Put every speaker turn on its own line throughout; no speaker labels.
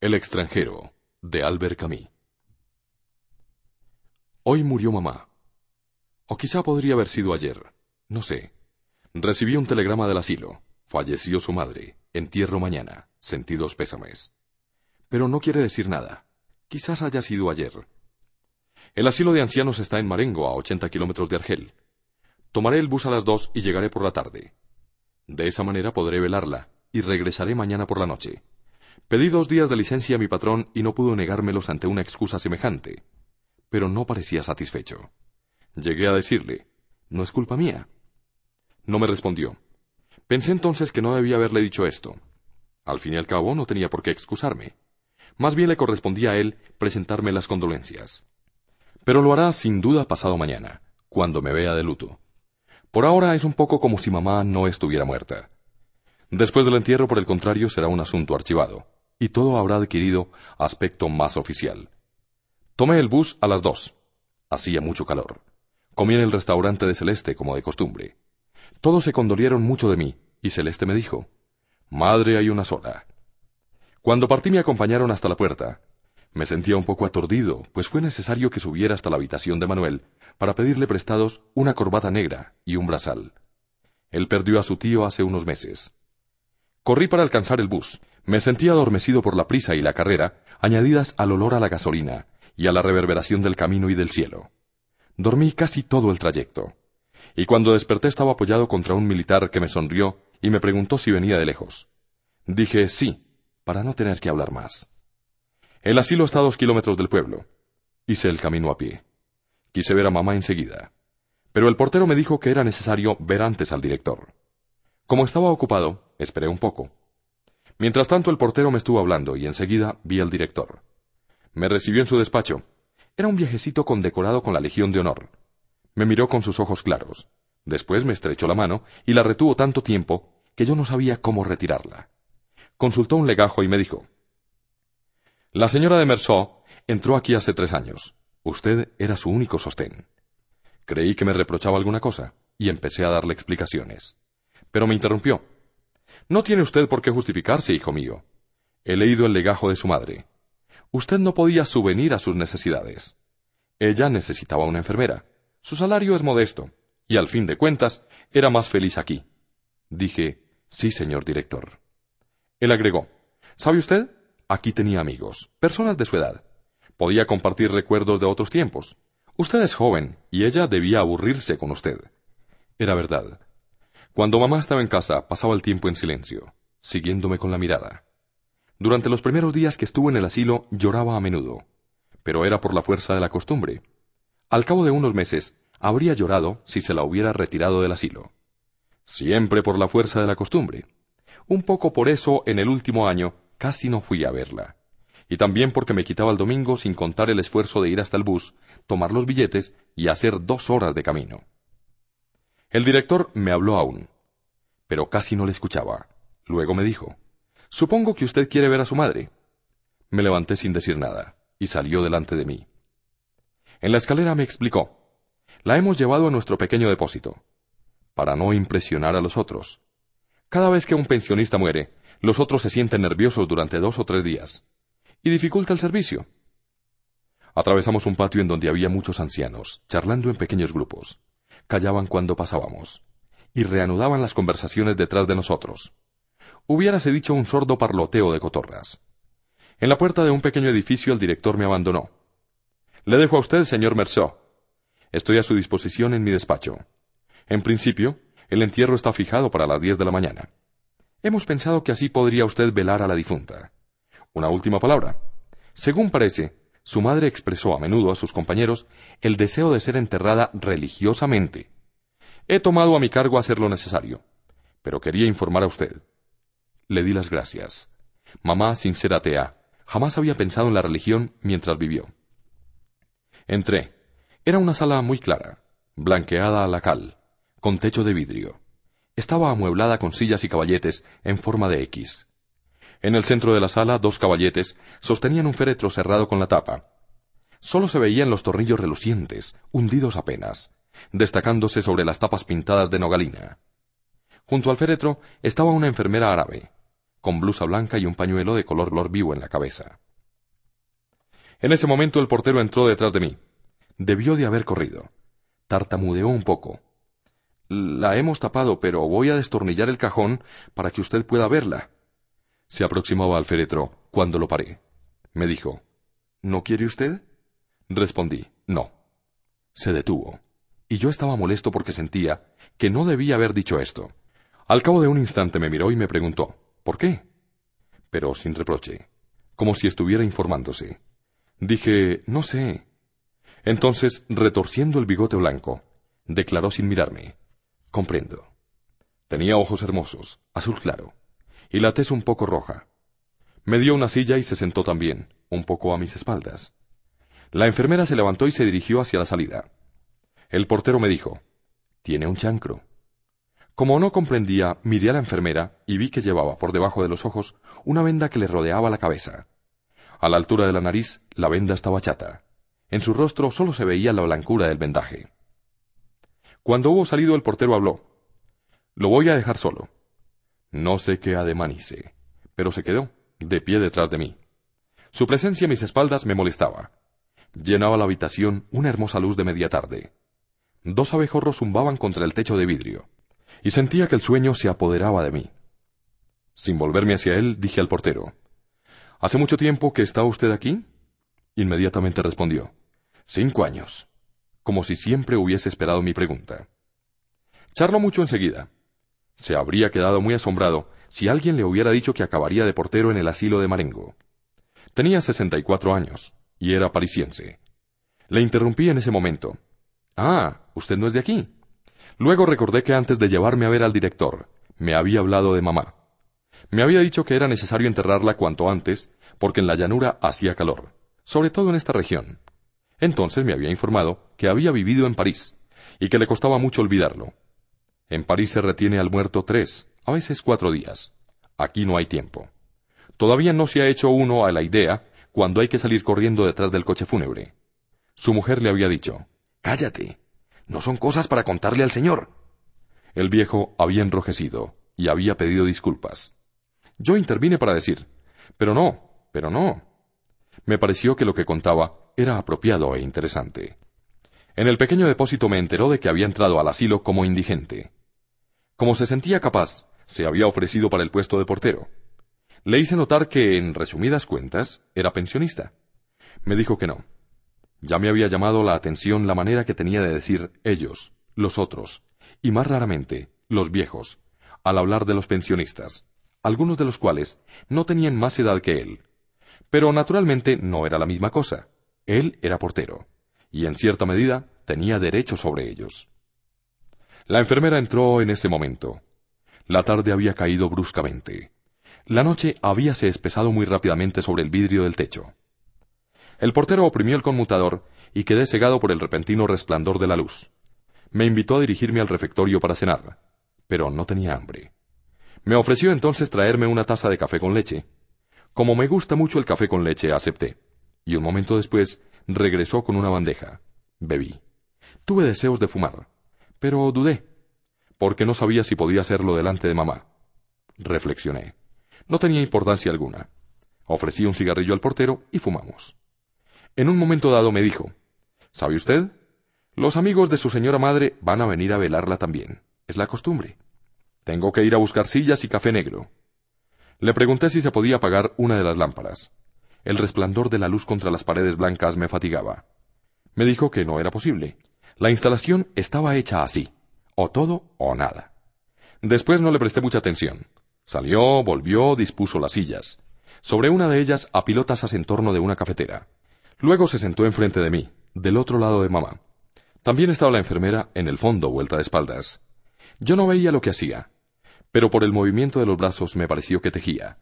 El extranjero, de Albert Camus. Hoy murió mamá. O quizá podría haber sido ayer. No sé. Recibí un telegrama del asilo. Falleció su madre. Entierro mañana. Sentidos pésames. Pero no quiere decir nada. Quizás haya sido ayer. El asilo de ancianos está en Marengo, a ochenta kilómetros de Argel. Tomaré el bus a las dos y llegaré por la tarde. De esa manera podré velarla, y regresaré mañana por la noche. Pedí dos días de licencia a mi patrón y no pudo negármelos ante una excusa semejante. Pero no parecía satisfecho. Llegué a decirle, no es culpa mía. No me respondió. Pensé entonces que no debía haberle dicho esto. Al fin y al cabo no tenía por qué excusarme. Más bien le correspondía a él presentarme las condolencias. Pero lo hará sin duda pasado mañana, cuando me vea de luto. Por ahora es un poco como si mamá no estuviera muerta. Después del entierro, por el contrario, será un asunto archivado, y todo habrá adquirido aspecto más oficial. Tomé el bus a las dos. Hacía mucho calor. Comí en el restaurante de Celeste como de costumbre. Todos se condolieron mucho de mí, y Celeste me dijo, Madre hay una sola. Cuando partí me acompañaron hasta la puerta. Me sentía un poco aturdido, pues fue necesario que subiera hasta la habitación de Manuel para pedirle prestados una corbata negra y un brazal. Él perdió a su tío hace unos meses. Corrí para alcanzar el bus. Me sentía adormecido por la prisa y la carrera, añadidas al olor a la gasolina y a la reverberación del camino y del cielo. Dormí casi todo el trayecto. Y cuando desperté estaba apoyado contra un militar que me sonrió y me preguntó si venía de lejos. Dije sí, para no tener que hablar más. El asilo está a dos kilómetros del pueblo. Hice el camino a pie. Quise ver a mamá enseguida. Pero el portero me dijo que era necesario ver antes al director. Como estaba ocupado, esperé un poco. Mientras tanto el portero me estuvo hablando y enseguida vi al director. Me recibió en su despacho era un viejecito condecorado con la Legión de Honor. Me miró con sus ojos claros. Después me estrechó la mano y la retuvo tanto tiempo que yo no sabía cómo retirarla. Consultó un legajo y me dijo La señora de Merceau entró aquí hace tres años. Usted era su único sostén. Creí que me reprochaba alguna cosa y empecé a darle explicaciones. Pero me interrumpió. No tiene usted por qué justificarse, hijo mío. He leído el legajo de su madre usted no podía subvenir a sus necesidades. Ella necesitaba una enfermera. Su salario es modesto, y al fin de cuentas, era más feliz aquí. Dije, sí, señor director. Él agregó, ¿sabe usted? Aquí tenía amigos, personas de su edad. Podía compartir recuerdos de otros tiempos. Usted es joven, y ella debía aburrirse con usted. Era verdad. Cuando mamá estaba en casa, pasaba el tiempo en silencio, siguiéndome con la mirada. Durante los primeros días que estuvo en el asilo lloraba a menudo, pero era por la fuerza de la costumbre. Al cabo de unos meses, habría llorado si se la hubiera retirado del asilo. Siempre por la fuerza de la costumbre. Un poco por eso, en el último año, casi no fui a verla. Y también porque me quitaba el domingo sin contar el esfuerzo de ir hasta el bus, tomar los billetes y hacer dos horas de camino. El director me habló aún, pero casi no le escuchaba. Luego me dijo, Supongo que usted quiere ver a su madre. Me levanté sin decir nada, y salió delante de mí. En la escalera me explicó. La hemos llevado a nuestro pequeño depósito, para no impresionar a los otros. Cada vez que un pensionista muere, los otros se sienten nerviosos durante dos o tres días, y dificulta el servicio. Atravesamos un patio en donde había muchos ancianos, charlando en pequeños grupos. Callaban cuando pasábamos, y reanudaban las conversaciones detrás de nosotros hubiérase dicho un sordo parloteo de cotorras. En la puerta de un pequeño edificio el director me abandonó. Le dejo a usted, señor Merceau. Estoy a su disposición en mi despacho. En principio, el entierro está fijado para las diez de la mañana. Hemos pensado que así podría usted velar a la difunta. Una última palabra. Según parece, su madre expresó a menudo a sus compañeros el deseo de ser enterrada religiosamente. He tomado a mi cargo hacer lo necesario, pero quería informar a usted. Le di las gracias. Mamá, sin ser atea, jamás había pensado en la religión mientras vivió. Entré. Era una sala muy clara, blanqueada a la cal, con techo de vidrio. Estaba amueblada con sillas y caballetes en forma de X. En el centro de la sala, dos caballetes sostenían un féretro cerrado con la tapa. Solo se veían los tornillos relucientes, hundidos apenas, destacándose sobre las tapas pintadas de nogalina. Junto al féretro estaba una enfermera árabe, con blusa blanca y un pañuelo de color color vivo en la cabeza. En ese momento el portero entró detrás de mí. Debió de haber corrido. Tartamudeó un poco. La hemos tapado, pero voy a destornillar el cajón para que usted pueda verla. Se aproximaba al féretro cuando lo paré. Me dijo, ¿No quiere usted? Respondí, no. Se detuvo. Y yo estaba molesto porque sentía que no debía haber dicho esto. Al cabo de un instante me miró y me preguntó, ¿por qué? Pero sin reproche, como si estuviera informándose. Dije, no sé. Entonces, retorciendo el bigote blanco, declaró sin mirarme, comprendo. Tenía ojos hermosos, azul claro, y la tez un poco roja. Me dio una silla y se sentó también, un poco a mis espaldas. La enfermera se levantó y se dirigió hacia la salida. El portero me dijo, Tiene un chancro. Como no comprendía, miré a la enfermera y vi que llevaba por debajo de los ojos una venda que le rodeaba la cabeza. A la altura de la nariz, la venda estaba chata. En su rostro solo se veía la blancura del vendaje. Cuando hubo salido, el portero habló. Lo voy a dejar solo. No sé qué ademán hice, pero se quedó, de pie detrás de mí. Su presencia a mis espaldas me molestaba. Llenaba la habitación una hermosa luz de media tarde. Dos abejorros zumbaban contra el techo de vidrio, y sentía que el sueño se apoderaba de mí. Sin volverme hacia él, dije al portero, ¿Hace mucho tiempo que está usted aquí? Inmediatamente respondió, Cinco años, como si siempre hubiese esperado mi pregunta. Charló mucho enseguida. Se habría quedado muy asombrado si alguien le hubiera dicho que acabaría de portero en el asilo de Marengo. Tenía sesenta y cuatro años, y era parisiense. Le interrumpí en ese momento. Ah, usted no es de aquí. Luego recordé que antes de llevarme a ver al director, me había hablado de mamá. Me había dicho que era necesario enterrarla cuanto antes, porque en la llanura hacía calor, sobre todo en esta región. Entonces me había informado que había vivido en París, y que le costaba mucho olvidarlo. En París se retiene al muerto tres, a veces cuatro días. Aquí no hay tiempo. Todavía no se ha hecho uno a la idea cuando hay que salir corriendo detrás del coche fúnebre. Su mujer le había dicho, Cállate. No son cosas para contarle al señor. El viejo había enrojecido y había pedido disculpas. Yo intervine para decir, pero no, pero no. Me pareció que lo que contaba era apropiado e interesante. En el pequeño depósito me enteró de que había entrado al asilo como indigente. Como se sentía capaz, se había ofrecido para el puesto de portero. Le hice notar que, en resumidas cuentas, era pensionista. Me dijo que no. Ya me había llamado la atención la manera que tenía de decir ellos, los otros, y más raramente, los viejos, al hablar de los pensionistas algunos de los cuales no tenían más edad que él. Pero naturalmente no era la misma cosa. Él era portero, y en cierta medida tenía derecho sobre ellos. La enfermera entró en ese momento. La tarde había caído bruscamente. La noche habíase espesado muy rápidamente sobre el vidrio del techo. El portero oprimió el conmutador y quedé cegado por el repentino resplandor de la luz. Me invitó a dirigirme al refectorio para cenar, pero no tenía hambre. Me ofreció entonces traerme una taza de café con leche. Como me gusta mucho el café con leche, acepté. Y un momento después regresó con una bandeja. Bebí. Tuve deseos de fumar, pero dudé, porque no sabía si podía hacerlo delante de mamá. Reflexioné. No tenía importancia alguna. Ofrecí un cigarrillo al portero y fumamos. En un momento dado me dijo, ¿Sabe usted? Los amigos de su señora madre van a venir a velarla también. Es la costumbre. Tengo que ir a buscar sillas y café negro. Le pregunté si se podía apagar una de las lámparas. El resplandor de la luz contra las paredes blancas me fatigaba. Me dijo que no era posible. La instalación estaba hecha así, o todo o nada. Después no le presté mucha atención. Salió, volvió, dispuso las sillas. Sobre una de ellas apiló tazas en torno de una cafetera. Luego se sentó enfrente de mí, del otro lado de mamá. También estaba la enfermera en el fondo, vuelta de espaldas. Yo no veía lo que hacía, pero por el movimiento de los brazos me pareció que tejía.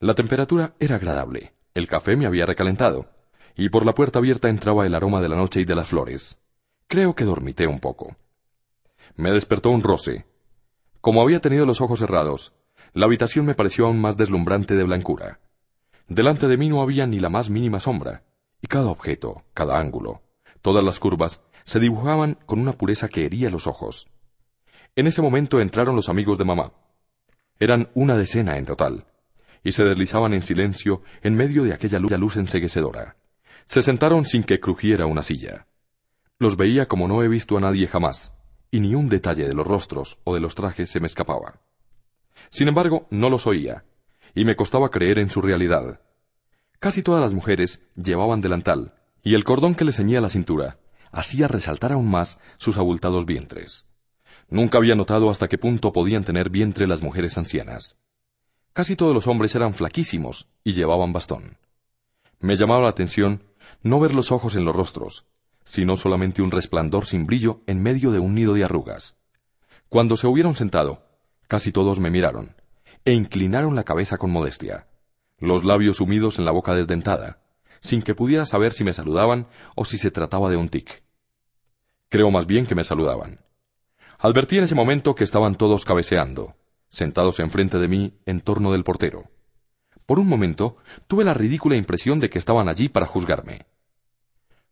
La temperatura era agradable, el café me había recalentado, y por la puerta abierta entraba el aroma de la noche y de las flores. Creo que dormité un poco. Me despertó un roce. Como había tenido los ojos cerrados, la habitación me pareció aún más deslumbrante de blancura. Delante de mí no había ni la más mínima sombra, y cada objeto, cada ángulo, todas las curvas, se dibujaban con una pureza que hería los ojos. En ese momento entraron los amigos de mamá. Eran una decena en total, y se deslizaban en silencio en medio de aquella luz, enseguecedora. Se sentaron sin que crujiera una silla. Los veía como no he visto a nadie jamás, y ni un detalle de los rostros o de los trajes se me escapaba. Sin embargo, no los oía, y me costaba creer en su realidad. Casi todas las mujeres llevaban delantal, y el cordón que le ceñía la cintura hacía resaltar aún más sus abultados vientres. Nunca había notado hasta qué punto podían tener vientre las mujeres ancianas. Casi todos los hombres eran flaquísimos y llevaban bastón. Me llamaba la atención no ver los ojos en los rostros, sino solamente un resplandor sin brillo en medio de un nido de arrugas. Cuando se hubieron sentado, casi todos me miraron, e inclinaron la cabeza con modestia, los labios sumidos en la boca desdentada, sin que pudiera saber si me saludaban o si se trataba de un tic. Creo más bien que me saludaban. Advertí en ese momento que estaban todos cabeceando, sentados enfrente de mí en torno del portero. Por un momento tuve la ridícula impresión de que estaban allí para juzgarme.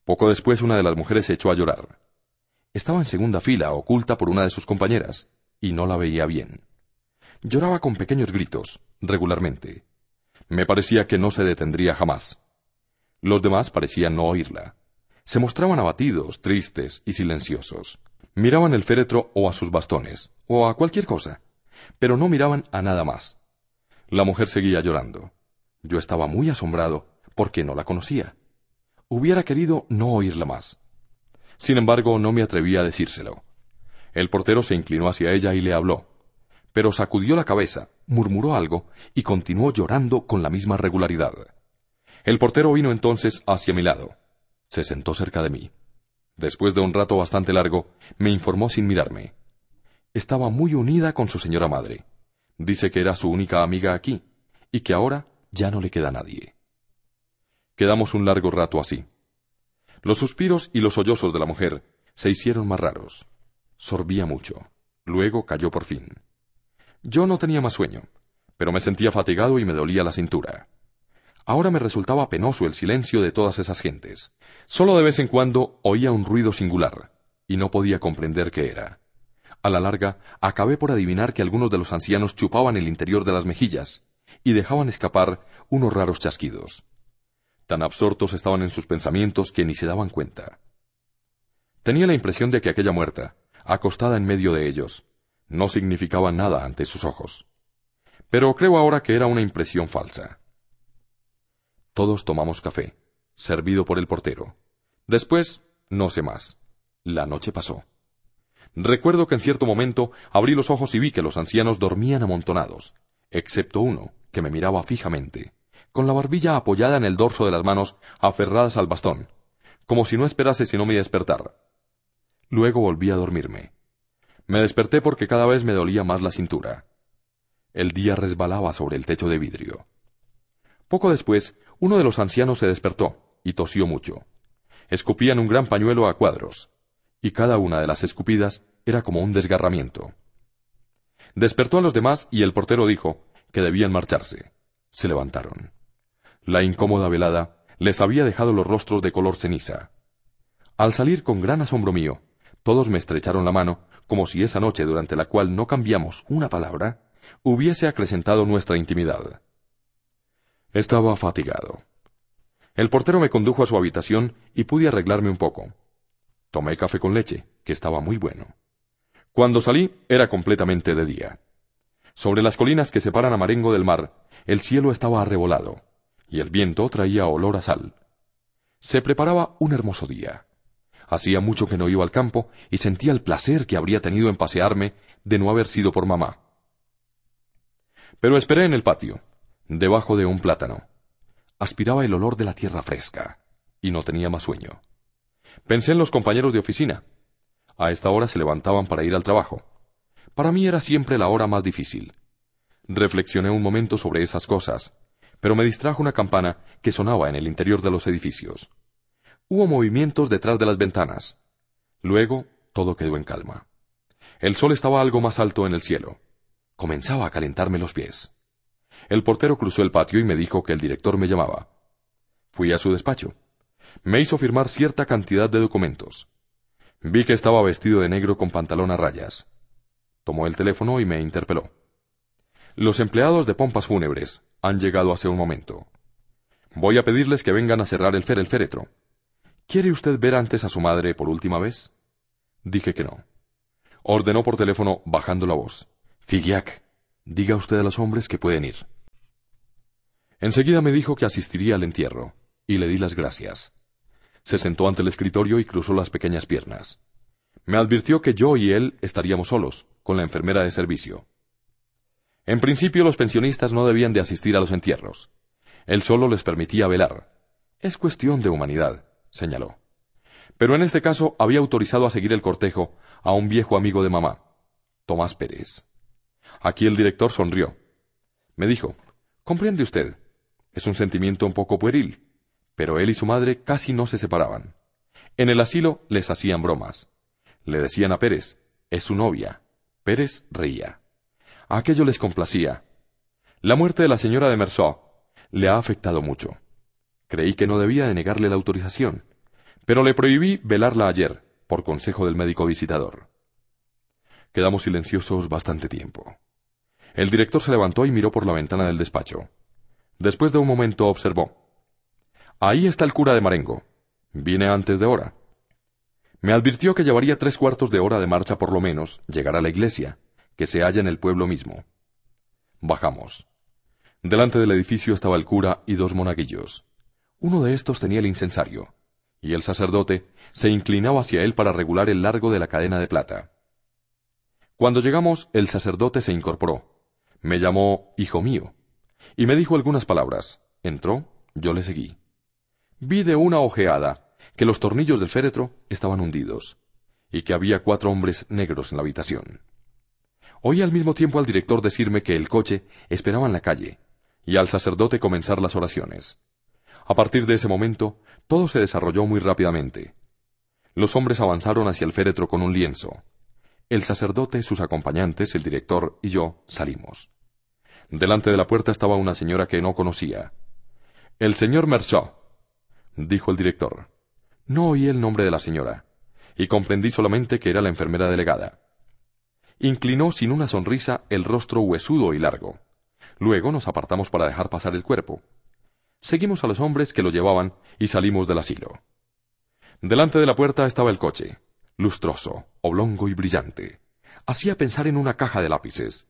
Poco después una de las mujeres se echó a llorar. Estaba en segunda fila, oculta por una de sus compañeras, y no la veía bien. Lloraba con pequeños gritos, regularmente. Me parecía que no se detendría jamás. Los demás parecían no oírla. Se mostraban abatidos, tristes y silenciosos. Miraban el féretro o a sus bastones, o a cualquier cosa pero no miraban a nada más. La mujer seguía llorando. Yo estaba muy asombrado, porque no la conocía. Hubiera querido no oírla más. Sin embargo, no me atreví a decírselo. El portero se inclinó hacia ella y le habló, pero sacudió la cabeza, murmuró algo y continuó llorando con la misma regularidad. El portero vino entonces hacia mi lado. Se sentó cerca de mí. Después de un rato bastante largo, me informó sin mirarme estaba muy unida con su señora madre. Dice que era su única amiga aquí, y que ahora ya no le queda nadie. Quedamos un largo rato así. Los suspiros y los sollozos de la mujer se hicieron más raros. Sorbía mucho. Luego cayó por fin. Yo no tenía más sueño, pero me sentía fatigado y me dolía la cintura. Ahora me resultaba penoso el silencio de todas esas gentes. Solo de vez en cuando oía un ruido singular, y no podía comprender qué era. A la larga, acabé por adivinar que algunos de los ancianos chupaban el interior de las mejillas y dejaban escapar unos raros chasquidos. Tan absortos estaban en sus pensamientos que ni se daban cuenta. Tenía la impresión de que aquella muerta, acostada en medio de ellos, no significaba nada ante sus ojos. Pero creo ahora que era una impresión falsa. Todos tomamos café, servido por el portero. Después, no sé más. La noche pasó. Recuerdo que en cierto momento abrí los ojos y vi que los ancianos dormían amontonados, excepto uno, que me miraba fijamente, con la barbilla apoyada en el dorso de las manos aferradas al bastón, como si no esperase sino mi despertar. Luego volví a dormirme. Me desperté porque cada vez me dolía más la cintura. El día resbalaba sobre el techo de vidrio. Poco después, uno de los ancianos se despertó y tosió mucho. Escupían un gran pañuelo a cuadros y cada una de las escupidas era como un desgarramiento. Despertó a los demás y el portero dijo que debían marcharse. Se levantaron. La incómoda velada les había dejado los rostros de color ceniza. Al salir con gran asombro mío, todos me estrecharon la mano, como si esa noche durante la cual no cambiamos una palabra, hubiese acrecentado nuestra intimidad. Estaba fatigado. El portero me condujo a su habitación y pude arreglarme un poco. Tomé café con leche, que estaba muy bueno. Cuando salí era completamente de día. Sobre las colinas que separan a Marengo del mar, el cielo estaba arrebolado, y el viento traía olor a sal. Se preparaba un hermoso día. Hacía mucho que no iba al campo y sentía el placer que habría tenido en pasearme de no haber sido por mamá. Pero esperé en el patio, debajo de un plátano. Aspiraba el olor de la tierra fresca, y no tenía más sueño. Pensé en los compañeros de oficina. A esta hora se levantaban para ir al trabajo. Para mí era siempre la hora más difícil. Reflexioné un momento sobre esas cosas, pero me distrajo una campana que sonaba en el interior de los edificios. Hubo movimientos detrás de las ventanas. Luego todo quedó en calma. El sol estaba algo más alto en el cielo. Comenzaba a calentarme los pies. El portero cruzó el patio y me dijo que el director me llamaba. Fui a su despacho me hizo firmar cierta cantidad de documentos. Vi que estaba vestido de negro con pantalón a rayas. Tomó el teléfono y me interpeló. Los empleados de pompas fúnebres, han llegado hace un momento. Voy a pedirles que vengan a cerrar el, féretro. ¿Quiere usted ver antes a su madre por última vez? Dije que no. Ordenó por teléfono bajando la voz. Figiac, diga usted a los hombres que pueden ir. Enseguida me dijo que asistiría al entierro, y le di las gracias. Se sentó ante el escritorio y cruzó las pequeñas piernas. Me advirtió que yo y él estaríamos solos, con la enfermera de servicio. En principio los pensionistas no debían de asistir a los entierros. Él solo les permitía velar. Es cuestión de humanidad, señaló. Pero en este caso había autorizado a seguir el cortejo a un viejo amigo de mamá, Tomás Pérez. Aquí el director sonrió. Me dijo, comprende usted, es un sentimiento un poco pueril, pero él y su madre casi no se separaban. En el asilo les hacían bromas. Le decían a Pérez, es su novia. Pérez reía. Aquello les complacía. La muerte de la señora de Merceau le ha afectado mucho. Creí que no debía de negarle la autorización, pero le prohibí velarla ayer, por consejo del médico visitador. Quedamos silenciosos bastante tiempo. El director se levantó y miró por la ventana del despacho. Después de un momento observó. Ahí está el cura de Marengo. Vine antes de hora. Me advirtió que llevaría tres cuartos de hora de marcha por lo menos llegar a la iglesia, que se halla en el pueblo mismo. Bajamos. Delante del edificio estaba el cura y dos monaguillos. Uno de estos tenía el incensario, y el sacerdote se inclinaba hacia él para regular el largo de la cadena de plata. Cuando llegamos, el sacerdote se incorporó. Me llamó hijo mío, y me dijo algunas palabras. Entró, yo le seguí. Vi de una ojeada que los tornillos del féretro estaban hundidos, y que había cuatro hombres negros en la habitación. Oí al mismo tiempo al director decirme que el coche esperaba en la calle, y al sacerdote comenzar las oraciones. A partir de ese momento, todo se desarrolló muy rápidamente. Los hombres avanzaron hacia el féretro con un lienzo. El sacerdote, sus acompañantes, el director y yo salimos. Delante de la puerta estaba una señora que no conocía. El señor Merceau, dijo el director. No oí el nombre de la señora, y comprendí solamente que era la enfermera delegada. Inclinó sin una sonrisa el rostro huesudo y largo. Luego nos apartamos para dejar pasar el cuerpo. Seguimos a los hombres que lo llevaban y salimos del asilo. Delante de la puerta estaba el coche, lustroso, oblongo y brillante. Hacía pensar en una caja de lápices.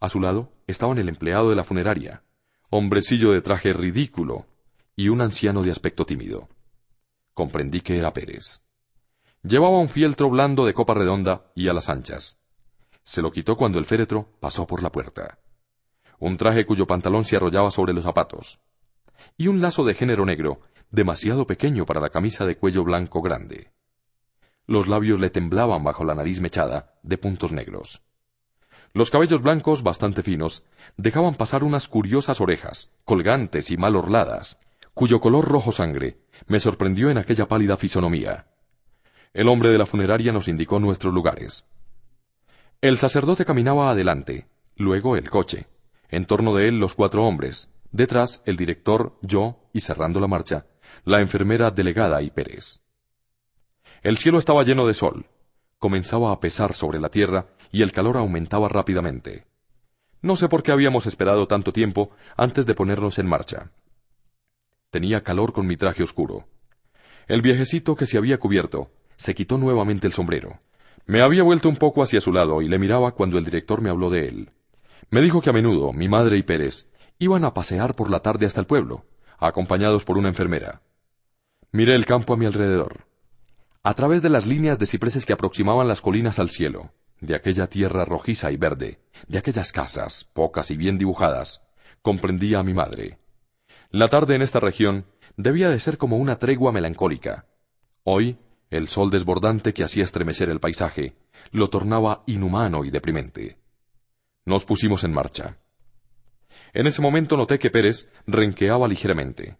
A su lado estaban el empleado de la funeraria, hombrecillo de traje ridículo, y un anciano de aspecto tímido. Comprendí que era Pérez. Llevaba un fieltro blando de copa redonda y alas anchas. Se lo quitó cuando el féretro pasó por la puerta. Un traje cuyo pantalón se arrollaba sobre los zapatos y un lazo de género negro, demasiado pequeño para la camisa de cuello blanco grande. Los labios le temblaban bajo la nariz mechada, de puntos negros. Los cabellos blancos, bastante finos, dejaban pasar unas curiosas orejas, colgantes y mal orladas, cuyo color rojo sangre me sorprendió en aquella pálida fisonomía. El hombre de la funeraria nos indicó nuestros lugares. El sacerdote caminaba adelante, luego el coche, en torno de él los cuatro hombres, Detrás, el director, yo y cerrando la marcha, la enfermera delegada y Pérez. El cielo estaba lleno de sol. Comenzaba a pesar sobre la tierra y el calor aumentaba rápidamente. No sé por qué habíamos esperado tanto tiempo antes de ponernos en marcha. Tenía calor con mi traje oscuro. El viejecito que se había cubierto se quitó nuevamente el sombrero. Me había vuelto un poco hacia su lado y le miraba cuando el director me habló de él. Me dijo que a menudo mi madre y Pérez Iban a pasear por la tarde hasta el pueblo, acompañados por una enfermera. Miré el campo a mi alrededor. A través de las líneas de cipreses que aproximaban las colinas al cielo, de aquella tierra rojiza y verde, de aquellas casas, pocas y bien dibujadas, comprendía a mi madre. La tarde en esta región debía de ser como una tregua melancólica. Hoy, el sol desbordante que hacía estremecer el paisaje, lo tornaba inhumano y deprimente. Nos pusimos en marcha. En ese momento noté que Pérez renqueaba ligeramente.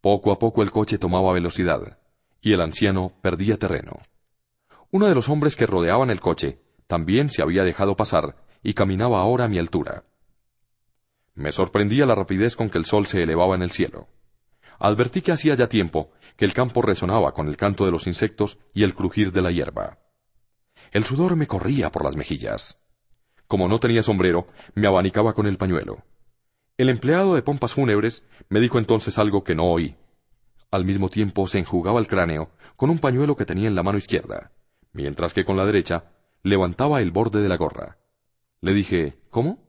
Poco a poco el coche tomaba velocidad, y el anciano perdía terreno. Uno de los hombres que rodeaban el coche también se había dejado pasar y caminaba ahora a mi altura. Me sorprendía la rapidez con que el sol se elevaba en el cielo. Advertí que hacía ya tiempo que el campo resonaba con el canto de los insectos y el crujir de la hierba. El sudor me corría por las mejillas. Como no tenía sombrero, me abanicaba con el pañuelo. El empleado de pompas fúnebres me dijo entonces algo que no oí. Al mismo tiempo se enjugaba el cráneo con un pañuelo que tenía en la mano izquierda, mientras que con la derecha levantaba el borde de la gorra. Le dije, ¿cómo?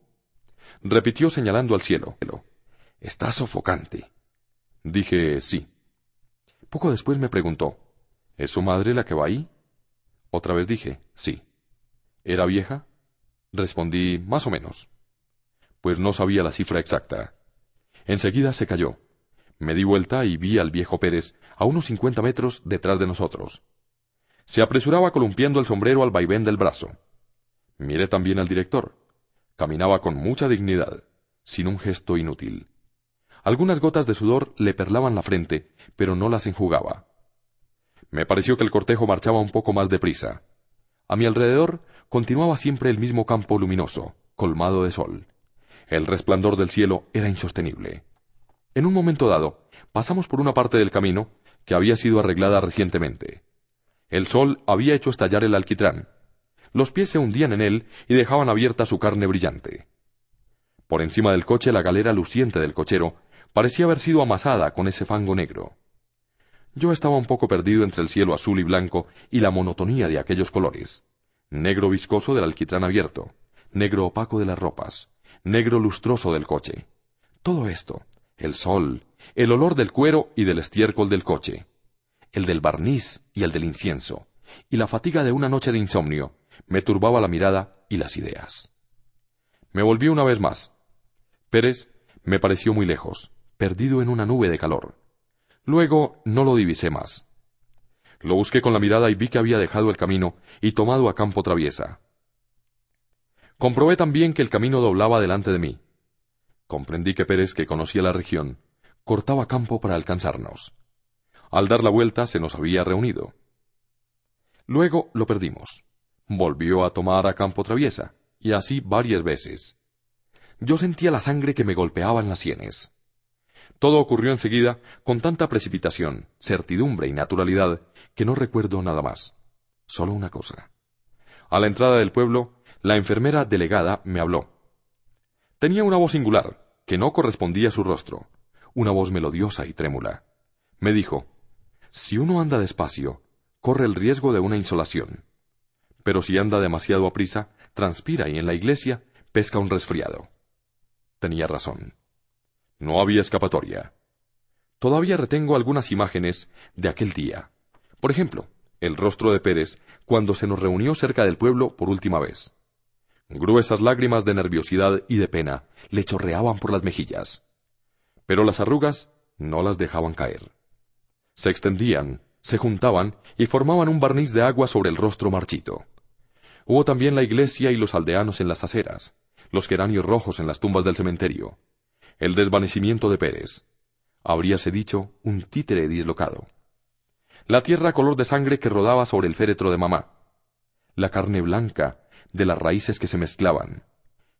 Repitió señalando al cielo. Está sofocante. Dije, sí. Poco después me preguntó, ¿es su madre la que va ahí? Otra vez dije, sí. ¿Era vieja? Respondí, más o menos. Pues no sabía la cifra exacta. Enseguida se cayó. Me di vuelta y vi al viejo Pérez a unos cincuenta metros detrás de nosotros. Se apresuraba columpiando el sombrero al vaivén del brazo. Miré también al director. Caminaba con mucha dignidad, sin un gesto inútil. Algunas gotas de sudor le perlaban la frente, pero no las enjugaba. Me pareció que el cortejo marchaba un poco más deprisa. A mi alrededor continuaba siempre el mismo campo luminoso, colmado de sol. El resplandor del cielo era insostenible. En un momento dado, pasamos por una parte del camino que había sido arreglada recientemente. El sol había hecho estallar el alquitrán. Los pies se hundían en él y dejaban abierta su carne brillante. Por encima del coche la galera luciente del cochero parecía haber sido amasada con ese fango negro. Yo estaba un poco perdido entre el cielo azul y blanco y la monotonía de aquellos colores. Negro viscoso del alquitrán abierto, negro opaco de las ropas, negro lustroso del coche. Todo esto, el sol, el olor del cuero y del estiércol del coche, el del barniz y el del incienso, y la fatiga de una noche de insomnio, me turbaba la mirada y las ideas. Me volví una vez más. Pérez me pareció muy lejos, perdido en una nube de calor. Luego no lo divisé más. Lo busqué con la mirada y vi que había dejado el camino y tomado a campo traviesa. Comprobé también que el camino doblaba delante de mí. Comprendí que Pérez, que conocía la región, cortaba campo para alcanzarnos. Al dar la vuelta se nos había reunido. Luego lo perdimos. Volvió a tomar a campo traviesa, y así varias veces. Yo sentía la sangre que me golpeaba en las sienes. Todo ocurrió enseguida con tanta precipitación, certidumbre y naturalidad que no recuerdo nada más. Solo una cosa. A la entrada del pueblo, la enfermera delegada me habló. Tenía una voz singular, que no correspondía a su rostro, una voz melodiosa y trémula. Me dijo, si uno anda despacio, corre el riesgo de una insolación. Pero si anda demasiado aprisa, transpira y en la iglesia pesca un resfriado. Tenía razón. No había escapatoria. Todavía retengo algunas imágenes de aquel día. Por ejemplo, el rostro de Pérez cuando se nos reunió cerca del pueblo por última vez. Gruesas lágrimas de nerviosidad y de pena le chorreaban por las mejillas. Pero las arrugas no las dejaban caer. Se extendían, se juntaban y formaban un barniz de agua sobre el rostro marchito. Hubo también la iglesia y los aldeanos en las aceras, los geranios rojos en las tumbas del cementerio, el desvanecimiento de Pérez. Habríase dicho un títere dislocado. La tierra color de sangre que rodaba sobre el féretro de mamá. La carne blanca de las raíces que se mezclaban.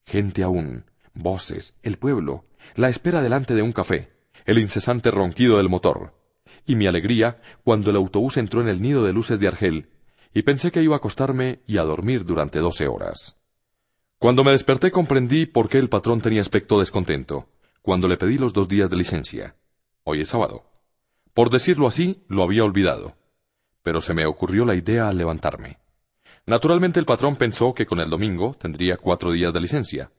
Gente aún, voces, el pueblo, la espera delante de un café, el incesante ronquido del motor, y mi alegría cuando el autobús entró en el nido de luces de Argel, y pensé que iba a acostarme y a dormir durante doce horas. Cuando me desperté comprendí por qué el patrón tenía aspecto descontento, cuando le pedí los dos días de licencia. Hoy es sábado. Por decirlo así, lo había olvidado. Pero se me ocurrió la idea al levantarme. Naturalmente el patrón pensó que con el domingo tendría cuatro días de licencia,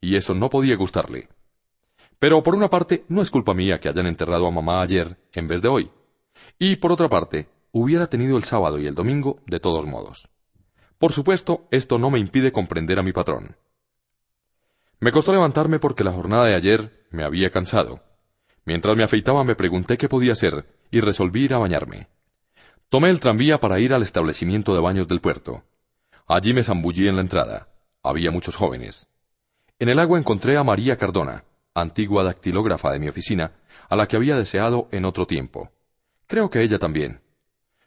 y eso no podía gustarle. Pero por una parte, no es culpa mía que hayan enterrado a mamá ayer en vez de hoy. Y por otra parte, hubiera tenido el sábado y el domingo de todos modos. Por supuesto, esto no me impide comprender a mi patrón. Me costó levantarme porque la jornada de ayer me había cansado. Mientras me afeitaba me pregunté qué podía hacer y resolví ir a bañarme. Tomé el tranvía para ir al establecimiento de baños del puerto. Allí me zambullí en la entrada. Había muchos jóvenes. En el agua encontré a María Cardona, antigua dactilógrafa de mi oficina, a la que había deseado en otro tiempo. Creo que ella también.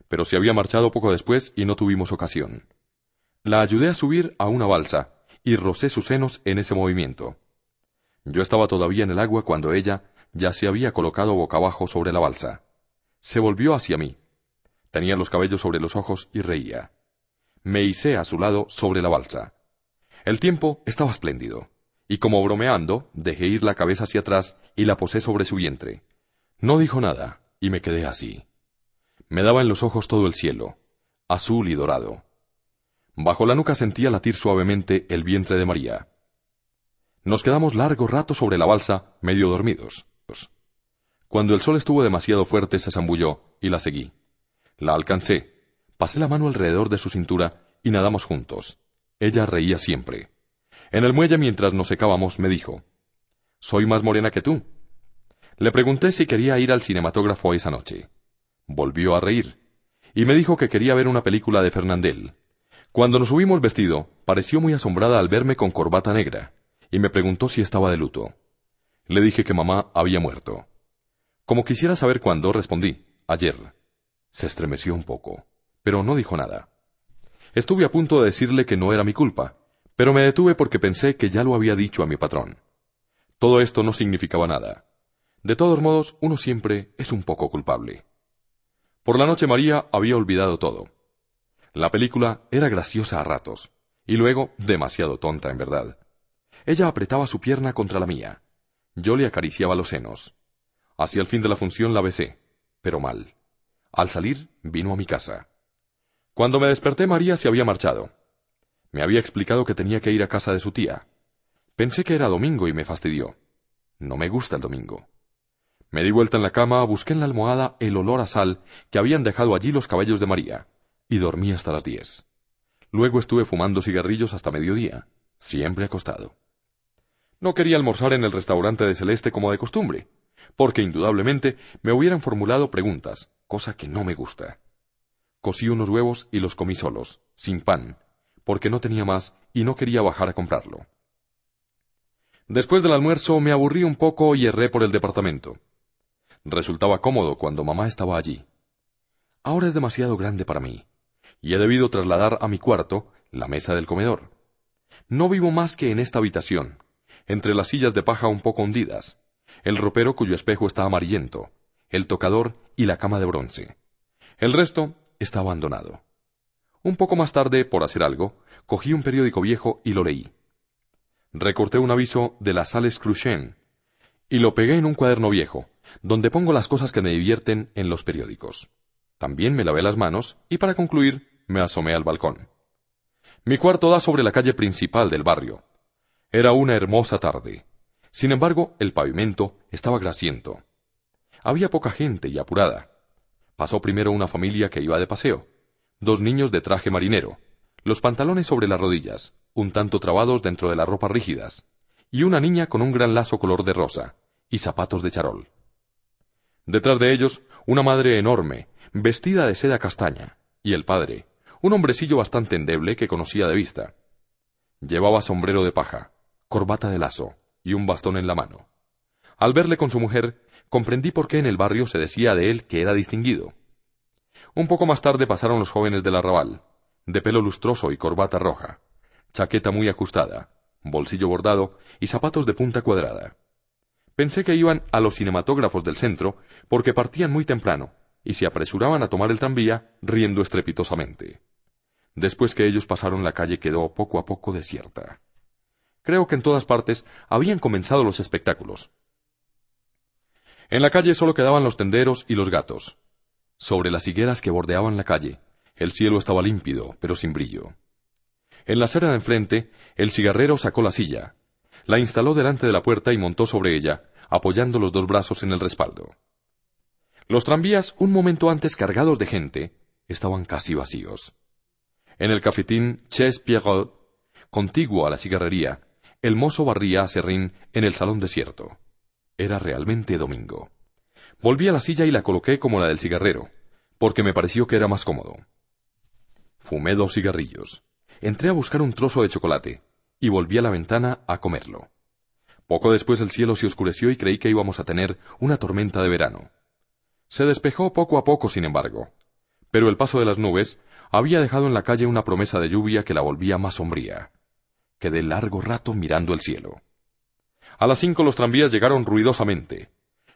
Pero se había marchado poco después y no tuvimos ocasión. La ayudé a subir a una balsa y rocé sus senos en ese movimiento. Yo estaba todavía en el agua cuando ella ya se había colocado boca abajo sobre la balsa. Se volvió hacia mí. Tenía los cabellos sobre los ojos y reía me hice a su lado sobre la balsa. El tiempo estaba espléndido, y como bromeando, dejé ir la cabeza hacia atrás y la posé sobre su vientre. No dijo nada, y me quedé así. Me daba en los ojos todo el cielo, azul y dorado. Bajo la nuca sentía latir suavemente el vientre de María. Nos quedamos largo rato sobre la balsa, medio dormidos. Cuando el sol estuvo demasiado fuerte, se zambulló, y la seguí. La alcancé, pasé la mano alrededor de su cintura, y nadamos juntos. Ella reía siempre. En el muelle, mientras nos secábamos, me dijo, Soy más morena que tú. Le pregunté si quería ir al cinematógrafo esa noche. Volvió a reír, y me dijo que quería ver una película de Fernandel. Cuando nos subimos vestido, pareció muy asombrada al verme con corbata negra, y me preguntó si estaba de luto. Le dije que mamá había muerto. Como quisiera saber cuándo, respondí, ayer. Se estremeció un poco, pero no dijo nada. Estuve a punto de decirle que no era mi culpa, pero me detuve porque pensé que ya lo había dicho a mi patrón. Todo esto no significaba nada. De todos modos, uno siempre es un poco culpable. Por la noche María había olvidado todo. La película era graciosa a ratos, y luego demasiado tonta en verdad. Ella apretaba su pierna contra la mía. Yo le acariciaba los senos. Hacia el fin de la función la besé, pero mal. Al salir, vino a mi casa. Cuando me desperté, María se había marchado. Me había explicado que tenía que ir a casa de su tía. Pensé que era domingo y me fastidió. No me gusta el domingo. Me di vuelta en la cama, busqué en la almohada el olor a sal que habían dejado allí los cabellos de María, y dormí hasta las diez. Luego estuve fumando cigarrillos hasta mediodía, siempre acostado. No quería almorzar en el restaurante de Celeste como de costumbre, porque indudablemente me hubieran formulado preguntas, cosa que no me gusta. Cosí unos huevos y los comí solos, sin pan, porque no tenía más y no quería bajar a comprarlo. Después del almuerzo me aburrí un poco y erré por el departamento. Resultaba cómodo cuando mamá estaba allí. Ahora es demasiado grande para mí, y he debido trasladar a mi cuarto la mesa del comedor. No vivo más que en esta habitación, entre las sillas de paja un poco hundidas, el ropero cuyo espejo está amarillento, el tocador y la cama de bronce. El resto está abandonado. Un poco más tarde, por hacer algo, cogí un periódico viejo y lo leí. Recorté un aviso de las sales Cruchen y lo pegué en un cuaderno viejo, donde pongo las cosas que me divierten en los periódicos. También me lavé las manos y para concluir me asomé al balcón. Mi cuarto da sobre la calle principal del barrio. Era una hermosa tarde. Sin embargo, el pavimento estaba grasiento. Había poca gente y apurada. Pasó primero una familia que iba de paseo dos niños de traje marinero, los pantalones sobre las rodillas, un tanto trabados dentro de las ropas rígidas, y una niña con un gran lazo color de rosa, y zapatos de charol. Detrás de ellos, una madre enorme, vestida de seda castaña, y el padre, un hombrecillo bastante endeble que conocía de vista. Llevaba sombrero de paja, corbata de lazo y un bastón en la mano. Al verle con su mujer, comprendí por qué en el barrio se decía de él que era distinguido. Un poco más tarde pasaron los jóvenes del arrabal, de pelo lustroso y corbata roja, chaqueta muy ajustada, bolsillo bordado y zapatos de punta cuadrada. Pensé que iban a los cinematógrafos del centro porque partían muy temprano y se apresuraban a tomar el tranvía riendo estrepitosamente. Después que ellos pasaron la calle quedó poco a poco desierta. Creo que en todas partes habían comenzado los espectáculos. En la calle solo quedaban los tenderos y los gatos. Sobre las higueras que bordeaban la calle, el cielo estaba límpido, pero sin brillo. En la acera de enfrente, el cigarrero sacó la silla, la instaló delante de la puerta y montó sobre ella, apoyando los dos brazos en el respaldo. Los tranvías, un momento antes cargados de gente, estaban casi vacíos. En el cafetín Ches Pierrot, contiguo a la cigarrería, el mozo barría a serrín en el salón desierto. Era realmente domingo. Volví a la silla y la coloqué como la del cigarrero, porque me pareció que era más cómodo. Fumé dos cigarrillos. Entré a buscar un trozo de chocolate y volví a la ventana a comerlo. Poco después el cielo se oscureció y creí que íbamos a tener una tormenta de verano. Se despejó poco a poco, sin embargo, pero el paso de las nubes había dejado en la calle una promesa de lluvia que la volvía más sombría. Quedé largo rato mirando el cielo. A las cinco los tranvías llegaron ruidosamente,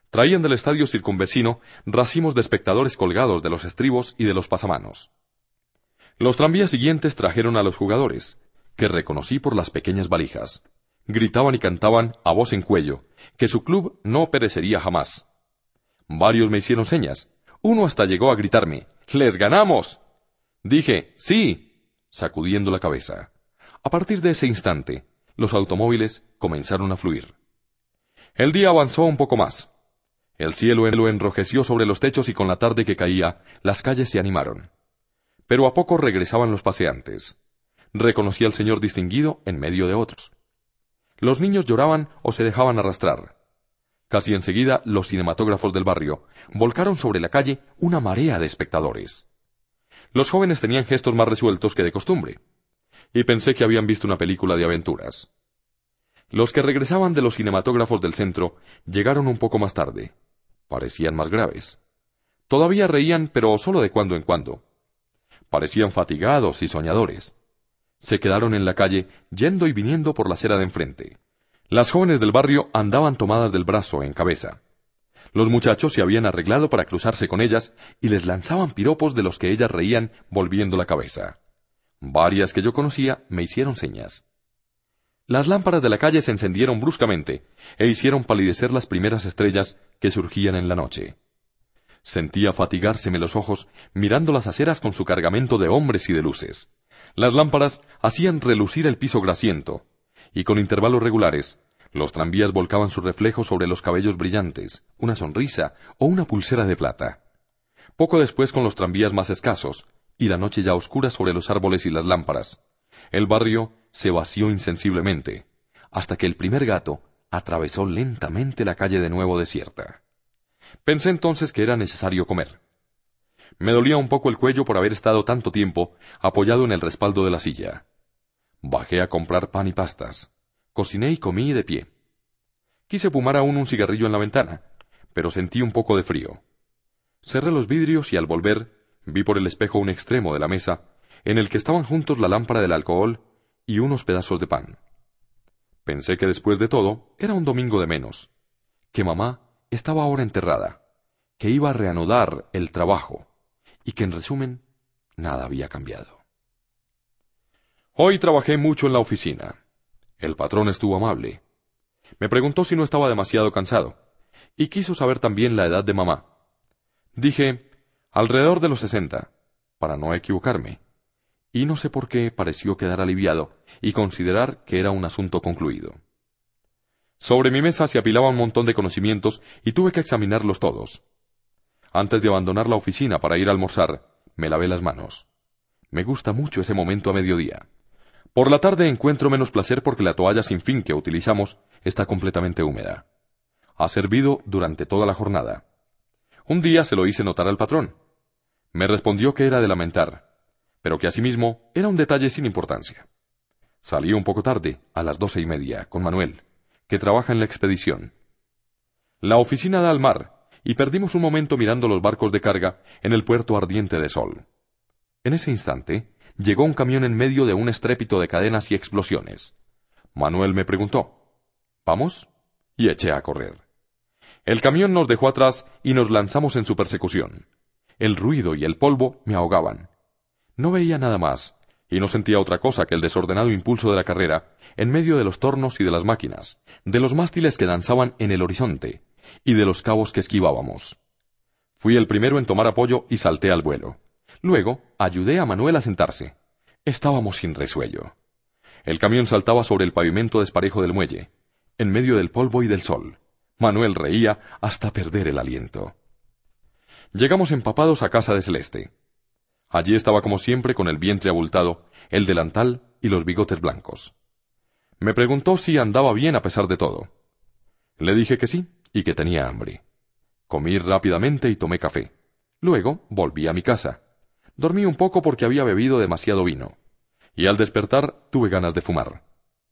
traían del estadio circunvecino racimos de espectadores colgados de los estribos y de los pasamanos. Los tranvías siguientes trajeron a los jugadores, que reconocí por las pequeñas valijas, Gritaban y cantaban a voz en cuello que su club no perecería jamás. Varios me hicieron señas. Uno hasta llegó a gritarme ¡Les ganamos! Dije sí, sacudiendo la cabeza. A partir de ese instante, los automóviles comenzaron a fluir. El día avanzó un poco más. El cielo lo enrojeció sobre los techos y con la tarde que caía, las calles se animaron. Pero a poco regresaban los paseantes. Reconocí al señor distinguido en medio de otros. Los niños lloraban o se dejaban arrastrar. Casi enseguida los cinematógrafos del barrio volcaron sobre la calle una marea de espectadores. Los jóvenes tenían gestos más resueltos que de costumbre, y pensé que habían visto una película de aventuras. Los que regresaban de los cinematógrafos del centro llegaron un poco más tarde. Parecían más graves. Todavía reían, pero solo de cuando en cuando. Parecían fatigados y soñadores. Se quedaron en la calle, yendo y viniendo por la acera de enfrente. Las jóvenes del barrio andaban tomadas del brazo en cabeza. Los muchachos se habían arreglado para cruzarse con ellas y les lanzaban piropos de los que ellas reían volviendo la cabeza. Varias que yo conocía me hicieron señas. Las lámparas de la calle se encendieron bruscamente e hicieron palidecer las primeras estrellas que surgían en la noche. Sentía fatigárseme los ojos mirando las aceras con su cargamento de hombres y de luces. Las lámparas hacían relucir el piso grasiento, y con intervalos regulares, los tranvías volcaban su reflejo sobre los cabellos brillantes, una sonrisa o una pulsera de plata. Poco después con los tranvías más escasos, y la noche ya oscura sobre los árboles y las lámparas, el barrio se vació insensiblemente, hasta que el primer gato atravesó lentamente la calle de nuevo desierta. Pensé entonces que era necesario comer. Me dolía un poco el cuello por haber estado tanto tiempo apoyado en el respaldo de la silla. Bajé a comprar pan y pastas. Cociné y comí de pie. Quise fumar aún un cigarrillo en la ventana, pero sentí un poco de frío. Cerré los vidrios y al volver vi por el espejo un extremo de la mesa en el que estaban juntos la lámpara del alcohol y unos pedazos de pan. Pensé que después de todo era un domingo de menos, que mamá estaba ahora enterrada, que iba a reanudar el trabajo y que en resumen nada había cambiado. Hoy trabajé mucho en la oficina. El patrón estuvo amable. Me preguntó si no estaba demasiado cansado y quiso saber también la edad de mamá. Dije, alrededor de los sesenta, para no equivocarme y no sé por qué pareció quedar aliviado y considerar que era un asunto concluido. Sobre mi mesa se apilaba un montón de conocimientos y tuve que examinarlos todos. Antes de abandonar la oficina para ir a almorzar, me lavé las manos. Me gusta mucho ese momento a mediodía. Por la tarde encuentro menos placer porque la toalla sin fin que utilizamos está completamente húmeda. Ha servido durante toda la jornada. Un día se lo hice notar al patrón. Me respondió que era de lamentar, pero que asimismo era un detalle sin importancia. Salí un poco tarde, a las doce y media, con Manuel, que trabaja en la expedición. La oficina da al mar, y perdimos un momento mirando los barcos de carga en el puerto ardiente de sol. En ese instante, llegó un camión en medio de un estrépito de cadenas y explosiones. Manuel me preguntó ¿Vamos? y eché a correr. El camión nos dejó atrás y nos lanzamos en su persecución. El ruido y el polvo me ahogaban, no veía nada más, y no sentía otra cosa que el desordenado impulso de la carrera, en medio de los tornos y de las máquinas, de los mástiles que danzaban en el horizonte, y de los cabos que esquivábamos. Fui el primero en tomar apoyo y salté al vuelo. Luego ayudé a Manuel a sentarse. Estábamos sin resuello. El camión saltaba sobre el pavimento desparejo del muelle, en medio del polvo y del sol. Manuel reía hasta perder el aliento. Llegamos empapados a casa de Celeste. Allí estaba como siempre con el vientre abultado, el delantal y los bigotes blancos. Me preguntó si andaba bien a pesar de todo. Le dije que sí y que tenía hambre. Comí rápidamente y tomé café. Luego volví a mi casa. Dormí un poco porque había bebido demasiado vino. Y al despertar tuve ganas de fumar.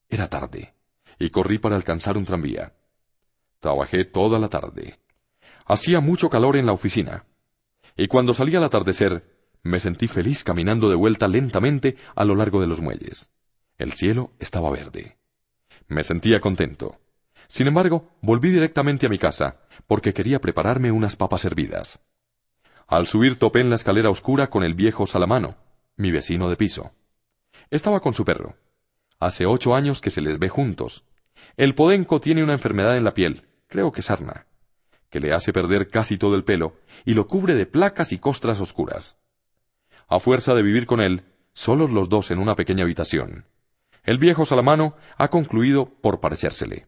Era tarde, y corrí para alcanzar un tranvía. Trabajé toda la tarde. Hacía mucho calor en la oficina. Y cuando salí al atardecer, me sentí feliz caminando de vuelta lentamente a lo largo de los muelles. El cielo estaba verde. Me sentía contento. Sin embargo, volví directamente a mi casa, porque quería prepararme unas papas hervidas. Al subir topé en la escalera oscura con el viejo Salamano, mi vecino de piso. Estaba con su perro. Hace ocho años que se les ve juntos, El podenco tiene una enfermedad en la piel, creo que sarna, que le hace perder casi todo el pelo y lo cubre de placas y costras oscuras. A fuerza de vivir con él, solos los dos en una pequeña habitación, el viejo Salamano ha concluido por parecérsele.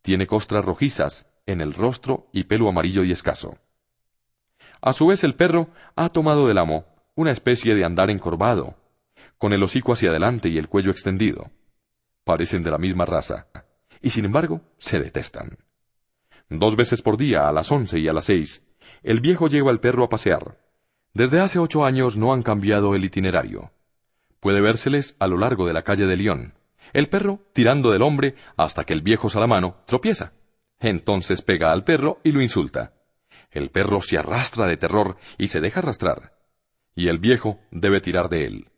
Tiene costras rojizas en el rostro y pelo amarillo y escaso. A su vez el perro ha tomado del amo una especie de andar encorvado, con el hocico hacia adelante y el cuello extendido. Parecen de la misma raza, y sin embargo se detestan. Dos veces por día, a las once y a las seis, el viejo lleva al perro a pasear. Desde hace ocho años no han cambiado el itinerario. Puede vérseles a lo largo de la calle de León, el perro tirando del hombre hasta que el viejo Salamano tropieza. Entonces pega al perro y lo insulta. El perro se arrastra de terror y se deja arrastrar. Y el viejo debe tirar de él.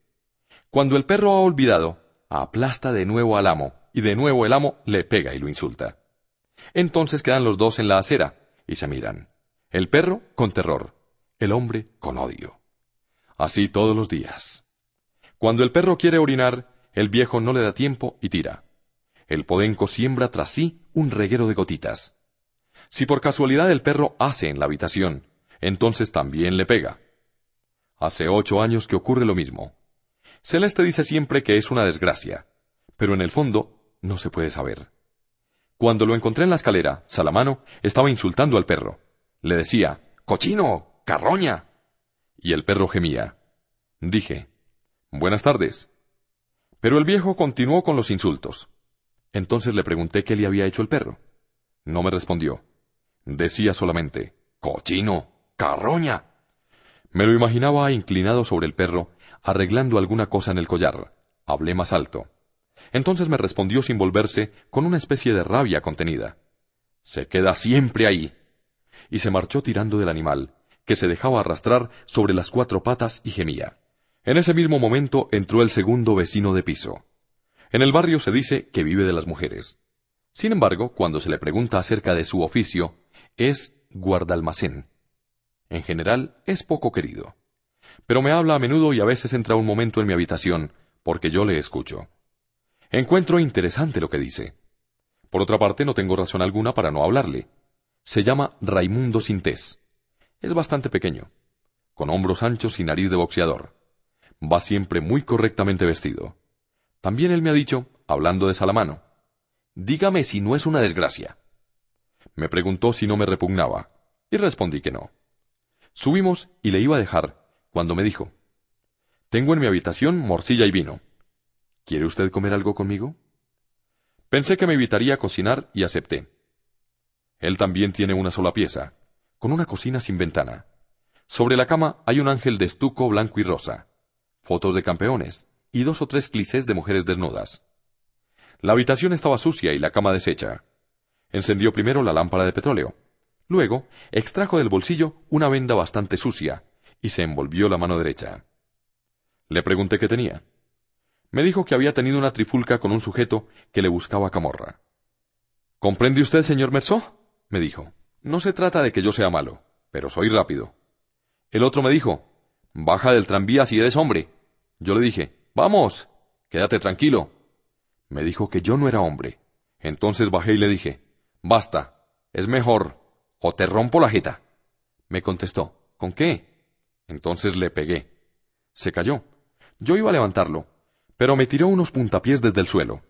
Cuando el perro ha olvidado, aplasta de nuevo al amo, y de nuevo el amo le pega y lo insulta. Entonces quedan los dos en la acera, y se miran. El perro con terror, el hombre con odio. Así todos los días. Cuando el perro quiere orinar, el viejo no le da tiempo y tira. El podenco siembra tras sí un reguero de gotitas. Si por casualidad el perro hace en la habitación, entonces también le pega. Hace ocho años que ocurre lo mismo. Celeste dice siempre que es una desgracia, pero en el fondo no se puede saber. Cuando lo encontré en la escalera, Salamano estaba insultando al perro. Le decía, ¡Cochino! ¡Carroña! Y el perro gemía. Dije, Buenas tardes. Pero el viejo continuó con los insultos. Entonces le pregunté qué le había hecho el perro. No me respondió. Decía solamente, ¡Cochino! ¡Carroña! Me lo imaginaba inclinado sobre el perro, arreglando alguna cosa en el collar. Hablé más alto. Entonces me respondió sin volverse, con una especie de rabia contenida. Se queda siempre ahí. Y se marchó tirando del animal, que se dejaba arrastrar sobre las cuatro patas y gemía. En ese mismo momento entró el segundo vecino de piso. En el barrio se dice que vive de las mujeres. Sin embargo, cuando se le pregunta acerca de su oficio, es guardalmacén. En general, es poco querido. Pero me habla a menudo y a veces entra un momento en mi habitación, porque yo le escucho. Encuentro interesante lo que dice. Por otra parte, no tengo razón alguna para no hablarle. Se llama Raimundo Sintés. Es bastante pequeño, con hombros anchos y nariz de boxeador. Va siempre muy correctamente vestido. También él me ha dicho, hablando de Salamano, dígame si no es una desgracia. Me preguntó si no me repugnaba, y respondí que no. Subimos y le iba a dejar, cuando me dijo, Tengo en mi habitación morcilla y vino. ¿Quiere usted comer algo conmigo? Pensé que me invitaría a cocinar y acepté. Él también tiene una sola pieza, con una cocina sin ventana. Sobre la cama hay un ángel de estuco blanco y rosa, fotos de campeones y dos o tres clichés de mujeres desnudas. La habitación estaba sucia y la cama deshecha. Encendió primero la lámpara de petróleo. Luego extrajo del bolsillo una venda bastante sucia y se envolvió la mano derecha. Le pregunté qué tenía. Me dijo que había tenido una trifulca con un sujeto que le buscaba camorra. ¿Comprende usted, señor Mersó? me dijo. No se trata de que yo sea malo, pero soy rápido. El otro me dijo, baja del tranvía si eres hombre. Yo le dije, vamos, quédate tranquilo. Me dijo que yo no era hombre. Entonces bajé y le dije, basta, es mejor, o te rompo la jeta. Me contestó, ¿con qué? Entonces le pegué. Se cayó. Yo iba a levantarlo, pero me tiró unos puntapiés desde el suelo.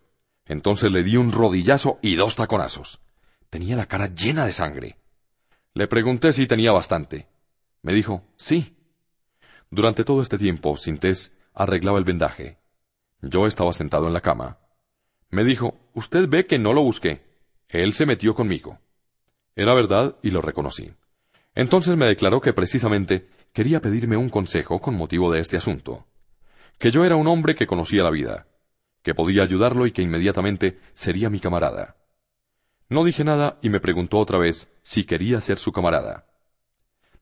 Entonces le di un rodillazo y dos taconazos. Tenía la cara llena de sangre. Le pregunté si tenía bastante. Me dijo, sí. Durante todo este tiempo, Sintés arreglaba el vendaje. Yo estaba sentado en la cama. Me dijo, usted ve que no lo busqué. Él se metió conmigo. Era verdad y lo reconocí. Entonces me declaró que precisamente quería pedirme un consejo con motivo de este asunto que yo era un hombre que conocía la vida, que podía ayudarlo y que inmediatamente sería mi camarada. No dije nada y me preguntó otra vez si quería ser su camarada.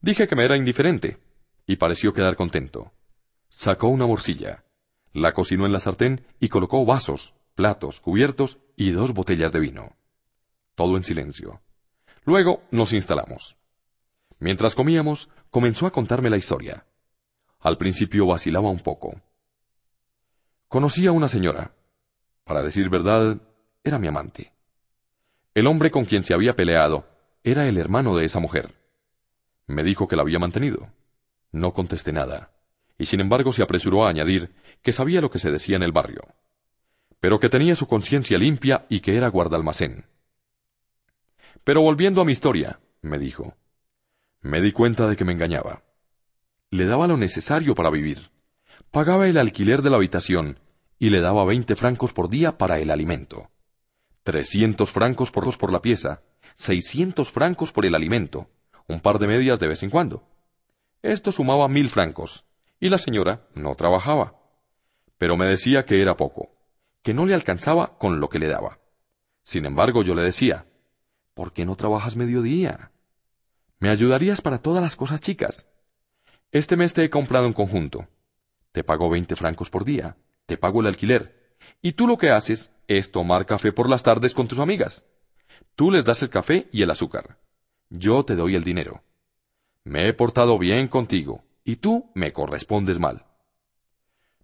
Dije que me era indiferente, y pareció quedar contento. Sacó una morcilla, la cocinó en la sartén y colocó vasos, platos, cubiertos y dos botellas de vino. Todo en silencio. Luego nos instalamos. Mientras comíamos, comenzó a contarme la historia. Al principio vacilaba un poco. Conocí a una señora. Para decir verdad, era mi amante. El hombre con quien se había peleado era el hermano de esa mujer. Me dijo que la había mantenido. No contesté nada, y sin embargo se apresuró a añadir que sabía lo que se decía en el barrio, pero que tenía su conciencia limpia y que era guardalmacén. Pero volviendo a mi historia, me dijo, me di cuenta de que me engañaba. Le daba lo necesario para vivir. Pagaba el alquiler de la habitación y le daba veinte francos por día para el alimento. Trescientos francos por dos por la pieza, seiscientos francos por el alimento, un par de medias de vez en cuando. Esto sumaba mil francos, y la señora no trabajaba. Pero me decía que era poco, que no le alcanzaba con lo que le daba. Sin embargo, yo le decía, ¿por qué no trabajas mediodía? ¿Me ayudarías para todas las cosas chicas? Este mes te he comprado un conjunto. Te pago veinte francos por día, te pago el alquiler, y tú lo que haces es tomar café por las tardes con tus amigas. Tú les das el café y el azúcar. Yo te doy el dinero. Me he portado bien contigo, y tú me correspondes mal.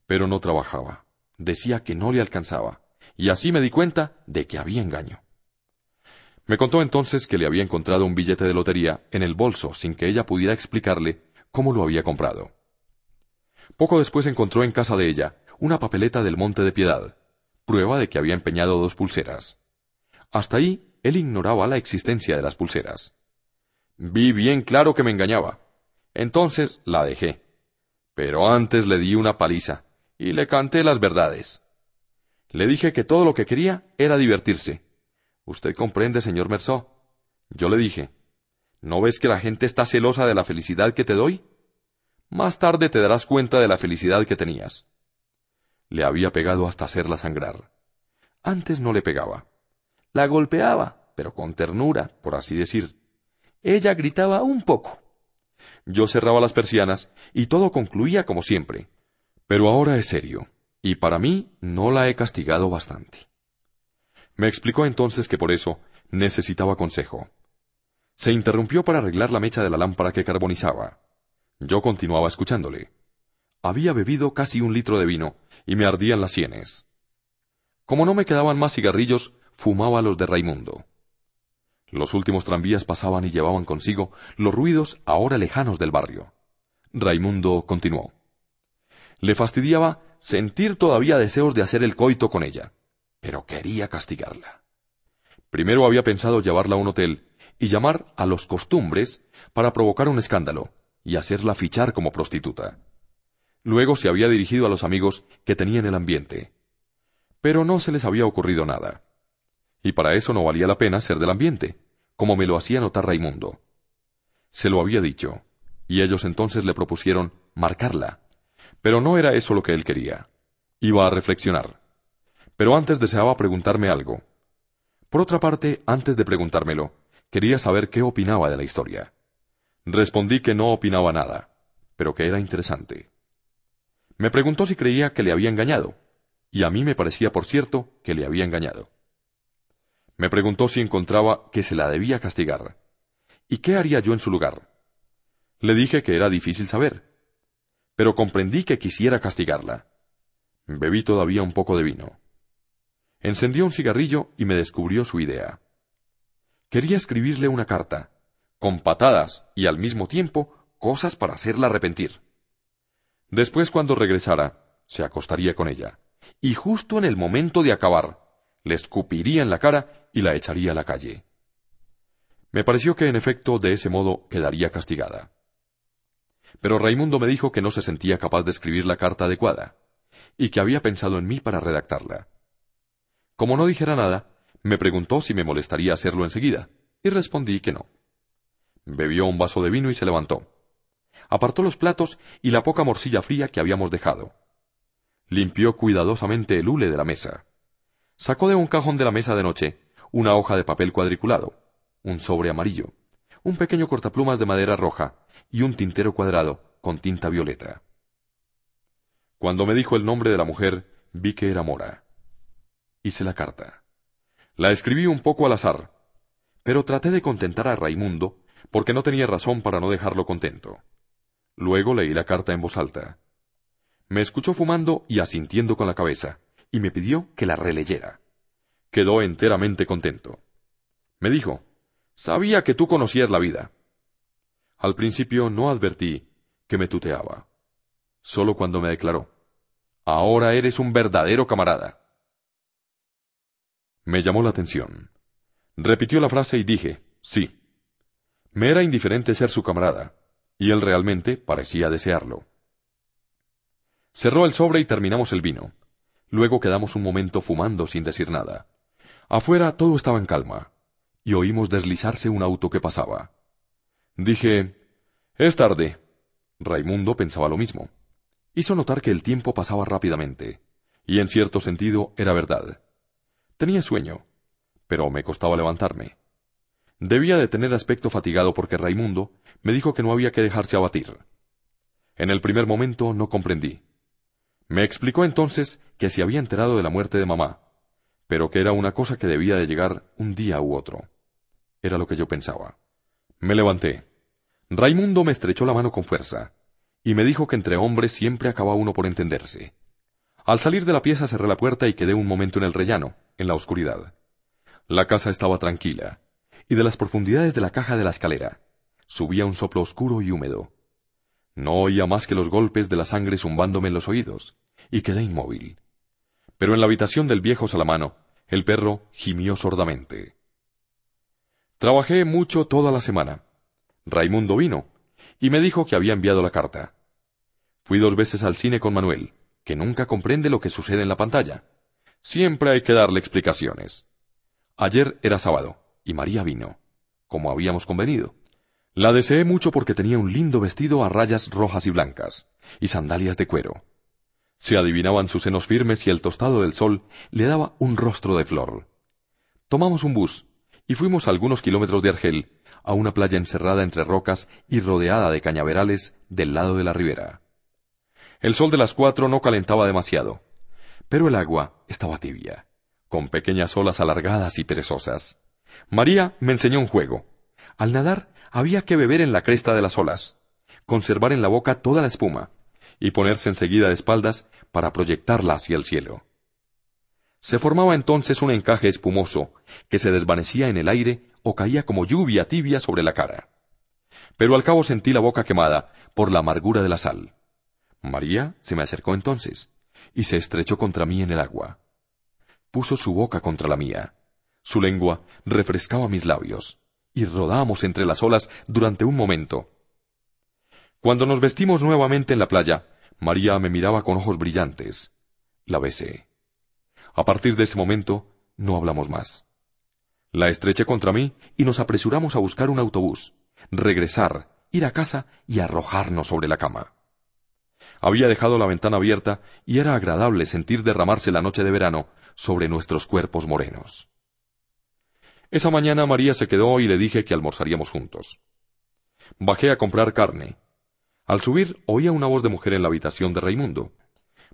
Pero no trabajaba. Decía que no le alcanzaba, y así me di cuenta de que había engaño. Me contó entonces que le había encontrado un billete de lotería en el bolso sin que ella pudiera explicarle cómo lo había comprado. Poco después encontró en casa de ella una papeleta del Monte de Piedad, prueba de que había empeñado dos pulseras. Hasta ahí él ignoraba la existencia de las pulseras. Vi bien claro que me engañaba. Entonces la dejé. Pero antes le di una paliza y le canté las verdades. Le dije que todo lo que quería era divertirse. Usted comprende, señor Merceau. Yo le dije, ¿no ves que la gente está celosa de la felicidad que te doy? Más tarde te darás cuenta de la felicidad que tenías. Le había pegado hasta hacerla sangrar. Antes no le pegaba. La golpeaba, pero con ternura, por así decir. Ella gritaba un poco. Yo cerraba las persianas y todo concluía como siempre. Pero ahora es serio, y para mí no la he castigado bastante. Me explicó entonces que por eso necesitaba consejo. Se interrumpió para arreglar la mecha de la lámpara que carbonizaba. Yo continuaba escuchándole. Había bebido casi un litro de vino y me ardían las sienes. Como no me quedaban más cigarrillos, fumaba los de Raimundo. Los últimos tranvías pasaban y llevaban consigo los ruidos ahora lejanos del barrio. Raimundo continuó. Le fastidiaba sentir todavía deseos de hacer el coito con ella, pero quería castigarla. Primero había pensado llevarla a un hotel y llamar a los costumbres para provocar un escándalo y hacerla fichar como prostituta. Luego se había dirigido a los amigos que tenían el ambiente. Pero no se les había ocurrido nada y para eso no valía la pena ser del ambiente, como me lo hacía notar Raimundo. Se lo había dicho, y ellos entonces le propusieron marcarla. Pero no era eso lo que él quería. Iba a reflexionar. Pero antes deseaba preguntarme algo. Por otra parte, antes de preguntármelo, quería saber qué opinaba de la historia. Respondí que no opinaba nada, pero que era interesante. Me preguntó si creía que le había engañado, y a mí me parecía, por cierto, que le había engañado. Me preguntó si encontraba que se la debía castigar. ¿Y qué haría yo en su lugar? Le dije que era difícil saber, pero comprendí que quisiera castigarla. Bebí todavía un poco de vino. Encendió un cigarrillo y me descubrió su idea. Quería escribirle una carta, con patadas y al mismo tiempo cosas para hacerla arrepentir. Después, cuando regresara, se acostaría con ella, y justo en el momento de acabar, le escupiría en la cara y la echaría a la calle. Me pareció que en efecto de ese modo quedaría castigada. Pero Raimundo me dijo que no se sentía capaz de escribir la carta adecuada, y que había pensado en mí para redactarla. Como no dijera nada, me preguntó si me molestaría hacerlo enseguida, y respondí que no. Bebió un vaso de vino y se levantó. Apartó los platos y la poca morcilla fría que habíamos dejado. Limpió cuidadosamente el hule de la mesa. Sacó de un cajón de la mesa de noche una hoja de papel cuadriculado, un sobre amarillo, un pequeño cortaplumas de madera roja y un tintero cuadrado con tinta violeta. Cuando me dijo el nombre de la mujer, vi que era Mora. Hice la carta. La escribí un poco al azar, pero traté de contentar a Raimundo porque no tenía razón para no dejarlo contento. Luego leí la carta en voz alta. Me escuchó fumando y asintiendo con la cabeza y me pidió que la releyera. Quedó enteramente contento. Me dijo, Sabía que tú conocías la vida. Al principio no advertí que me tuteaba. Solo cuando me declaró, Ahora eres un verdadero camarada. Me llamó la atención. Repitió la frase y dije, sí. Me era indiferente ser su camarada, y él realmente parecía desearlo. Cerró el sobre y terminamos el vino. Luego quedamos un momento fumando sin decir nada. Afuera todo estaba en calma, y oímos deslizarse un auto que pasaba. Dije, es tarde. Raimundo pensaba lo mismo. Hizo notar que el tiempo pasaba rápidamente, y en cierto sentido era verdad. Tenía sueño, pero me costaba levantarme. Debía de tener aspecto fatigado porque Raimundo me dijo que no había que dejarse abatir. En el primer momento no comprendí. Me explicó entonces que se había enterado de la muerte de mamá, pero que era una cosa que debía de llegar un día u otro. Era lo que yo pensaba. Me levanté. Raimundo me estrechó la mano con fuerza, y me dijo que entre hombres siempre acaba uno por entenderse. Al salir de la pieza cerré la puerta y quedé un momento en el rellano, en la oscuridad. La casa estaba tranquila, y de las profundidades de la caja de la escalera subía un soplo oscuro y húmedo. No oía más que los golpes de la sangre zumbándome en los oídos, y quedé inmóvil. Pero en la habitación del viejo Salamano, el perro gimió sordamente. Trabajé mucho toda la semana. Raimundo vino, y me dijo que había enviado la carta. Fui dos veces al cine con Manuel, que nunca comprende lo que sucede en la pantalla. Siempre hay que darle explicaciones. Ayer era sábado, y María vino, como habíamos convenido. La deseé mucho porque tenía un lindo vestido a rayas rojas y blancas, y sandalias de cuero. Se adivinaban sus senos firmes y el tostado del sol le daba un rostro de flor. Tomamos un bus, y fuimos a algunos kilómetros de Argel, a una playa encerrada entre rocas y rodeada de cañaverales del lado de la ribera. El sol de las cuatro no calentaba demasiado, pero el agua estaba tibia, con pequeñas olas alargadas y perezosas. María me enseñó un juego. Al nadar había que beber en la cresta de las olas, conservar en la boca toda la espuma, y ponerse enseguida de espaldas para proyectarla hacia el cielo. Se formaba entonces un encaje espumoso que se desvanecía en el aire o caía como lluvia tibia sobre la cara. Pero al cabo sentí la boca quemada por la amargura de la sal. María se me acercó entonces y se estrechó contra mí en el agua. Puso su boca contra la mía. Su lengua refrescaba mis labios, y rodamos entre las olas durante un momento. Cuando nos vestimos nuevamente en la playa, María me miraba con ojos brillantes. La besé. A partir de ese momento, no hablamos más. La estreché contra mí y nos apresuramos a buscar un autobús, regresar, ir a casa y arrojarnos sobre la cama. Había dejado la ventana abierta y era agradable sentir derramarse la noche de verano sobre nuestros cuerpos morenos. Esa mañana María se quedó y le dije que almorzaríamos juntos. Bajé a comprar carne. Al subir oía una voz de mujer en la habitación de Raimundo.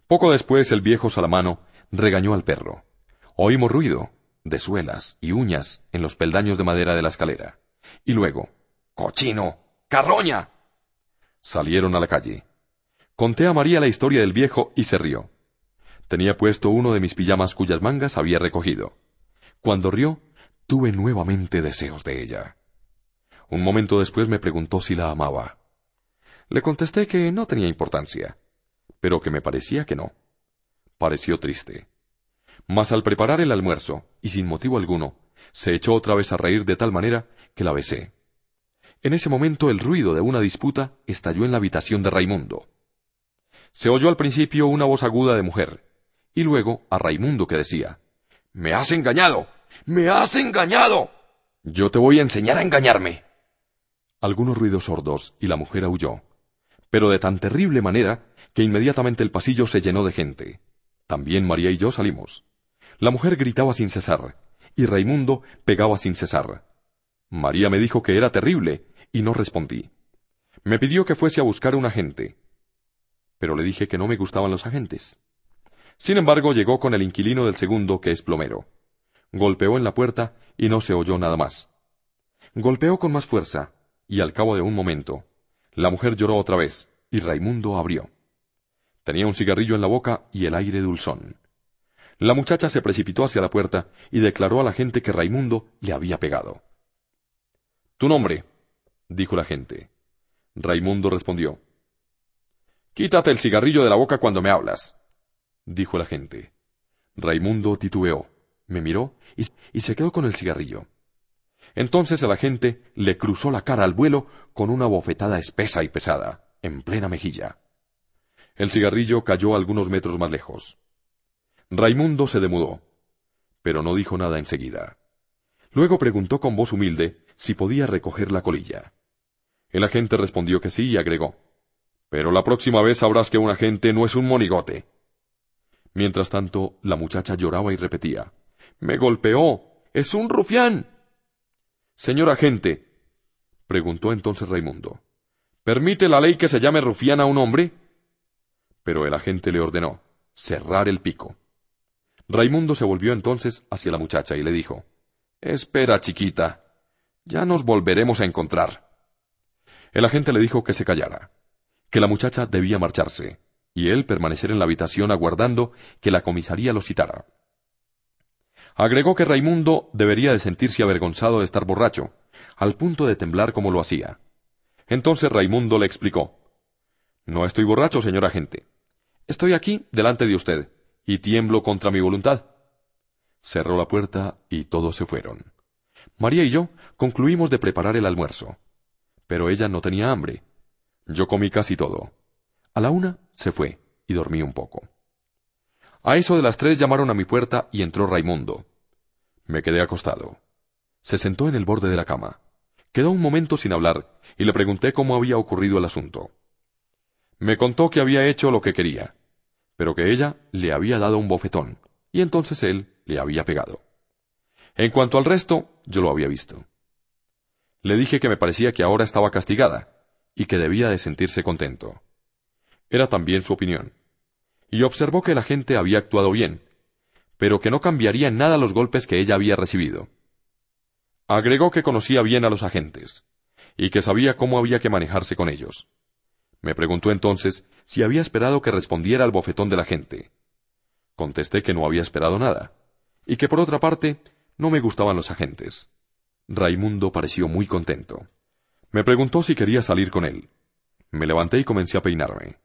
Poco después el viejo Salamano regañó al perro. Oímos ruido, de suelas y uñas en los peldaños de madera de la escalera. Y luego, ¡Cochino! ¡Carroña! Salieron a la calle. Conté a María la historia del viejo y se rió. Tenía puesto uno de mis pijamas cuyas mangas había recogido. Cuando rió, tuve nuevamente deseos de ella. Un momento después me preguntó si la amaba. Le contesté que no tenía importancia, pero que me parecía que no. Pareció triste. Mas al preparar el almuerzo, y sin motivo alguno, se echó otra vez a reír de tal manera que la besé. En ese momento el ruido de una disputa estalló en la habitación de Raimundo. Se oyó al principio una voz aguda de mujer, y luego a Raimundo que decía Me has engañado. Me has engañado. Yo te voy a enseñar a engañarme. Algunos ruidos sordos y la mujer aulló, pero de tan terrible manera que inmediatamente el pasillo se llenó de gente. También María y yo salimos. La mujer gritaba sin cesar, y Raimundo pegaba sin cesar. María me dijo que era terrible, y no respondí. Me pidió que fuese a buscar un agente. Pero le dije que no me gustaban los agentes. Sin embargo, llegó con el inquilino del segundo, que es plomero. Golpeó en la puerta y no se oyó nada más. Golpeó con más fuerza, y al cabo de un momento, la mujer lloró otra vez, y Raimundo abrió. Tenía un cigarrillo en la boca y el aire dulzón. La muchacha se precipitó hacia la puerta y declaró a la gente que Raimundo le había pegado. Tu nombre, dijo la gente. Raimundo respondió. Quítate el cigarrillo de la boca cuando me hablas, dijo la gente. Raimundo titubeó, me miró y, y se quedó con el cigarrillo. Entonces el agente le cruzó la cara al vuelo con una bofetada espesa y pesada, en plena mejilla. El cigarrillo cayó algunos metros más lejos. Raimundo se demudó, pero no dijo nada enseguida. Luego preguntó con voz humilde si podía recoger la colilla. El agente respondió que sí y agregó, Pero la próxima vez sabrás que un agente no es un monigote. Mientras tanto, la muchacha lloraba y repetía, Me golpeó. Es un rufián. Señor agente, preguntó entonces Raimundo, ¿permite la ley que se llame rufián a un hombre? Pero el agente le ordenó, cerrar el pico. Raimundo se volvió entonces hacia la muchacha y le dijo, Espera, chiquita, ya nos volveremos a encontrar. El agente le dijo que se callara, que la muchacha debía marcharse, y él permanecer en la habitación aguardando que la comisaría lo citara. Agregó que Raimundo debería de sentirse avergonzado de estar borracho, al punto de temblar como lo hacía. Entonces Raimundo le explicó No estoy borracho, señor agente. Estoy aquí delante de usted, y tiemblo contra mi voluntad. Cerró la puerta y todos se fueron. María y yo concluimos de preparar el almuerzo. Pero ella no tenía hambre. Yo comí casi todo. A la una se fue y dormí un poco. A eso de las tres llamaron a mi puerta y entró Raimundo. Me quedé acostado. Se sentó en el borde de la cama. Quedó un momento sin hablar y le pregunté cómo había ocurrido el asunto. Me contó que había hecho lo que quería, pero que ella le había dado un bofetón y entonces él le había pegado. En cuanto al resto, yo lo había visto. Le dije que me parecía que ahora estaba castigada y que debía de sentirse contento. Era también su opinión y observó que la gente había actuado bien, pero que no cambiaría en nada los golpes que ella había recibido. Agregó que conocía bien a los agentes, y que sabía cómo había que manejarse con ellos. Me preguntó entonces si había esperado que respondiera al bofetón de la gente. Contesté que no había esperado nada, y que por otra parte no me gustaban los agentes. Raimundo pareció muy contento. Me preguntó si quería salir con él. Me levanté y comencé a peinarme.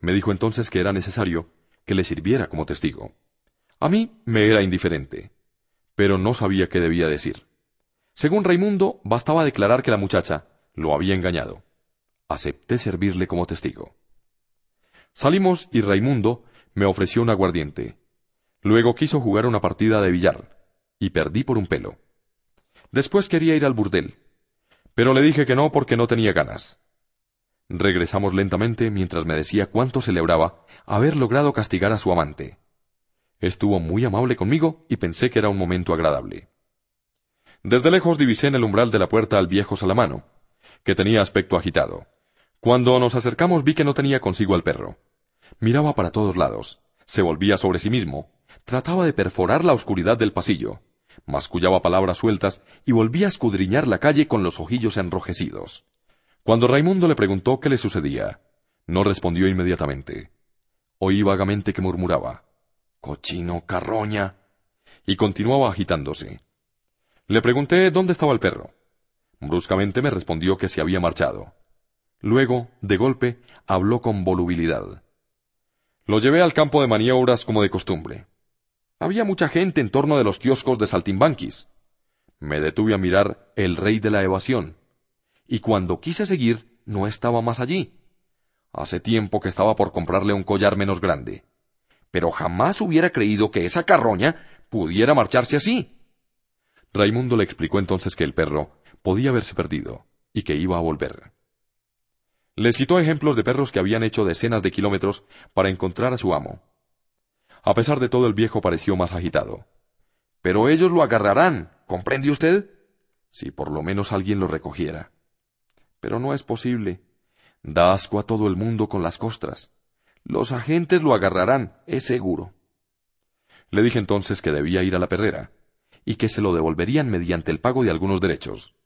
Me dijo entonces que era necesario que le sirviera como testigo. A mí me era indiferente, pero no sabía qué debía decir. Según Raimundo, bastaba declarar que la muchacha lo había engañado. Acepté servirle como testigo. Salimos y Raimundo me ofreció un aguardiente. Luego quiso jugar una partida de billar, y perdí por un pelo. Después quería ir al burdel, pero le dije que no porque no tenía ganas. Regresamos lentamente mientras me decía cuánto celebraba haber logrado castigar a su amante. Estuvo muy amable conmigo y pensé que era un momento agradable. Desde lejos divisé en el umbral de la puerta al viejo Salamano, que tenía aspecto agitado. Cuando nos acercamos vi que no tenía consigo al perro. Miraba para todos lados, se volvía sobre sí mismo, trataba de perforar la oscuridad del pasillo, mascullaba palabras sueltas y volvía a escudriñar la calle con los ojillos enrojecidos. Cuando Raimundo le preguntó qué le sucedía, no respondió inmediatamente. Oí vagamente que murmuraba Cochino, carroña. y continuaba agitándose. Le pregunté dónde estaba el perro. Bruscamente me respondió que se había marchado. Luego, de golpe, habló con volubilidad. Lo llevé al campo de maniobras como de costumbre. Había mucha gente en torno de los kioscos de Saltimbanquis. Me detuve a mirar El Rey de la Evasión y cuando quise seguir no estaba más allí. Hace tiempo que estaba por comprarle un collar menos grande. Pero jamás hubiera creído que esa carroña pudiera marcharse así. Raimundo le explicó entonces que el perro podía haberse perdido y que iba a volver. Le citó ejemplos de perros que habían hecho decenas de kilómetros para encontrar a su amo. A pesar de todo el viejo pareció más agitado. Pero ellos lo agarrarán, ¿comprende usted? Si por lo menos alguien lo recogiera pero no es posible. Da asco a todo el mundo con las costras. Los agentes lo agarrarán, es seguro. Le dije entonces que debía ir a la perrera, y que se lo devolverían mediante el pago de algunos derechos.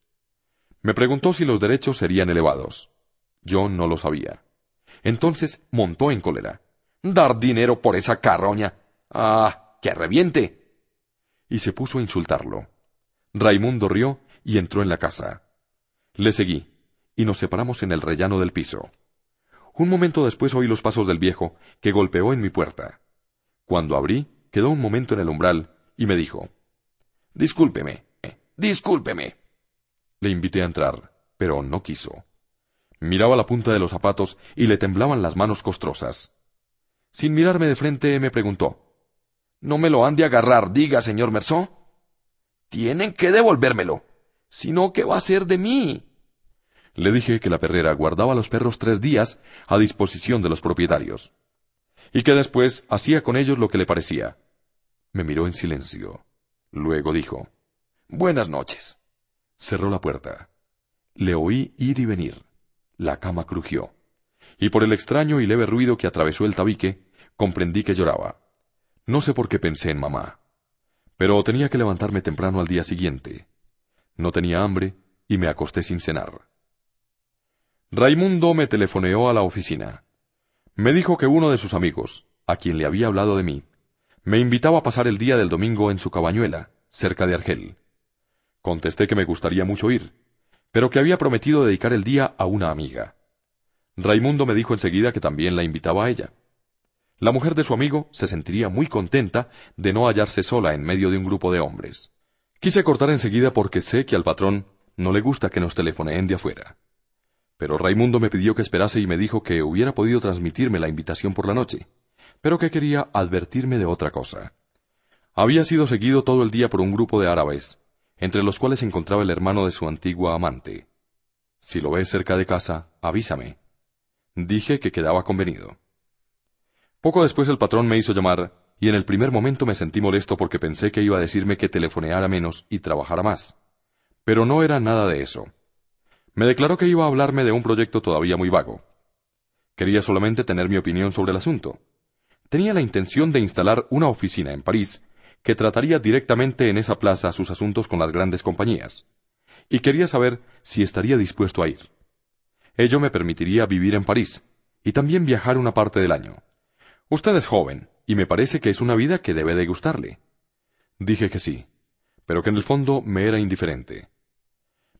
Me preguntó si los derechos serían elevados. Yo no lo sabía. Entonces montó en cólera. ¿Dar dinero por esa carroña? Ah,
que reviente.
Y se puso a insultarlo. Raimundo rió y entró en la casa. Le seguí, y nos separamos en el rellano del piso. Un momento después oí los pasos del viejo, que golpeó en mi puerta. Cuando abrí, quedó un momento en el umbral y me dijo Discúlpeme, discúlpeme. Le invité a entrar, pero no quiso. Miraba la punta de los zapatos y le temblaban las manos costrosas. Sin mirarme de frente, me preguntó No me lo han de agarrar, diga, señor Mersó. Tienen que devolvérmelo. Si no, ¿qué va a ser de mí? Le dije que la perrera guardaba a los perros tres días a disposición de los propietarios, y que después hacía con ellos lo que le parecía. Me miró en silencio. Luego dijo Buenas noches. Cerró la puerta. Le oí ir y venir. La cama crujió. Y por el extraño y leve ruido que atravesó el tabique, comprendí que lloraba. No sé por qué pensé en mamá. Pero tenía que levantarme temprano al día siguiente. No tenía hambre y me acosté sin cenar. Raimundo me telefoneó a la oficina. Me dijo que uno de sus amigos, a quien le había hablado de mí, me invitaba a pasar el día del domingo en su cabañuela, cerca de Argel. Contesté que me gustaría mucho ir, pero que había prometido dedicar el día a una amiga. Raimundo me dijo enseguida que también la invitaba a ella. La mujer de su amigo se sentiría muy contenta de no hallarse sola en medio de un grupo de hombres. Quise cortar enseguida porque sé que al patrón no le gusta que nos telefoneen de afuera. Pero Raimundo me pidió que esperase y me dijo que hubiera podido transmitirme la invitación por la noche, pero que quería advertirme de otra cosa. Había sido seguido todo el día por un grupo de árabes, entre los cuales se encontraba el hermano de su antigua amante. Si lo ves cerca de casa, avísame. Dije que quedaba convenido. Poco después el patrón me hizo llamar, y en el primer momento me sentí molesto porque pensé que iba a decirme que telefoneara menos y trabajara más. Pero no era nada de eso. Me declaró que iba a hablarme de un proyecto todavía muy vago. Quería solamente tener mi opinión sobre el asunto. Tenía la intención de instalar una oficina en París que trataría directamente en esa plaza sus asuntos con las grandes compañías. Y quería saber si estaría dispuesto a ir. Ello me permitiría vivir en París y también viajar una parte del año. Usted es joven, y me parece que es una vida que debe de gustarle. Dije que sí, pero que en el fondo me era indiferente.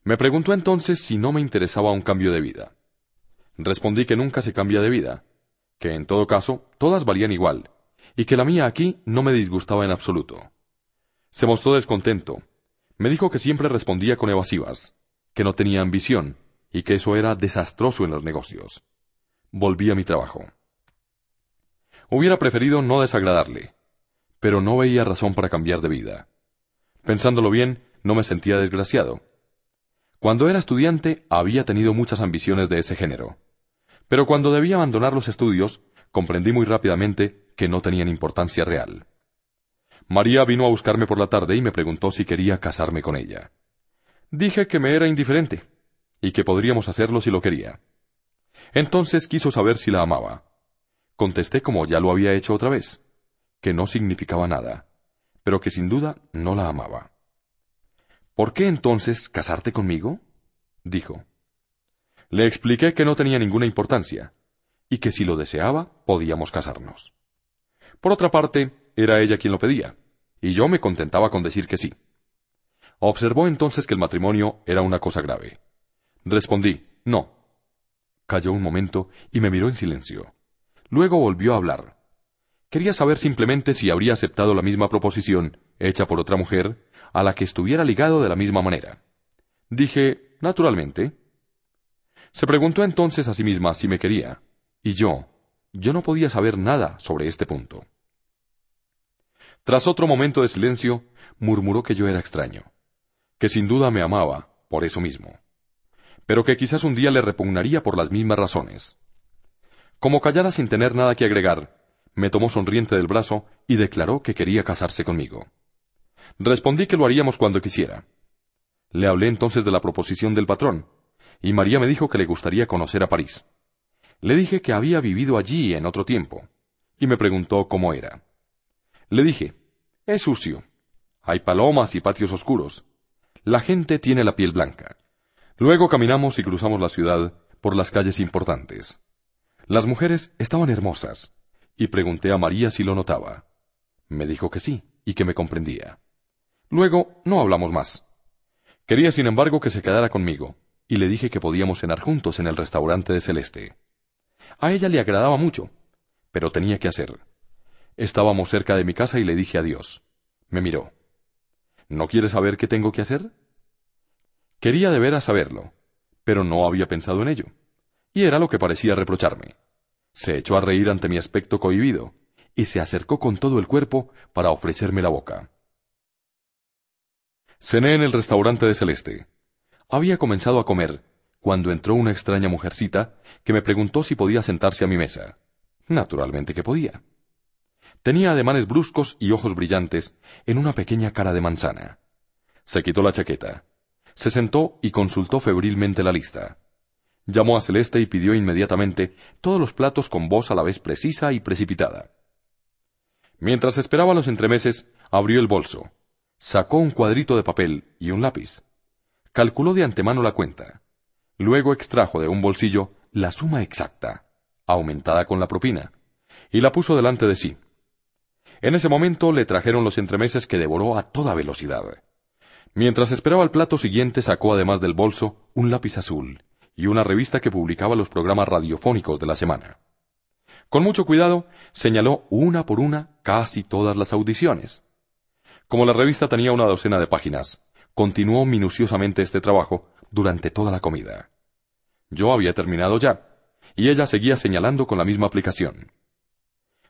Me preguntó entonces si no me interesaba un cambio de vida. Respondí que nunca se cambia de vida, que en todo caso todas valían igual, y que la mía aquí no me disgustaba en absoluto. Se mostró descontento. Me dijo que siempre respondía con evasivas, que no tenía ambición, y que eso era desastroso en los negocios. Volví a mi trabajo. Hubiera preferido no desagradarle, pero no veía razón para cambiar de vida. Pensándolo bien, no me sentía desgraciado. Cuando era estudiante había tenido muchas ambiciones de ese género, pero cuando debía abandonar los estudios, comprendí muy rápidamente que no tenían importancia real. María vino a buscarme por la tarde y me preguntó si quería casarme con ella. Dije que me era indiferente, y que podríamos hacerlo si lo quería. Entonces quiso saber si la amaba. Contesté como ya lo había hecho otra vez, que no significaba nada, pero que sin duda no la amaba. ¿Por qué entonces casarte conmigo? dijo. Le expliqué que no tenía ninguna importancia, y que si lo deseaba, podíamos casarnos. Por otra parte, era ella quien lo pedía, y yo me contentaba con decir que sí. Observó entonces que el matrimonio era una cosa grave. Respondí, no. Calló un momento y me miró en silencio. Luego volvió a hablar. Quería saber simplemente si habría aceptado la misma proposición, hecha por otra mujer, a la que estuviera ligado de la misma manera. Dije, naturalmente. Se preguntó entonces a sí misma si me quería, y yo, yo no podía saber nada sobre este punto. Tras otro momento de silencio, murmuró que yo era extraño, que sin duda me amaba, por eso mismo, pero que quizás un día le repugnaría por las mismas razones. Como callara sin tener nada que agregar, me tomó sonriente del brazo y declaró que quería casarse conmigo. Respondí que lo haríamos cuando quisiera. Le hablé entonces de la proposición del patrón, y María me dijo que le gustaría conocer a París. Le dije que había vivido allí en otro tiempo, y me preguntó cómo era. Le dije, es sucio. Hay palomas y patios oscuros. La gente tiene la piel blanca. Luego caminamos y cruzamos la ciudad por las calles importantes. Las mujeres estaban hermosas, y pregunté a María si lo notaba. Me dijo que sí, y que me comprendía. Luego no hablamos más. Quería, sin embargo, que se quedara conmigo, y le dije que podíamos cenar juntos en el restaurante de Celeste. A ella le agradaba mucho, pero tenía que hacer. Estábamos cerca de mi casa y le dije adiós. Me miró. ¿No quieres saber qué tengo que hacer? Quería de veras saberlo, pero no había pensado en ello, y era lo que parecía reprocharme. Se echó a reír ante mi aspecto cohibido, y se acercó con todo el cuerpo para ofrecerme la boca. Cené en el restaurante de Celeste. Había comenzado a comer, cuando entró una extraña mujercita que me preguntó si podía sentarse a mi mesa. Naturalmente que podía. Tenía ademanes bruscos y ojos brillantes en una pequeña cara de manzana. Se quitó la chaqueta. Se sentó y consultó febrilmente la lista. Llamó a Celeste y pidió inmediatamente todos los platos con voz a la vez precisa y precipitada. Mientras esperaba los entremeses, abrió el bolso, sacó un cuadrito de papel y un lápiz. Calculó de antemano la cuenta. Luego extrajo de un bolsillo la suma exacta, aumentada con la propina, y la puso delante de sí. En ese momento le trajeron los entremeses que devoró a toda velocidad. Mientras esperaba el plato siguiente sacó además del bolso un lápiz azul y una revista que publicaba los programas radiofónicos de la semana. Con mucho cuidado señaló una por una casi todas las audiciones. Como la revista tenía una docena de páginas, continuó minuciosamente este trabajo durante toda la comida. Yo había terminado ya, y ella seguía señalando con la misma aplicación.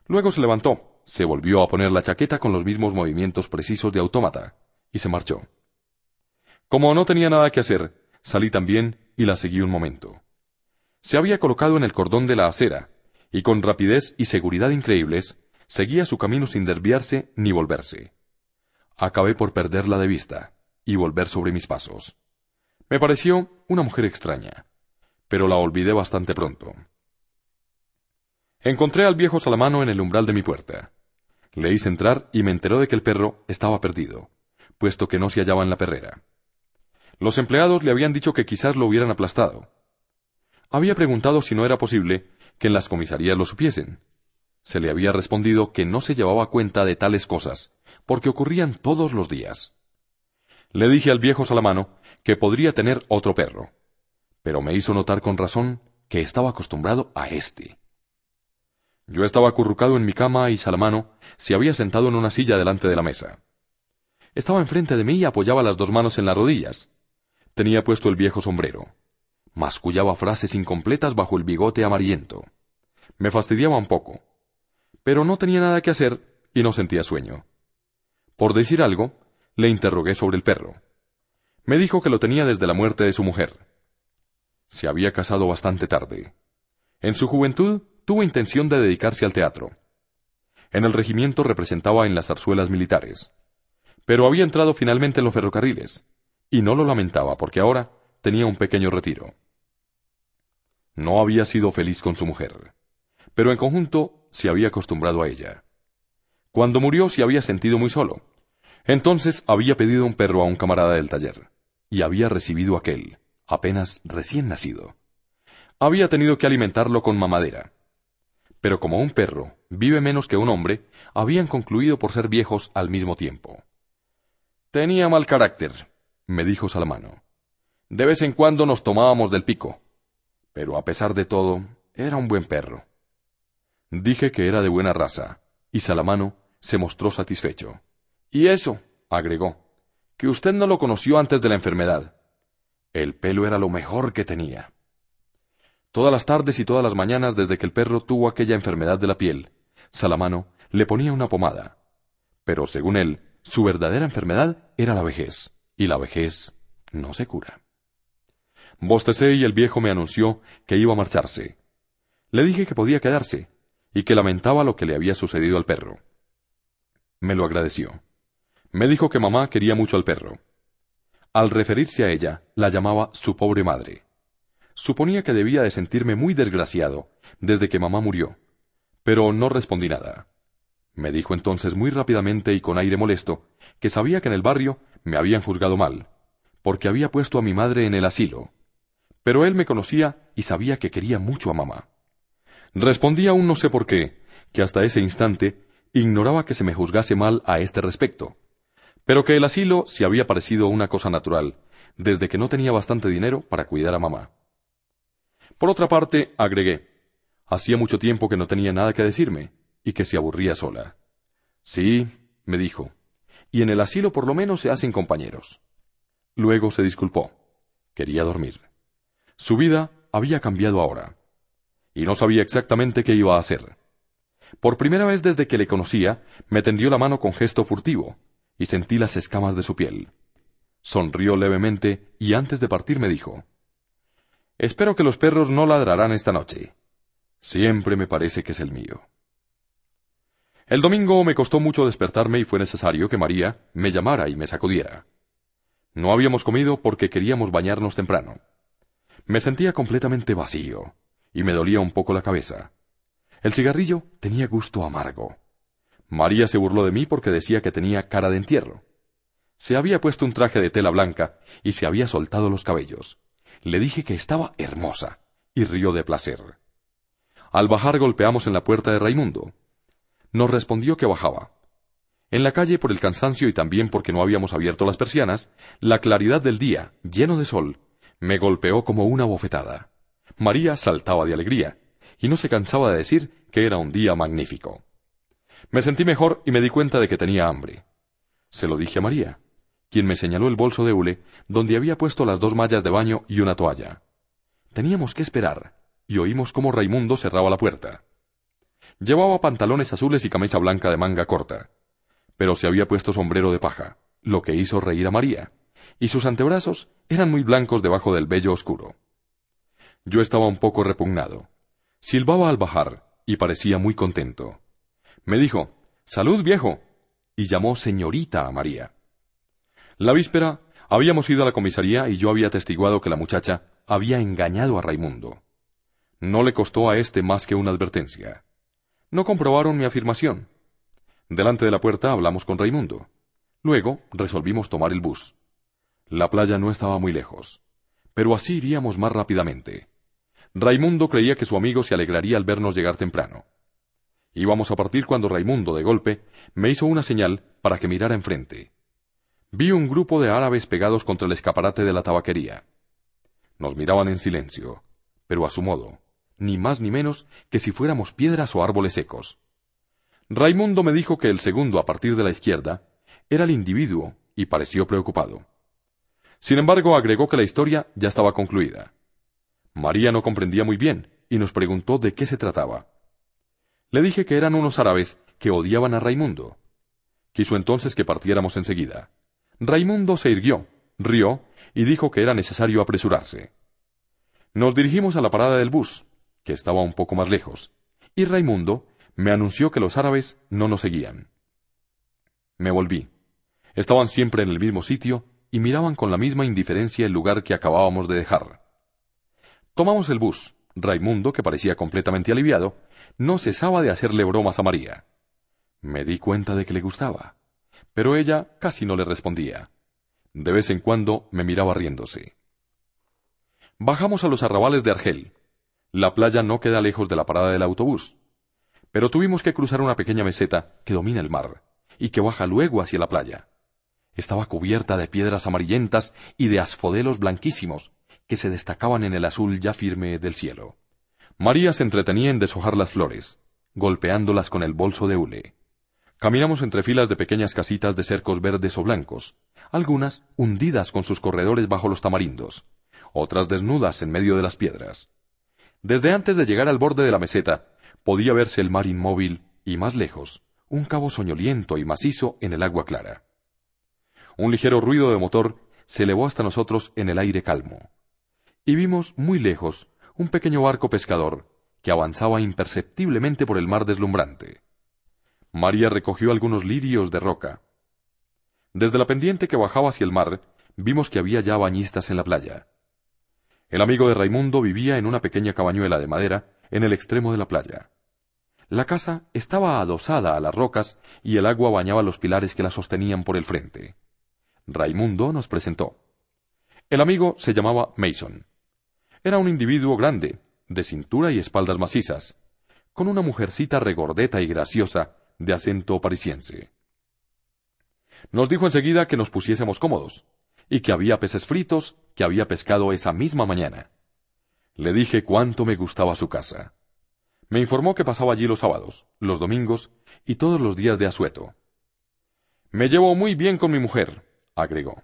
Luego se levantó, se volvió a poner la chaqueta con los mismos movimientos precisos de autómata, y se marchó. Como no tenía nada que hacer, salí también y la seguí un momento. Se había colocado en el cordón de la acera, y con rapidez y seguridad increíbles, seguía su camino sin desviarse ni volverse. Acabé por perderla de vista y volver sobre mis pasos. Me pareció una mujer extraña, pero la olvidé bastante pronto. Encontré al viejo Salamano en el umbral de mi puerta. Le hice entrar y me enteró de que el perro estaba perdido, puesto que no se hallaba en la perrera. Los empleados le habían dicho que quizás lo hubieran aplastado. Había preguntado si no era posible que en las comisarías lo supiesen. Se le había respondido que no se llevaba cuenta de tales cosas, porque ocurrían todos los días. Le dije al viejo Salamano que podría tener otro perro, pero me hizo notar con razón que estaba acostumbrado a éste. Yo estaba acurrucado en mi cama y Salamano se había sentado en una silla delante de la mesa. Estaba enfrente de mí y apoyaba las dos manos en las rodillas. Tenía puesto el viejo sombrero. Mascullaba frases incompletas bajo el bigote amarillento. Me fastidiaba un poco. Pero no tenía nada que hacer y no sentía sueño. Por decir algo, le interrogué sobre el perro. Me dijo que lo tenía desde la muerte de su mujer. Se había casado bastante tarde. En su juventud tuvo intención de dedicarse al teatro. En el regimiento representaba en las zarzuelas militares. Pero había entrado finalmente en los ferrocarriles, y no lo lamentaba porque ahora tenía un pequeño retiro. No había sido feliz con su mujer, pero en conjunto se había acostumbrado a ella. Cuando murió se había sentido muy solo. Entonces había pedido un perro a un camarada del taller, y había recibido aquel, apenas recién nacido. Había tenido que alimentarlo con mamadera, pero como un perro vive menos que un hombre, habían concluido por ser viejos al mismo tiempo. Tenía mal carácter, me dijo Salamano. De vez en cuando nos tomábamos del pico, pero a pesar de todo, era un buen perro. Dije que era de buena raza, y Salamano se mostró satisfecho. Y eso, agregó, que usted no lo conoció antes de la enfermedad. El pelo era lo mejor que tenía. Todas las tardes y todas las mañanas desde que el perro tuvo aquella enfermedad de la piel, Salamano le ponía una pomada. Pero según él, su verdadera enfermedad era la vejez, y la vejez no se cura. Bostecé y el viejo me anunció que iba a marcharse. Le dije que podía quedarse, y que lamentaba lo que le había sucedido al perro. Me lo agradeció. Me dijo que mamá quería mucho al perro. Al referirse a ella, la llamaba su pobre madre. Suponía que debía de sentirme muy desgraciado desde que mamá murió, pero no respondí nada. Me dijo entonces muy rápidamente y con aire molesto que sabía que en el barrio me habían juzgado mal, porque había puesto a mi madre en el asilo. Pero él me conocía y sabía que quería mucho a mamá. Respondí aún no sé por qué, que hasta ese instante ignoraba que se me juzgase mal a este respecto, pero que el asilo se había parecido una cosa natural, desde que no tenía bastante dinero para cuidar a mamá. Por otra parte, agregué, hacía mucho tiempo que no tenía nada que decirme, y que se aburría sola. Sí, me dijo, y en el asilo por lo menos se hacen compañeros. Luego se disculpó. Quería dormir. Su vida había cambiado ahora, y no sabía exactamente qué iba a hacer. Por primera vez desde que le conocía, me tendió la mano con gesto furtivo, y sentí las escamas de su piel. Sonrió levemente y antes de partir me dijo Espero que los perros no ladrarán esta noche. Siempre me parece que es el mío. El domingo me costó mucho despertarme y fue necesario que María me llamara y me sacudiera. No habíamos comido porque queríamos bañarnos temprano. Me sentía completamente vacío y me dolía un poco la cabeza. El cigarrillo tenía gusto amargo. María se burló de mí porque decía que tenía cara de entierro. Se había puesto un traje de tela blanca y se había soltado los cabellos. Le dije que estaba hermosa, y rió de placer. Al bajar golpeamos en la puerta de Raimundo. Nos respondió que bajaba. En la calle, por el cansancio y también porque no habíamos abierto las persianas, la claridad del día, lleno de sol, me golpeó como una bofetada. María saltaba de alegría, y no se cansaba de decir que era un día magnífico. Me sentí mejor y me di cuenta de que tenía hambre. Se lo dije a María quien me señaló el bolso de hule donde había puesto las dos mallas de baño y una toalla. Teníamos que esperar, y oímos cómo Raimundo cerraba la puerta. Llevaba pantalones azules y camisa blanca de manga corta, pero se había puesto sombrero de paja, lo que hizo reír a María, y sus antebrazos eran muy blancos debajo del vello oscuro. Yo estaba un poco repugnado. Silbaba al bajar, y parecía muy contento. Me dijo, Salud, viejo, y llamó señorita a María. La víspera habíamos ido a la comisaría y yo había atestiguado que la muchacha había engañado a Raimundo. No le costó a éste más que una advertencia. No comprobaron mi afirmación. Delante de la puerta hablamos con Raimundo. Luego resolvimos tomar el bus. La playa no estaba muy lejos, pero así iríamos más rápidamente. Raimundo creía que su amigo se alegraría al vernos llegar temprano. Íbamos a partir cuando Raimundo, de golpe, me hizo una señal para que mirara enfrente. Vi un grupo de árabes pegados contra el escaparate de la tabaquería. Nos miraban en silencio, pero a su modo, ni más ni menos que si fuéramos piedras o árboles secos. Raimundo me dijo que el segundo a partir de la izquierda era el individuo y pareció preocupado. Sin embargo, agregó que la historia ya estaba concluida. María no comprendía muy bien y nos preguntó de qué se trataba. Le dije que eran unos árabes que odiaban a Raimundo. Quiso entonces que partiéramos enseguida. Raimundo se irguió, rió y dijo que era necesario apresurarse. Nos dirigimos a la parada del bus, que estaba un poco más lejos, y Raimundo me anunció que los árabes no nos seguían. Me volví. Estaban siempre en el mismo sitio y miraban con la misma indiferencia el lugar que acabábamos de dejar. Tomamos el bus. Raimundo, que parecía completamente aliviado, no cesaba de hacerle bromas a María. Me di cuenta de que le gustaba pero ella casi no le respondía. De vez en cuando me miraba riéndose. Bajamos a los arrabales de Argel. La playa no queda lejos de la parada del autobús, pero tuvimos que cruzar una pequeña meseta que domina el mar y que baja luego hacia la playa. Estaba cubierta de piedras amarillentas y de asfodelos blanquísimos que se destacaban en el azul ya firme del cielo. María se entretenía en deshojar las flores, golpeándolas con el bolso de hule. Caminamos entre filas de pequeñas casitas de cercos verdes o blancos, algunas hundidas con sus corredores bajo los tamarindos, otras desnudas en medio de las piedras. Desde antes de llegar al borde de la meseta, podía verse el mar inmóvil y más lejos, un cabo soñoliento y macizo en el agua clara. Un ligero ruido de motor se elevó hasta nosotros en el aire calmo, y vimos muy lejos un pequeño barco pescador que avanzaba imperceptiblemente por el mar deslumbrante. María recogió algunos lirios de roca. Desde la pendiente que bajaba hacia el mar, vimos que había ya bañistas en la playa. El amigo de Raimundo vivía en una pequeña cabañuela de madera en el extremo de la playa. La casa estaba adosada a las rocas y el agua bañaba los pilares que la sostenían por el frente. Raimundo nos presentó. El amigo se llamaba Mason. Era un individuo grande, de cintura y espaldas macizas, con una mujercita regordeta y graciosa de acento parisiense. Nos dijo enseguida que nos pusiésemos cómodos, y que había peces fritos que había pescado esa misma mañana. Le dije cuánto me gustaba su casa. Me informó que pasaba allí los sábados, los domingos y todos los días de asueto. Me llevo muy bien con mi mujer, agregó.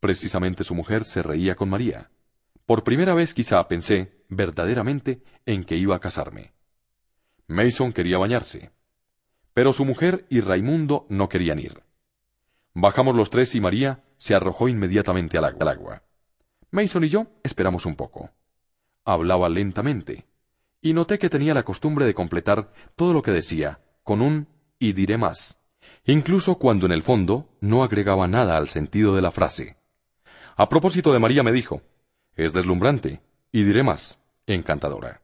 Precisamente su mujer se reía con María. Por primera vez quizá pensé, verdaderamente, en que iba a casarme. Mason quería bañarse. Pero su mujer y Raimundo no querían ir. Bajamos los tres y María se arrojó inmediatamente al agua. Mason y yo esperamos un poco. Hablaba lentamente, y noté que tenía la costumbre de completar todo lo que decía con un y diré más, incluso cuando en el fondo no agregaba nada al sentido de la frase. A propósito de María me dijo, es deslumbrante, y diré más, encantadora.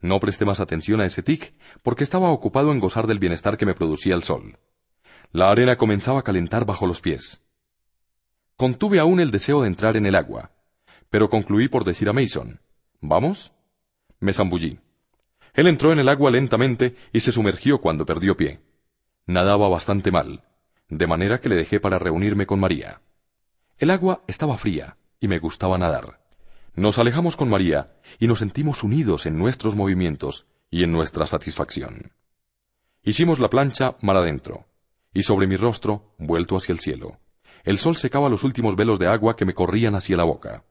No presté más atención a ese tic, porque estaba ocupado en gozar del bienestar que me producía el sol. La arena comenzaba a calentar bajo los pies. Contuve aún el deseo de entrar en el agua, pero concluí por decir a Mason, ¿Vamos? Me zambullí. Él entró en el agua lentamente y se sumergió cuando perdió pie. Nadaba bastante mal, de manera que le dejé para reunirme con María. El agua estaba fría y me gustaba nadar. Nos alejamos con María y nos sentimos unidos en nuestros movimientos y en nuestra satisfacción. Hicimos la plancha mar adentro, y sobre mi rostro, vuelto hacia el cielo, el sol secaba los últimos velos de agua que me corrían hacia la boca.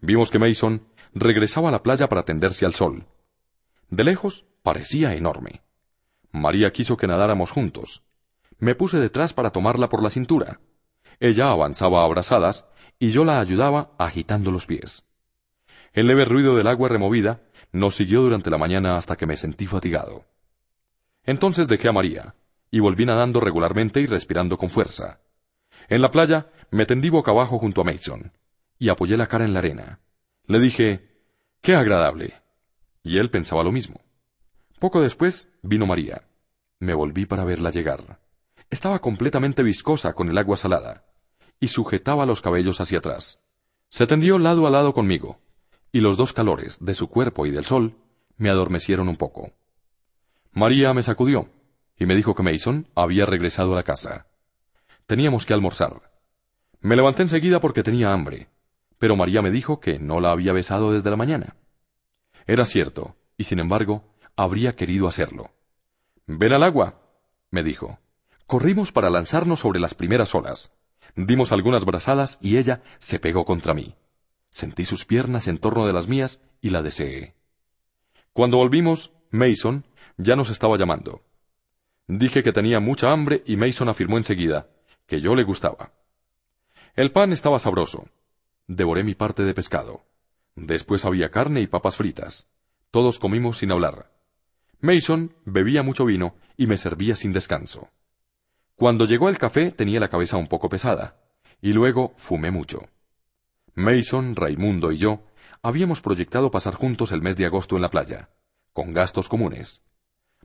Vimos que Mason regresaba a la playa para tenderse al sol, de lejos parecía enorme. María quiso que nadáramos juntos. Me puse detrás para tomarla por la cintura. Ella avanzaba abrazadas y yo la ayudaba agitando los pies. El leve ruido del agua removida nos siguió durante la mañana hasta que me sentí fatigado. Entonces dejé a María y volví nadando regularmente y respirando con fuerza. En la playa me tendí boca abajo junto a Mason y apoyé la cara en la arena. Le dije, ¡Qué agradable! Y él pensaba lo mismo. Poco después vino María. Me volví para verla llegar. Estaba completamente viscosa con el agua salada, y sujetaba los cabellos hacia atrás. Se tendió lado a lado conmigo, y los dos calores de su cuerpo y del sol me adormecieron un poco. María me sacudió, y me dijo que Mason había regresado a la casa. Teníamos que almorzar. Me levanté enseguida porque tenía hambre, pero María me dijo que no la había besado desde la mañana. Era cierto, y sin embargo, habría querido hacerlo. Ven al agua, me dijo. Corrimos para lanzarnos sobre las primeras olas. Dimos algunas brazadas y ella se pegó contra mí. Sentí sus piernas en torno de las mías y la deseé. Cuando volvimos, Mason ya nos estaba llamando. Dije que tenía mucha hambre y Mason afirmó enseguida que yo le gustaba. El pan estaba sabroso. Devoré mi parte de pescado. Después había carne y papas fritas. Todos comimos sin hablar. Mason bebía mucho vino y me servía sin descanso. Cuando llegó el café tenía la cabeza un poco pesada, y luego fumé mucho. Mason, Raimundo y yo habíamos proyectado pasar juntos el mes de agosto en la playa, con gastos comunes.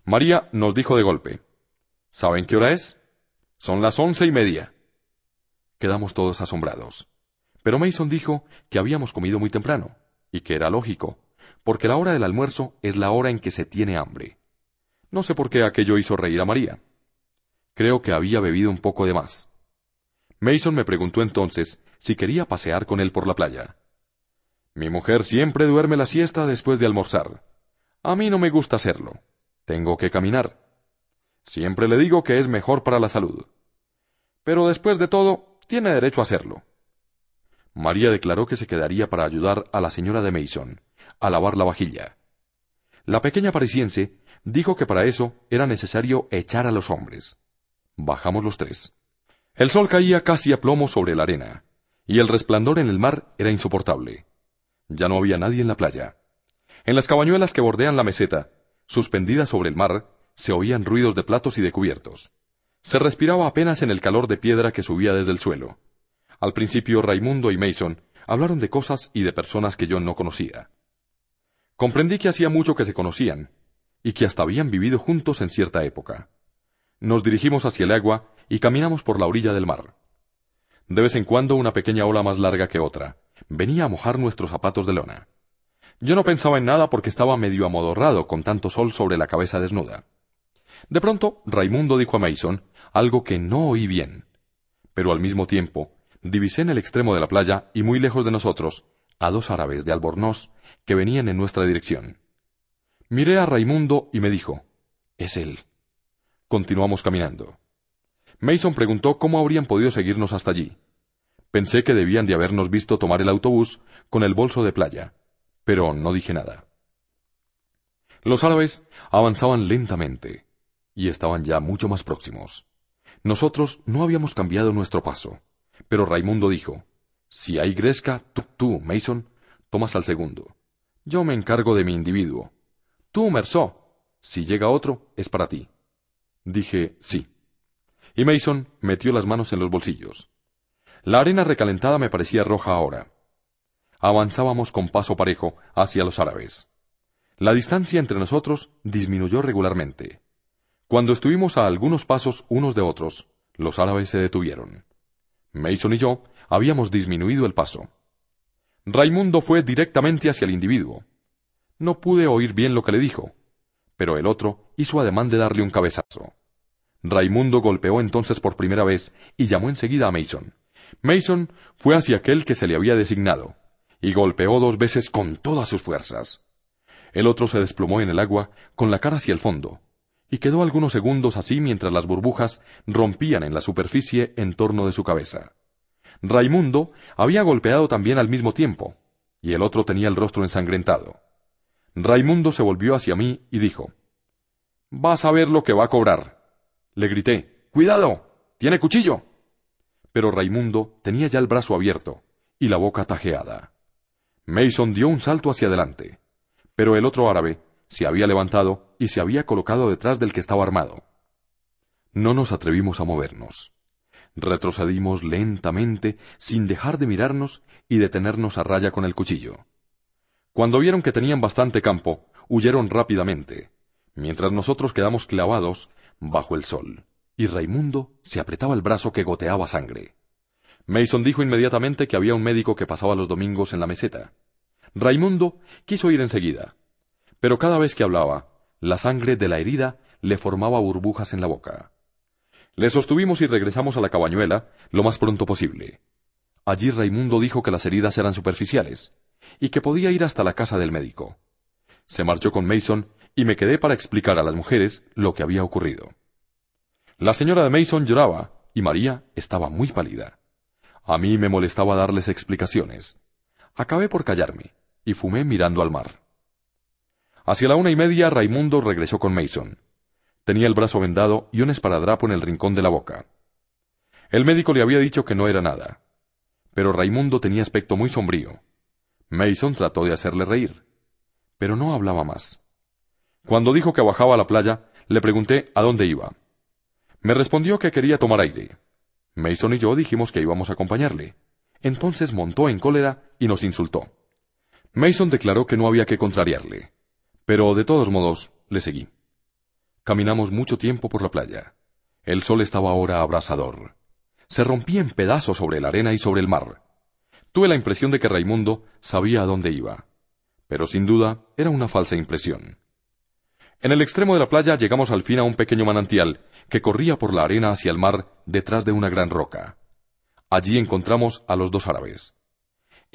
María nos dijo de golpe, ¿Saben qué hora es? Son las once y media. Quedamos todos asombrados. Pero Mason dijo que habíamos comido muy temprano, y que era lógico, porque la hora del almuerzo es la hora en que se tiene hambre. No sé por qué aquello hizo reír a María. Creo que había bebido un poco de más. Mason me preguntó entonces si quería pasear con él por la playa. Mi mujer siempre duerme la siesta después de almorzar. A mí no me gusta hacerlo. Tengo que caminar. Siempre le digo que es mejor para la salud. Pero después de todo, tiene derecho a hacerlo. María declaró que se quedaría para ayudar a la señora de Mason a lavar la vajilla. La pequeña parisiense dijo que para eso era necesario echar a los hombres. Bajamos los tres. El sol caía casi a plomo sobre la arena, y el resplandor en el mar era insoportable. Ya no había nadie en la playa. En las cabañuelas que bordean la meseta, suspendidas sobre el mar, se oían ruidos de platos y de cubiertos. Se respiraba apenas en el calor de piedra que subía desde el suelo. Al principio Raimundo y Mason hablaron de cosas y de personas que yo no conocía. Comprendí que hacía mucho que se conocían, y que hasta habían vivido juntos en cierta época. Nos dirigimos hacia el agua y caminamos por la orilla del mar. De vez en cuando una pequeña ola más larga que otra venía a mojar nuestros zapatos de lona. Yo no pensaba en nada porque estaba medio amodorrado con tanto sol sobre la cabeza desnuda. De pronto, Raimundo dijo a Mason algo que no oí bien. Pero al mismo tiempo, divisé en el extremo de la playa y muy lejos de nosotros a dos árabes de Albornoz que venían en nuestra dirección. Miré a Raimundo y me dijo, Es él. Continuamos caminando. Mason preguntó cómo habrían podido seguirnos hasta allí. Pensé que debían de habernos visto tomar el autobús con el bolso de playa, pero no dije nada. Los árabes avanzaban lentamente y estaban ya mucho más próximos. Nosotros no habíamos cambiado nuestro paso, pero Raimundo dijo, Si hay gresca, tú, tú, Mason, tomas al segundo. Yo me encargo de mi individuo. Tú, Merceau, si llega otro, es para ti. Dije, sí. Y Mason metió las manos en los bolsillos. La arena recalentada me parecía roja ahora. Avanzábamos con paso parejo hacia los árabes. La distancia entre nosotros disminuyó regularmente. Cuando estuvimos a algunos pasos unos de otros, los árabes se detuvieron. Mason y yo habíamos disminuido el paso. Raimundo fue directamente hacia el individuo. No pude oír bien lo que le dijo, pero el otro hizo ademán de darle un cabezazo. Raimundo golpeó entonces por primera vez y llamó enseguida a Mason. Mason fue hacia aquel que se le había designado, y golpeó dos veces con todas sus fuerzas. El otro se desplomó en el agua, con la cara hacia el fondo, y quedó algunos segundos así mientras las burbujas rompían en la superficie en torno de su cabeza. Raimundo había golpeado también al mismo tiempo, y el otro tenía el rostro ensangrentado. Raimundo se volvió hacia mí y dijo Vas a ver lo que va a cobrar. Le grité Cuidado. Tiene cuchillo. Pero Raimundo tenía ya el brazo abierto y la boca tajeada. Mason dio un salto hacia adelante pero el otro árabe se había levantado y se había colocado detrás del que estaba armado. No nos atrevimos a movernos. Retrocedimos lentamente, sin dejar de mirarnos y detenernos a raya con el cuchillo. Cuando vieron que tenían bastante campo, huyeron rápidamente, mientras nosotros quedamos clavados bajo el sol, y Raimundo se apretaba el brazo que goteaba sangre. Mason dijo inmediatamente que había un médico que pasaba los domingos en la meseta. Raimundo quiso ir enseguida, pero cada vez que hablaba, la sangre de la herida le formaba burbujas en la boca. Le sostuvimos y regresamos a la cabañuela lo más pronto posible. Allí Raimundo dijo que las heridas eran superficiales y que podía ir hasta la casa del médico. Se marchó con Mason y me quedé para explicar a las mujeres lo que había ocurrido. La señora de Mason lloraba y María estaba muy pálida. A mí me molestaba darles explicaciones. Acabé por callarme y fumé mirando al mar. Hacia la una y media Raimundo regresó con Mason. Tenía el brazo vendado y un esparadrapo en el rincón de la boca. El médico le había dicho que no era nada. Pero Raimundo tenía aspecto muy sombrío. Mason trató de hacerle reír, pero no hablaba más. Cuando dijo que bajaba a la playa, le pregunté a dónde iba. Me respondió que quería tomar aire. Mason y yo dijimos que íbamos a acompañarle. Entonces montó en cólera y nos insultó. Mason declaró que no había que contrariarle, pero de todos modos le seguí. Caminamos mucho tiempo por la playa. El sol estaba ahora abrasador. Se rompía en pedazos sobre la arena y sobre el mar. Tuve la impresión de que Raimundo sabía a dónde iba, pero sin duda era una falsa impresión. En el extremo de la playa llegamos al fin a un pequeño manantial que corría por la arena hacia el mar detrás de una gran roca. Allí encontramos a los dos árabes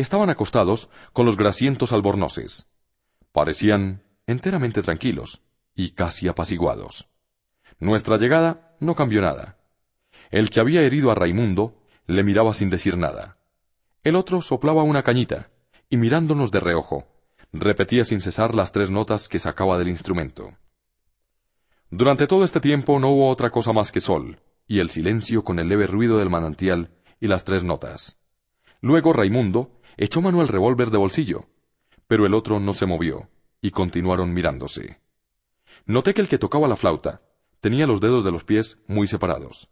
estaban acostados con los grasientos albornoces. Parecían enteramente tranquilos y casi apaciguados. Nuestra llegada no cambió nada. El que había herido a Raimundo le miraba sin decir nada. El otro soplaba una cañita y mirándonos de reojo, repetía sin cesar las tres notas que sacaba del instrumento. Durante todo este tiempo no hubo otra cosa más que sol, y el silencio con el leve ruido del manantial y las tres notas. Luego Raimundo echó mano al revólver de bolsillo, pero el otro no se movió, y continuaron mirándose. Noté que el que tocaba la flauta tenía los dedos de los pies muy separados.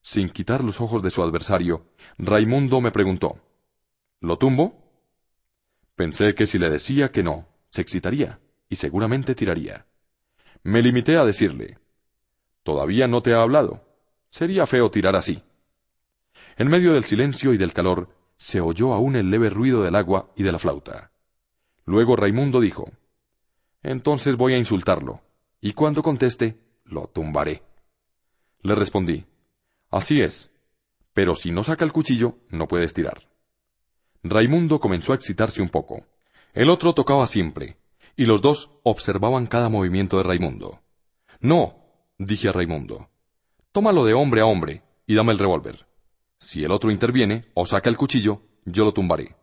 Sin quitar los ojos de su adversario, Raimundo me preguntó ¿Lo tumbo? Pensé que si le decía que no, se excitaría, y seguramente tiraría. Me limité a decirle Todavía no te ha hablado. Sería feo tirar así. En medio del silencio y del calor, se oyó aún el leve ruido del agua y de la flauta. Luego Raimundo dijo Entonces voy a insultarlo, y cuando conteste, Lo tumbaré. Le respondí, Así es, pero si no saca el cuchillo, no puedes tirar. Raimundo comenzó a excitarse un poco. El otro tocaba siempre, y los dos observaban cada movimiento de Raimundo. No, dije a Raimundo. Tómalo de hombre a hombre y dame el revólver. Si el otro interviene o saca el cuchillo, yo lo tumbaré.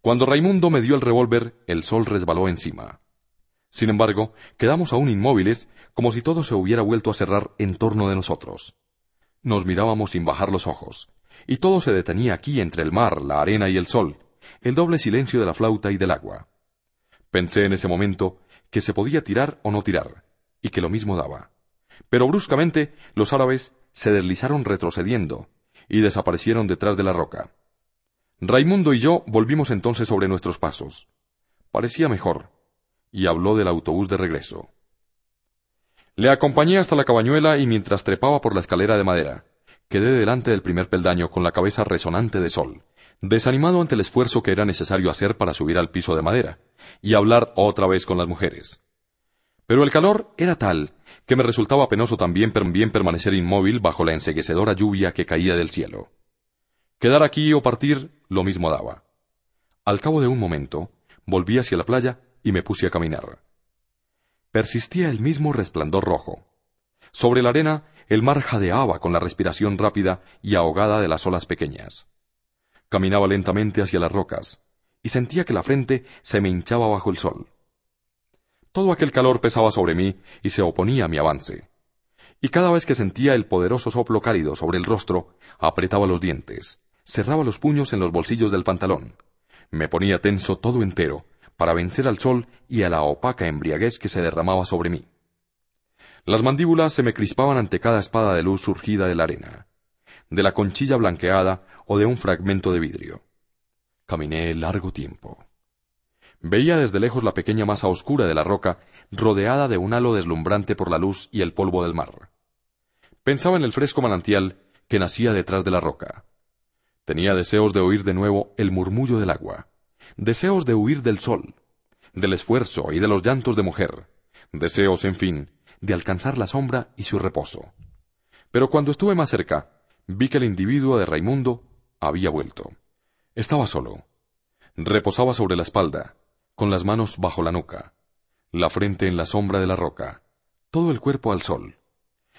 Cuando Raimundo me dio el revólver, el sol resbaló encima. Sin embargo, quedamos aún inmóviles, como si todo se hubiera vuelto a cerrar en torno de nosotros. Nos mirábamos sin bajar los ojos, y todo se detenía aquí entre el mar, la arena y el sol, el doble silencio de la flauta y del agua. Pensé en ese momento que se podía tirar o no tirar, y que lo mismo daba. Pero bruscamente los árabes se deslizaron retrocediendo y desaparecieron detrás de la roca. Raimundo y yo volvimos entonces sobre nuestros pasos. Parecía mejor, y habló del autobús de regreso. Le acompañé hasta la cabañuela y mientras trepaba por la escalera de madera, quedé delante del primer peldaño con la cabeza resonante de sol, desanimado ante el esfuerzo que era necesario hacer para subir al piso de madera, y hablar otra vez con las mujeres. Pero el calor era tal que me resultaba penoso también, permanecer inmóvil bajo la enseguecedora lluvia que caía del cielo. Quedar aquí o partir lo mismo daba. Al cabo de un momento, volví hacia la playa y me puse a caminar. Persistía el mismo resplandor rojo. Sobre la arena, el mar jadeaba con la respiración rápida y ahogada de las olas pequeñas. Caminaba lentamente hacia las rocas, y sentía que la frente se me hinchaba bajo el sol. Todo aquel calor pesaba sobre mí y se oponía a mi avance. Y cada vez que sentía el poderoso soplo cálido sobre el rostro, apretaba los dientes, cerraba los puños en los bolsillos del pantalón, me ponía tenso todo entero, para vencer al sol y a la opaca embriaguez que se derramaba sobre mí. Las mandíbulas se me crispaban ante cada espada de luz surgida de la arena, de la conchilla blanqueada o de un fragmento de vidrio. Caminé largo tiempo. Veía desde lejos la pequeña masa oscura de la roca, rodeada de un halo deslumbrante por la luz y el polvo del mar. Pensaba en el fresco manantial que nacía detrás de la roca. Tenía deseos de oír de nuevo el murmullo del agua, deseos de huir del sol, del esfuerzo y de los llantos de mujer, deseos, en fin, de alcanzar la sombra y su reposo. Pero cuando estuve más cerca, vi que el individuo de Raimundo había vuelto. Estaba solo. Reposaba sobre la espalda, con las manos bajo la nuca, la frente en la sombra de la roca, todo el cuerpo al sol.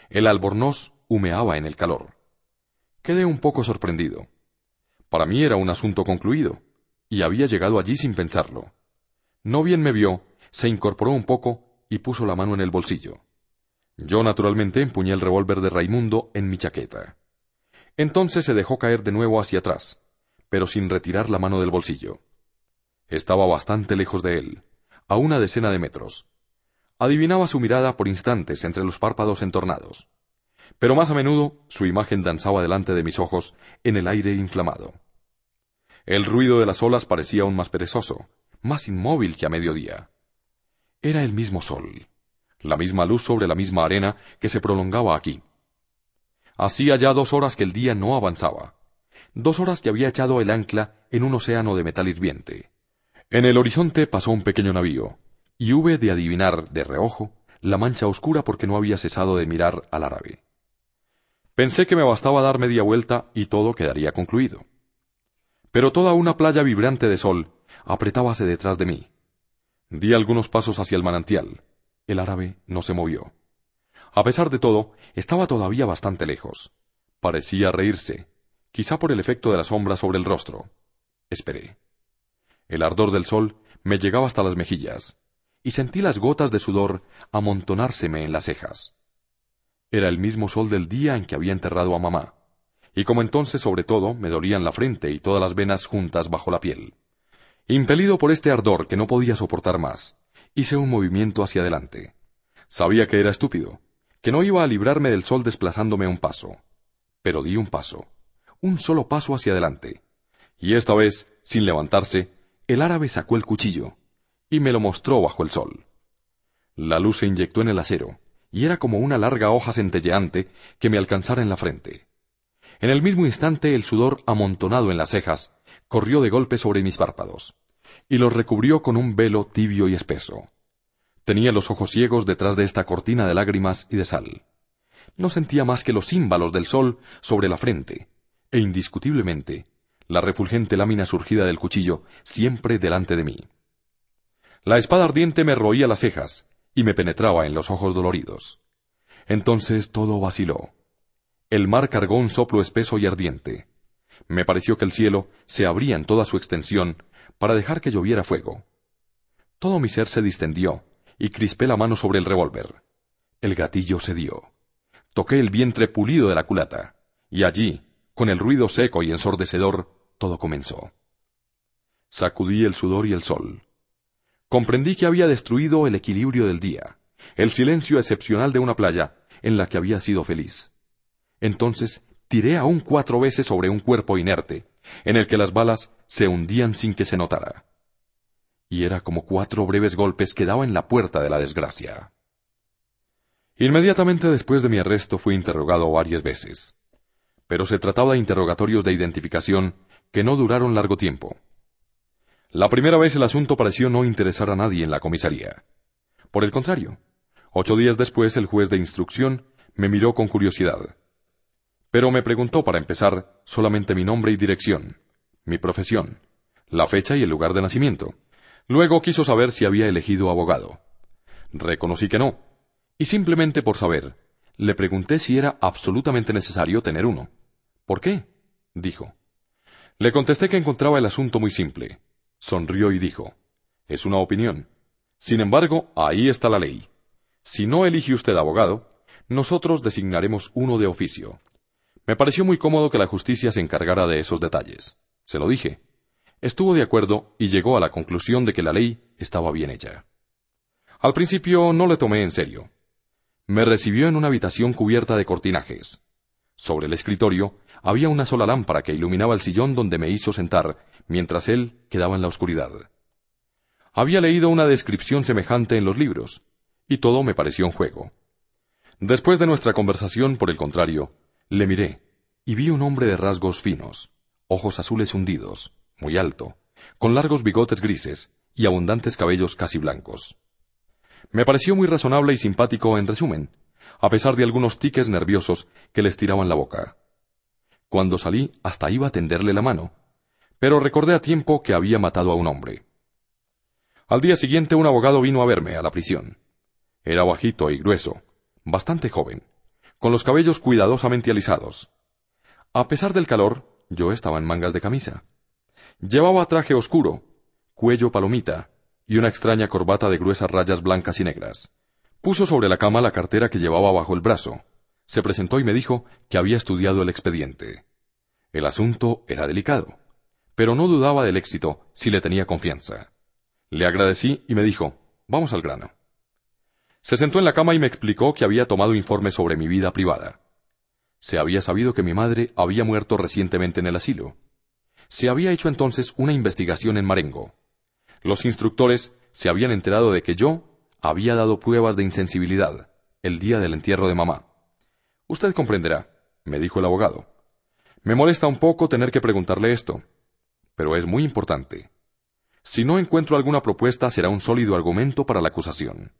El albornoz humeaba en el calor. Quedé un poco sorprendido. Para mí era un asunto concluido, y había llegado allí sin pensarlo. No bien me vio, se incorporó un poco y puso la mano en el bolsillo. Yo naturalmente empuñé el revólver de Raimundo en mi chaqueta. Entonces se dejó caer de nuevo hacia atrás, pero sin retirar la mano del bolsillo. Estaba bastante lejos de él, a una decena de metros. Adivinaba su mirada por instantes entre los párpados entornados, pero más a menudo su imagen danzaba delante de mis ojos en el aire inflamado. El ruido de las olas parecía aún más perezoso, más inmóvil que a mediodía. Era el mismo sol, la misma luz sobre la misma arena que se prolongaba aquí. Hacía ya dos horas que el día no avanzaba, dos horas que había echado el ancla en un océano de metal hirviente. En el horizonte pasó un pequeño navío, y hube de adivinar de reojo la mancha oscura porque no había cesado de mirar al árabe. Pensé que me bastaba dar media vuelta y todo quedaría concluido. Pero toda una playa vibrante de sol apretábase detrás de mí. Di algunos pasos hacia el manantial. El árabe no se movió. A pesar de todo, estaba todavía bastante lejos. Parecía reírse, quizá por el efecto de la sombra sobre el rostro. Esperé. El ardor del sol me llegaba hasta las mejillas, y sentí las gotas de sudor amontonárseme en las cejas. Era el mismo sol del día en que había enterrado a mamá, y como entonces sobre todo me dolían la frente y todas las venas juntas bajo la piel. Impelido por este ardor que no podía soportar más, hice un movimiento hacia adelante. Sabía que era estúpido, que no iba a librarme del sol desplazándome un paso. Pero di un paso, un solo paso hacia adelante. Y esta vez, sin levantarse, el árabe sacó el cuchillo y me lo mostró bajo el sol. La luz se inyectó en el acero, y era como una larga hoja centelleante que me alcanzara en la frente. En el mismo instante el sudor amontonado en las cejas corrió de golpe sobre mis párpados, y los recubrió con un velo tibio y espeso. Tenía los ojos ciegos detrás de esta cortina de lágrimas y de sal. No sentía más que los címbalos del sol sobre la frente, e indiscutiblemente la refulgente lámina surgida del cuchillo siempre delante de mí. La espada ardiente me roía las cejas y me penetraba en los ojos doloridos. Entonces todo vaciló. El mar cargó un soplo espeso y ardiente. Me pareció que el cielo se abría en toda su extensión para dejar que lloviera fuego. Todo mi ser se distendió y crispé la mano sobre el revólver. El gatillo se dio. Toqué el vientre pulido de la culata, y allí, con el ruido seco y ensordecedor, todo comenzó. Sacudí el sudor y el sol. Comprendí que había destruido el equilibrio del día, el silencio excepcional de una playa en la que había sido feliz. Entonces tiré aún cuatro veces sobre un cuerpo inerte, en el que las balas se hundían sin que se notara. Y era como cuatro breves golpes que daba en la puerta de la desgracia. Inmediatamente después de mi arresto fui interrogado varias veces, pero se trataba de interrogatorios de identificación que no duraron largo tiempo. La primera vez el asunto pareció no interesar a nadie en la comisaría. Por el contrario, ocho días después el juez de instrucción me miró con curiosidad. Pero me preguntó para empezar solamente mi nombre y dirección, mi profesión, la fecha y el lugar de nacimiento. Luego quiso saber si había elegido abogado. Reconocí que no, y simplemente por saber, le pregunté si era absolutamente necesario tener uno. ¿Por qué? dijo. Le contesté que encontraba el asunto muy simple. Sonrió y dijo, Es una opinión. Sin embargo, ahí está la ley. Si no elige usted abogado, nosotros designaremos uno de oficio. Me pareció muy cómodo que la justicia se encargara de esos detalles. Se lo dije. Estuvo de acuerdo y llegó a la conclusión de que la ley estaba bien hecha. Al principio no le tomé en serio. Me recibió en una habitación cubierta de cortinajes. Sobre el escritorio había una sola lámpara que iluminaba el sillón donde me hizo sentar, mientras él quedaba en la oscuridad. Había leído una descripción semejante en los libros, y todo me pareció un juego. Después de nuestra conversación, por el contrario, le miré, y vi un hombre de rasgos finos, ojos azules hundidos, muy alto, con largos bigotes grises y abundantes cabellos casi blancos. Me pareció muy razonable y simpático en resumen, a pesar de algunos tiques nerviosos que le estiraban la boca. Cuando salí, hasta iba a tenderle la mano, pero recordé a tiempo que había matado a un hombre. Al día siguiente un abogado vino a verme a la prisión. Era bajito y grueso, bastante joven, con los cabellos cuidadosamente alisados. A pesar del calor, yo estaba en mangas de camisa. Llevaba traje oscuro, cuello palomita y una extraña corbata de gruesas rayas blancas y negras. Puso sobre la cama la cartera que llevaba bajo el brazo, se presentó y me dijo que había estudiado el expediente. El asunto era delicado, pero no dudaba del éxito si le tenía confianza. Le agradecí y me dijo, vamos al grano. Se sentó en la cama y me explicó que había tomado informes sobre mi vida privada. Se había sabido que mi madre había muerto recientemente en el asilo. Se había hecho entonces una investigación en Marengo. Los instructores se habían enterado de que yo había dado pruebas de insensibilidad el día del entierro de mamá. Usted comprenderá, me dijo el abogado. Me molesta un poco tener que preguntarle esto, pero es muy importante. Si no encuentro alguna propuesta será un sólido argumento para la acusación.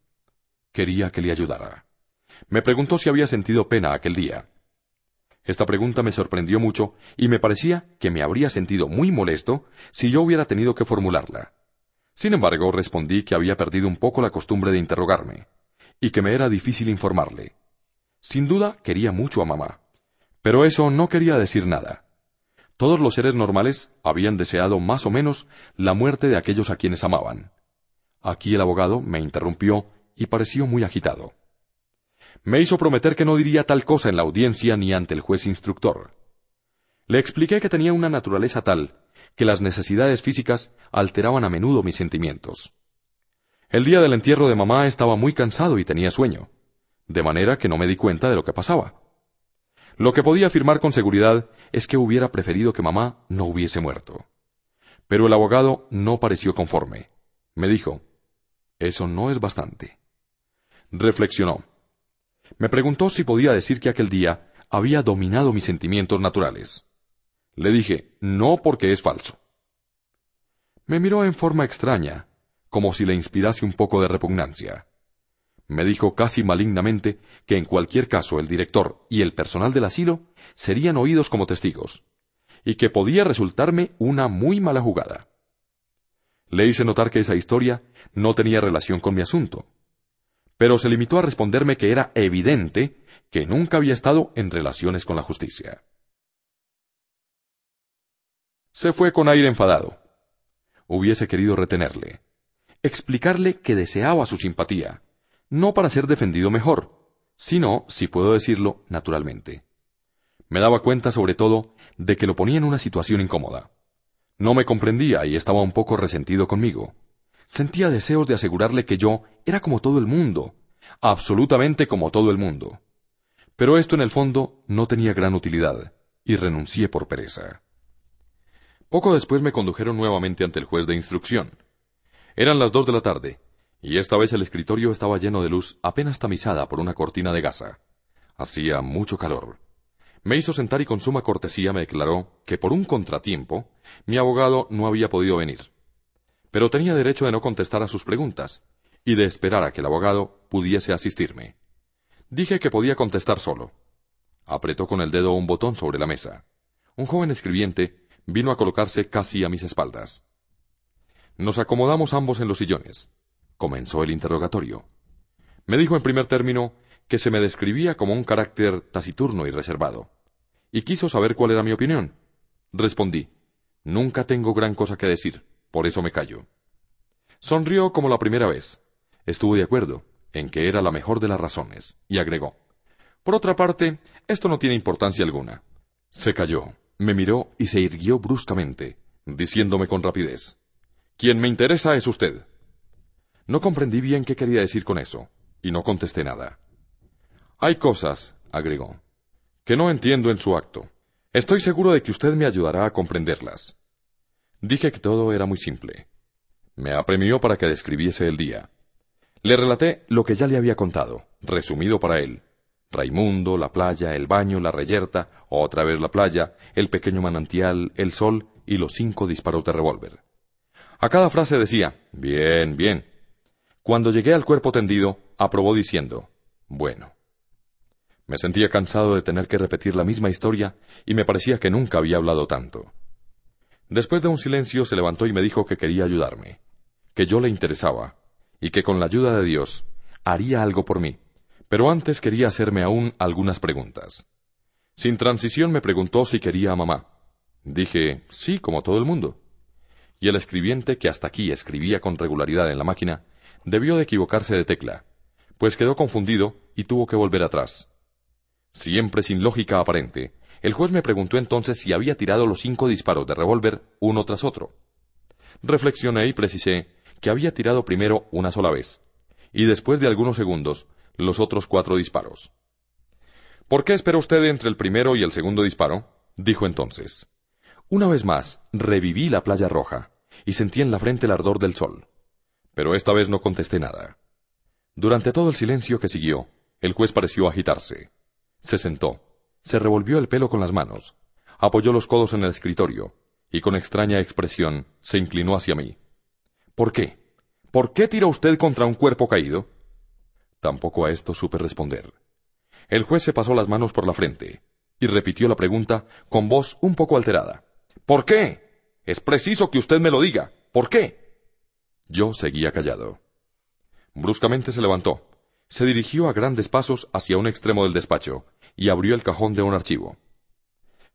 Quería que le ayudara. Me preguntó si había sentido pena aquel día. Esta pregunta me sorprendió mucho y me parecía que me habría sentido muy molesto si yo hubiera tenido que formularla. Sin embargo, respondí que había perdido un poco la costumbre de interrogarme, y que me era difícil informarle. Sin duda quería mucho a mamá. Pero eso no quería decir nada. Todos los seres normales habían deseado más o menos la muerte de aquellos a quienes amaban. Aquí el abogado me interrumpió y pareció muy agitado. Me hizo prometer que no diría tal cosa en la audiencia ni ante el juez instructor. Le expliqué que tenía una naturaleza tal que las necesidades físicas alteraban a menudo mis sentimientos. El día del entierro de mamá estaba muy cansado y tenía sueño de manera que no me di cuenta de lo que pasaba. Lo que podía afirmar con seguridad es que hubiera preferido que mamá no hubiese muerto. Pero el abogado no pareció conforme. Me dijo, Eso no es bastante. Reflexionó. Me preguntó si podía decir que aquel día había dominado mis sentimientos naturales. Le dije, no porque es falso. Me miró en forma extraña, como si le inspirase un poco de repugnancia. Me dijo casi malignamente que en cualquier caso el director y el personal del asilo serían oídos como testigos, y que podía resultarme una muy mala jugada. Le hice notar que esa historia no tenía relación con mi asunto, pero se limitó a responderme que era evidente que nunca había estado en relaciones con la justicia. Se fue con aire enfadado. Hubiese querido retenerle, explicarle que deseaba su simpatía, no para ser defendido mejor, sino, si puedo decirlo, naturalmente. Me daba cuenta, sobre todo, de que lo ponía en una situación incómoda. No me comprendía y estaba un poco resentido conmigo. Sentía deseos de asegurarle que yo era como todo el mundo, absolutamente como todo el mundo. Pero esto en el fondo no tenía gran utilidad, y renuncié por pereza. Poco después me condujeron nuevamente ante el juez de instrucción. Eran las dos de la tarde, y esta vez el escritorio estaba lleno de luz apenas tamizada por una cortina de gasa. Hacía mucho calor. Me hizo sentar y con suma cortesía me declaró que por un contratiempo mi abogado no había podido venir. Pero tenía derecho de no contestar a sus preguntas y de esperar a que el abogado pudiese asistirme. Dije que podía contestar solo. Apretó con el dedo un botón sobre la mesa. Un joven escribiente vino a colocarse casi a mis espaldas. Nos acomodamos ambos en los sillones. Comenzó el interrogatorio. Me dijo en primer término que se me describía como un carácter taciturno y reservado, y quiso saber cuál era mi opinión. Respondí, Nunca tengo gran cosa que decir, por eso me callo. Sonrió como la primera vez. Estuvo de acuerdo en que era la mejor de las razones, y agregó, Por otra parte, esto no tiene importancia alguna. Se calló, me miró y se irguió bruscamente, diciéndome con rapidez, Quien me interesa es usted. No comprendí bien qué quería decir con eso, y no contesté nada. Hay cosas, agregó, que no entiendo en su acto. Estoy seguro de que usted me ayudará a comprenderlas. Dije que todo era muy simple. Me apremió para que describiese el día. Le relaté lo que ya le había contado, resumido para él. Raimundo, la playa, el baño, la reyerta, otra vez la playa, el pequeño manantial, el sol y los cinco disparos de revólver. A cada frase decía, bien, bien. Cuando llegué al cuerpo tendido, aprobó diciendo, bueno. Me sentía cansado de tener que repetir la misma historia y me parecía que nunca había hablado tanto. Después de un silencio se levantó y me dijo que quería ayudarme, que yo le interesaba, y que con la ayuda de Dios haría algo por mí, pero antes quería hacerme aún algunas preguntas. Sin transición me preguntó si quería a mamá. Dije, sí, como todo el mundo. Y el escribiente, que hasta aquí escribía con regularidad en la máquina, debió de equivocarse de tecla, pues quedó confundido y tuvo que volver atrás. Siempre sin lógica aparente, el juez me preguntó entonces si había tirado los cinco disparos de revólver uno tras otro. Reflexioné y precisé que había tirado primero una sola vez, y después de algunos segundos los otros cuatro disparos. ¿Por qué espera usted entre el primero y el segundo disparo? dijo entonces. Una vez más, reviví la playa roja, y sentí en la frente el ardor del sol. Pero esta vez no contesté nada. Durante todo el silencio que siguió, el juez pareció agitarse. Se sentó, se revolvió el pelo con las manos, apoyó los codos en el escritorio, y con extraña expresión se inclinó hacia mí. ¿Por qué? ¿Por qué tira usted contra un cuerpo caído? Tampoco a esto supe responder. El juez se pasó las manos por la frente y repitió la pregunta con voz un poco alterada. ¿Por qué? Es preciso que usted me lo diga. ¿Por qué? Yo seguía callado. Bruscamente se levantó, se dirigió a grandes pasos hacia un extremo del despacho y abrió el cajón de un archivo.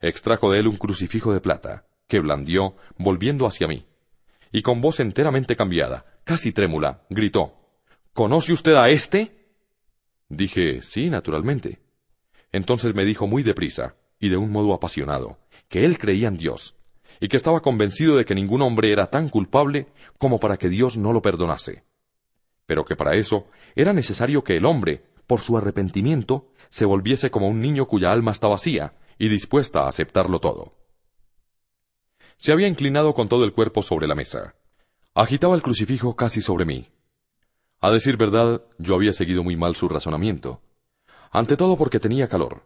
Extrajo de él un crucifijo de plata, que blandió, volviendo hacia mí, y con voz enteramente cambiada, casi trémula, gritó ¿Conoce usted a éste? Dije sí, naturalmente. Entonces me dijo muy deprisa, y de un modo apasionado, que él creía en Dios, y que estaba convencido de que ningún hombre era tan culpable como para que Dios no lo perdonase. Pero que para eso era necesario que el hombre, por su arrepentimiento, se volviese como un niño cuya alma está vacía y dispuesta a aceptarlo todo. Se había inclinado con todo el cuerpo sobre la mesa. Agitaba el crucifijo casi sobre mí. A decir verdad, yo había seguido muy mal su razonamiento. Ante todo porque tenía calor,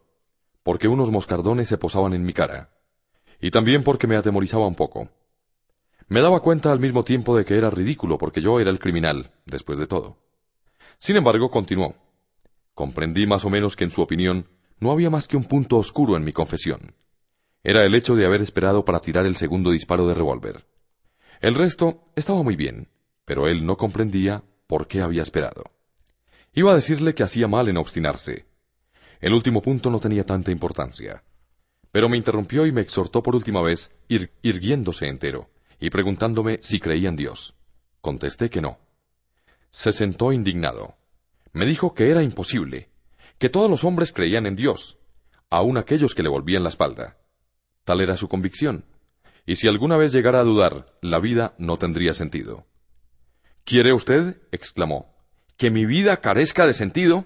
porque unos moscardones se posaban en mi cara, y también porque me atemorizaba un poco. Me daba cuenta al mismo tiempo de que era ridículo porque yo era el criminal, después de todo. Sin embargo, continuó. Comprendí más o menos que en su opinión no había más que un punto oscuro en mi confesión. Era el hecho de haber esperado para tirar el segundo disparo de revólver. El resto estaba muy bien, pero él no comprendía por qué había esperado. Iba a decirle que hacía mal en obstinarse. El último punto no tenía tanta importancia. Pero me interrumpió y me exhortó por última vez, ir, irguiéndose entero, y preguntándome si creía en Dios. Contesté que no. Se sentó indignado. Me dijo que era imposible, que todos los hombres creían en Dios, aun aquellos que le volvían la espalda. Tal era su convicción, y si alguna vez llegara a dudar, la vida no tendría sentido. ¿Quiere usted? exclamó, que mi vida carezca de sentido.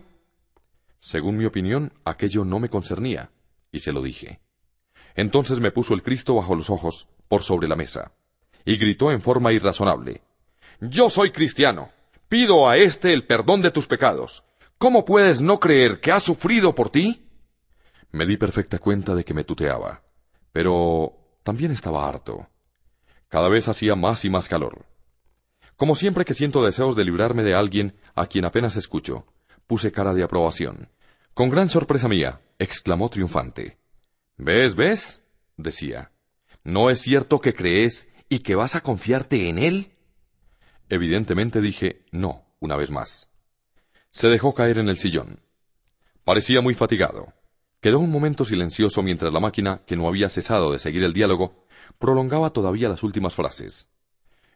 Según mi opinión, aquello no me concernía, y se lo dije. Entonces me puso el Cristo bajo los ojos, por sobre la mesa, y gritó en forma irrazonable Yo soy cristiano. Pido a éste el perdón de tus pecados. ¿Cómo puedes no creer que ha sufrido por ti? Me di perfecta cuenta de que me tuteaba, pero también estaba harto. Cada vez hacía más y más calor. Como siempre que siento deseos de librarme de alguien a quien apenas escucho, puse cara de aprobación. Con gran sorpresa mía, exclamó triunfante. ¿Ves, ves? decía. ¿No es cierto que crees y que vas a confiarte en él? Evidentemente dije no, una vez más. Se dejó caer en el sillón. Parecía muy fatigado. Quedó un momento silencioso mientras la máquina, que no había cesado de seguir el diálogo, prolongaba todavía las últimas frases.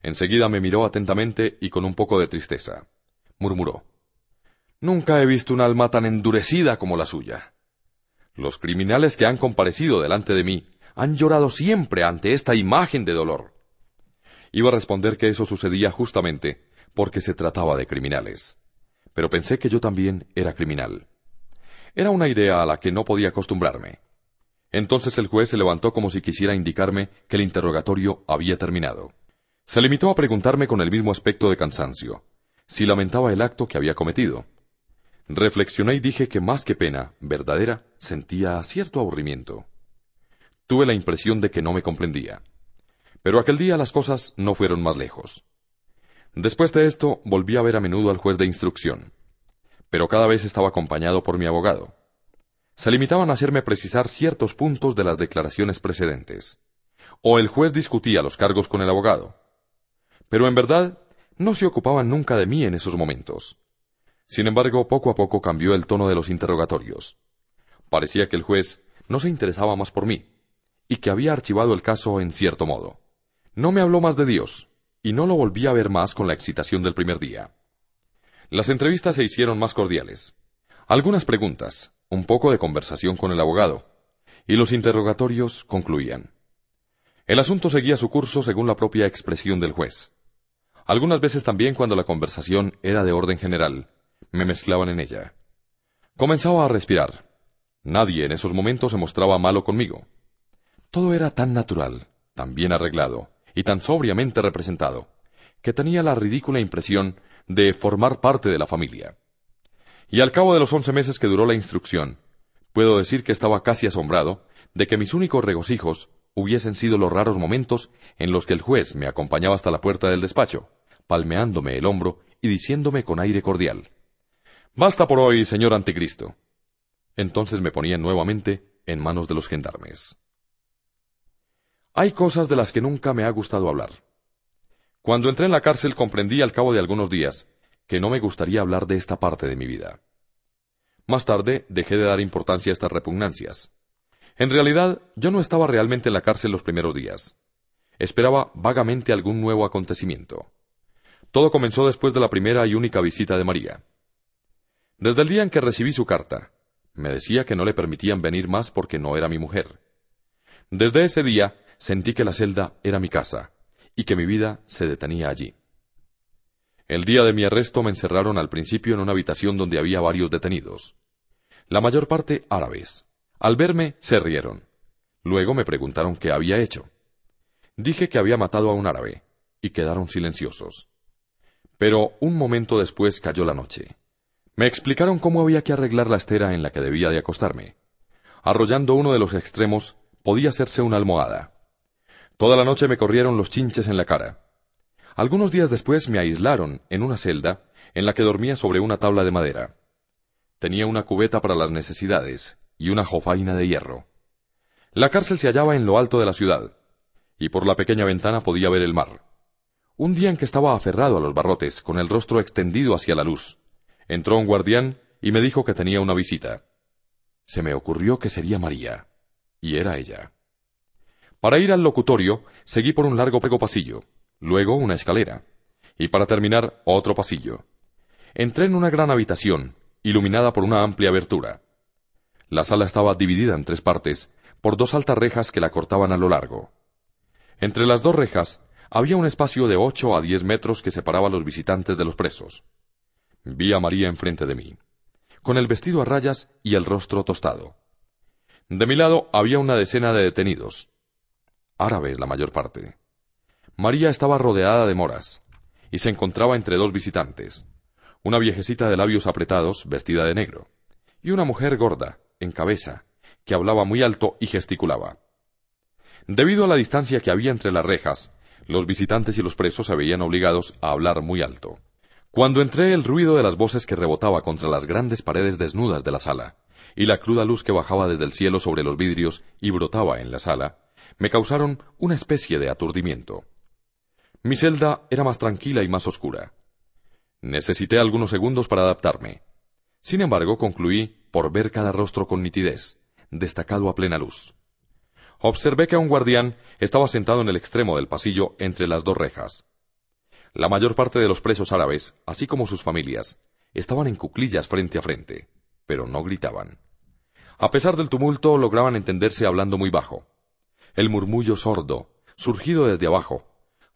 Enseguida me miró atentamente y con un poco de tristeza. Murmuró. Nunca he visto un alma tan endurecida como la suya. Los criminales que han comparecido delante de mí han llorado siempre ante esta imagen de dolor. Iba a responder que eso sucedía justamente porque se trataba de criminales. Pero pensé que yo también era criminal. Era una idea a la que no podía acostumbrarme. Entonces el juez se levantó como si quisiera indicarme que el interrogatorio había terminado. Se limitó a preguntarme con el mismo aspecto de cansancio, si lamentaba el acto que había cometido. Reflexioné y dije que más que pena, verdadera, sentía cierto aburrimiento. Tuve la impresión de que no me comprendía. Pero aquel día las cosas no fueron más lejos. Después de esto volví a ver a menudo al juez de instrucción, pero cada vez estaba acompañado por mi abogado. Se limitaban a hacerme precisar ciertos puntos de las declaraciones precedentes. O el juez discutía los cargos con el abogado. Pero en verdad no se ocupaban nunca de mí en esos momentos. Sin embargo, poco a poco cambió el tono de los interrogatorios. Parecía que el juez no se interesaba más por mí, y que había archivado el caso en cierto modo. No me habló más de Dios, y no lo volví a ver más con la excitación del primer día. Las entrevistas se hicieron más cordiales. Algunas preguntas, un poco de conversación con el abogado, y los interrogatorios concluían. El asunto seguía su curso según la propia expresión del juez. Algunas veces también cuando la conversación era de orden general, me mezclaban en ella. Comenzaba a respirar. Nadie en esos momentos se mostraba malo conmigo. Todo era tan natural, tan bien arreglado y tan sobriamente representado, que tenía la ridícula impresión de formar parte de la familia. Y al cabo de los once meses que duró la instrucción, puedo decir que estaba casi asombrado de que mis únicos regocijos hubiesen sido los raros momentos en los que el juez me acompañaba hasta la puerta del despacho, palmeándome el hombro y diciéndome con aire cordial Basta por hoy, señor anticristo. Entonces me ponía nuevamente en manos de los gendarmes. Hay cosas de las que nunca me ha gustado hablar. Cuando entré en la cárcel comprendí al cabo de algunos días que no me gustaría hablar de esta parte de mi vida. Más tarde dejé de dar importancia a estas repugnancias. En realidad, yo no estaba realmente en la cárcel los primeros días. Esperaba vagamente algún nuevo acontecimiento. Todo comenzó después de la primera y única visita de María. Desde el día en que recibí su carta, me decía que no le permitían venir más porque no era mi mujer. Desde ese día sentí que la celda era mi casa y que mi vida se detenía allí. El día de mi arresto me encerraron al principio en una habitación donde había varios detenidos. La mayor parte árabes. Al verme se rieron. Luego me preguntaron qué había hecho. Dije que había matado a un árabe, y quedaron silenciosos. Pero un momento después cayó la noche. Me explicaron cómo había que arreglar la estera en la que debía de acostarme. Arrollando uno de los extremos, podía hacerse una almohada. Toda la noche me corrieron los chinches en la cara. Algunos días después me aislaron en una celda en la que dormía sobre una tabla de madera. Tenía una cubeta para las necesidades y una jofaina de hierro. La cárcel se hallaba en lo alto de la ciudad, y por la pequeña ventana podía ver el mar. Un día en que estaba aferrado a los barrotes, con el rostro extendido hacia la luz, entró un guardián y me dijo que tenía una visita. Se me ocurrió que sería María, y era ella. Para ir al locutorio, seguí por un largo pasillo, luego una escalera, y para terminar otro pasillo. Entré en una gran habitación, iluminada por una amplia abertura. La sala estaba dividida en tres partes por dos altas rejas que la cortaban a lo largo. Entre las dos rejas había un espacio de ocho a diez metros que separaba a los visitantes de los presos. Vi a María enfrente de mí, con el vestido a rayas y el rostro tostado. De mi lado había una decena de detenidos, árabes la mayor parte. María estaba rodeada de moras, y se encontraba entre dos visitantes, una viejecita de labios apretados, vestida de negro, y una mujer gorda, en cabeza, que hablaba muy alto y gesticulaba. Debido a la distancia que había entre las rejas, los visitantes y los presos se veían obligados a hablar muy alto. Cuando entré el ruido de las voces que rebotaba contra las grandes paredes desnudas de la sala, y la cruda luz que bajaba desde el cielo sobre los vidrios y brotaba en la sala, me causaron una especie de aturdimiento. Mi celda era más tranquila y más oscura. Necesité algunos segundos para adaptarme. Sin embargo, concluí por ver cada rostro con nitidez, destacado a plena luz. Observé que un guardián estaba sentado en el extremo del pasillo entre las dos rejas. La mayor parte de los presos árabes, así como sus familias, estaban en cuclillas frente a frente, pero no gritaban. A pesar del tumulto, lograban entenderse hablando muy bajo. El murmullo sordo, surgido desde abajo,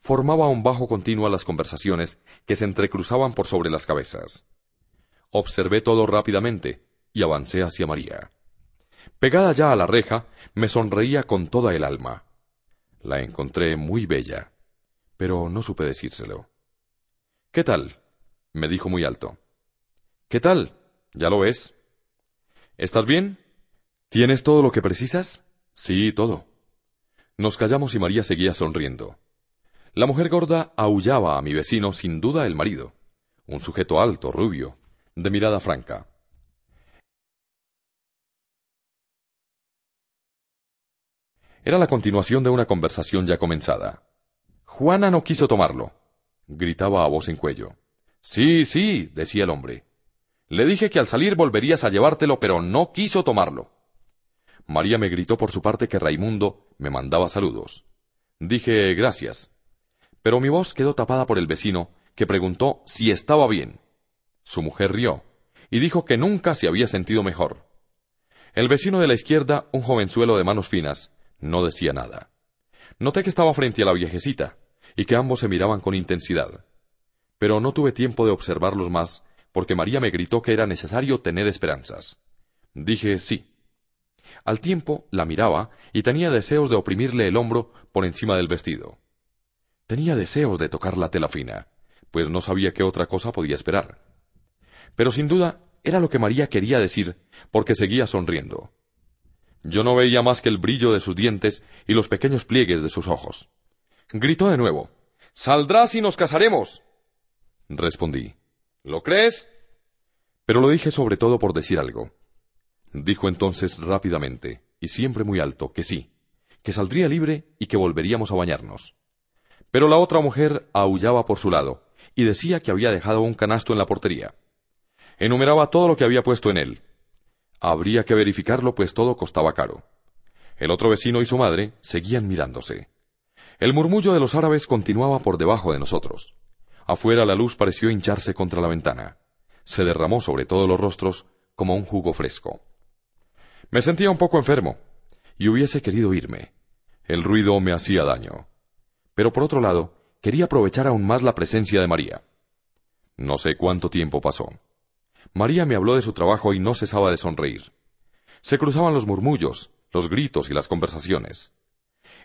formaba un bajo continuo a las conversaciones que se entrecruzaban por sobre las cabezas. Observé todo rápidamente y avancé hacia María. Pegada ya a la reja, me sonreía con toda el alma. La encontré muy bella, pero no supe decírselo. ¿Qué tal? me dijo muy alto. ¿Qué tal? ¿Ya lo ves? ¿Estás bien? ¿Tienes todo lo que precisas? Sí, todo. Nos callamos y María seguía sonriendo. La mujer gorda aullaba a mi vecino, sin duda el marido, un sujeto alto, rubio, de mirada franca. Era la continuación de una conversación ya comenzada. Juana no quiso tomarlo, gritaba a voz en cuello. Sí, sí, decía el hombre. Le dije que al salir volverías a llevártelo, pero no quiso tomarlo. María me gritó por su parte que Raimundo me mandaba saludos. Dije gracias, pero mi voz quedó tapada por el vecino, que preguntó si estaba bien. Su mujer rió, y dijo que nunca se había sentido mejor. El vecino de la izquierda, un jovenzuelo de manos finas, no decía nada. Noté que estaba frente a la viejecita, y que ambos se miraban con intensidad. Pero no tuve tiempo de observarlos más, porque María me gritó que era necesario tener esperanzas. Dije sí. Al tiempo la miraba y tenía deseos de oprimirle el hombro por encima del vestido. Tenía deseos de tocar la tela fina, pues no sabía qué otra cosa podía esperar. Pero sin duda era lo que María quería decir, porque seguía sonriendo. Yo no veía más que el brillo de sus dientes y los pequeños pliegues de sus ojos. Gritó de nuevo. Saldrás y nos casaremos. Respondí. ¿Lo crees? Pero lo dije sobre todo por decir algo. Dijo entonces rápidamente, y siempre muy alto, que sí, que saldría libre y que volveríamos a bañarnos. Pero la otra mujer aullaba por su lado, y decía que había dejado un canasto en la portería. Enumeraba todo lo que había puesto en él. Habría que verificarlo, pues todo costaba caro. El otro vecino y su madre seguían mirándose. El murmullo de los árabes continuaba por debajo de nosotros. Afuera la luz pareció hincharse contra la ventana. Se derramó sobre todos los rostros como un jugo fresco. Me sentía un poco enfermo, y hubiese querido irme. El ruido me hacía daño. Pero por otro lado, quería aprovechar aún más la presencia de María. No sé cuánto tiempo pasó. María me habló de su trabajo y no cesaba de sonreír. Se cruzaban los murmullos, los gritos y las conversaciones.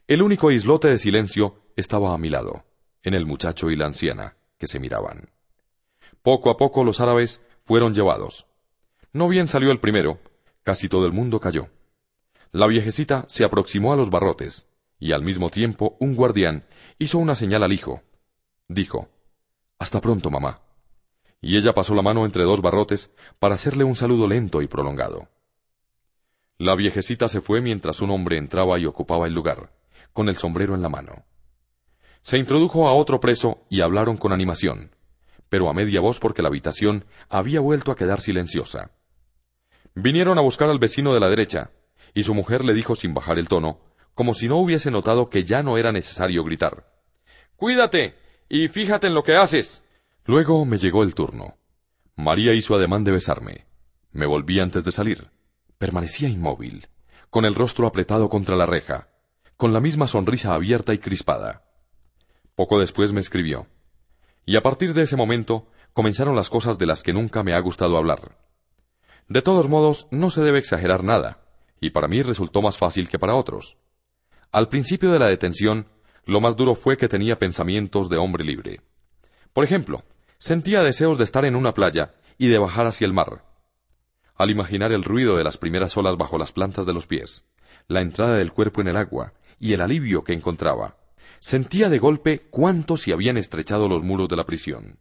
El único islote de silencio estaba a mi lado, en el muchacho y la anciana, que se miraban. Poco a poco los árabes fueron llevados. No bien salió el primero, casi todo el mundo cayó. La viejecita se aproximó a los barrotes, y al mismo tiempo un guardián hizo una señal al hijo. dijo. Hasta pronto, mamá. Y ella pasó la mano entre dos barrotes para hacerle un saludo lento y prolongado. La viejecita se fue mientras un hombre entraba y ocupaba el lugar, con el sombrero en la mano. Se introdujo a otro preso y hablaron con animación, pero a media voz porque la habitación había vuelto a quedar silenciosa. Vinieron a buscar al vecino de la derecha, y su mujer le dijo sin bajar el tono, como si no hubiese notado que ya no era necesario gritar. Cuídate y fíjate en lo que haces. Luego me llegó el turno. María hizo ademán de besarme. Me volví antes de salir. Permanecía inmóvil, con el rostro apretado contra la reja, con la misma sonrisa abierta y crispada. Poco después me escribió. Y a partir de ese momento comenzaron las cosas de las que nunca me ha gustado hablar. De todos modos, no se debe exagerar nada, y para mí resultó más fácil que para otros. Al principio de la detención, lo más duro fue que tenía pensamientos de hombre libre. Por ejemplo, sentía deseos de estar en una playa y de bajar hacia el mar, al imaginar el ruido de las primeras olas bajo las plantas de los pies, la entrada del cuerpo en el agua y el alivio que encontraba, sentía de golpe cuánto se habían estrechado los muros de la prisión.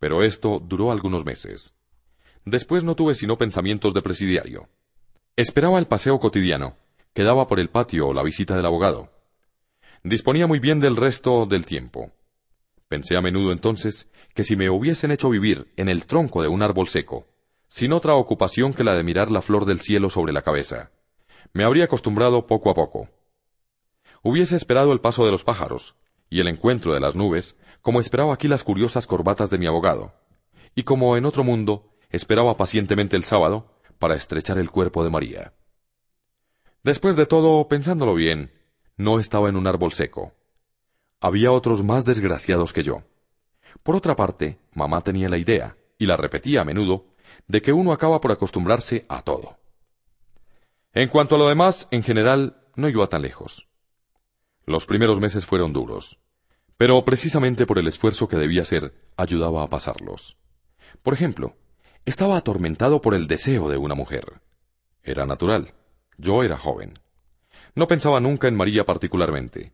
Pero esto duró algunos meses. Después no tuve sino pensamientos de presidiario. Esperaba el paseo cotidiano, que daba por el patio o la visita del abogado. Disponía muy bien del resto del tiempo. Pensé a menudo entonces que si me hubiesen hecho vivir en el tronco de un árbol seco, sin otra ocupación que la de mirar la flor del cielo sobre la cabeza. Me habría acostumbrado poco a poco. Hubiese esperado el paso de los pájaros, y el encuentro de las nubes, como esperaba aquí las curiosas corbatas de mi abogado, y como en otro mundo esperaba pacientemente el sábado para estrechar el cuerpo de María. Después de todo, pensándolo bien, no estaba en un árbol seco. Había otros más desgraciados que yo. Por otra parte, mamá tenía la idea, y la repetía a menudo, de que uno acaba por acostumbrarse a todo. En cuanto a lo demás, en general, no iba tan lejos. Los primeros meses fueron duros, pero precisamente por el esfuerzo que debía hacer, ayudaba a pasarlos. Por ejemplo, estaba atormentado por el deseo de una mujer. Era natural. Yo era joven. No pensaba nunca en María particularmente,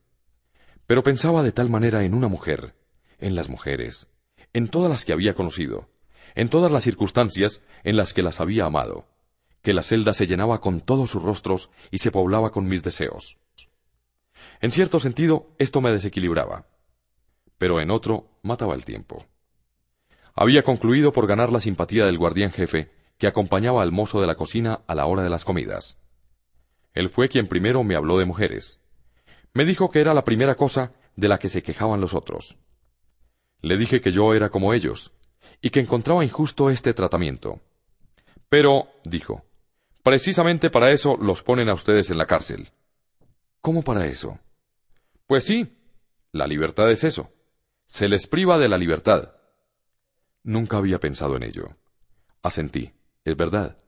pero pensaba de tal manera en una mujer, en las mujeres, en todas las que había conocido, en todas las circunstancias en las que las había amado, que la celda se llenaba con todos sus rostros y se poblaba con mis deseos. En cierto sentido, esto me desequilibraba, pero en otro mataba el tiempo. Había concluido por ganar la simpatía del guardián jefe, que acompañaba al mozo de la cocina a la hora de las comidas. Él fue quien primero me habló de mujeres. Me dijo que era la primera cosa de la que se quejaban los otros. Le dije que yo era como ellos, y que encontraba injusto este tratamiento. Pero, dijo, precisamente para eso los ponen a ustedes en la cárcel. ¿Cómo para eso? Pues sí, la libertad es eso. Se les priva de la libertad. Nunca había pensado en ello. Asentí. Es verdad.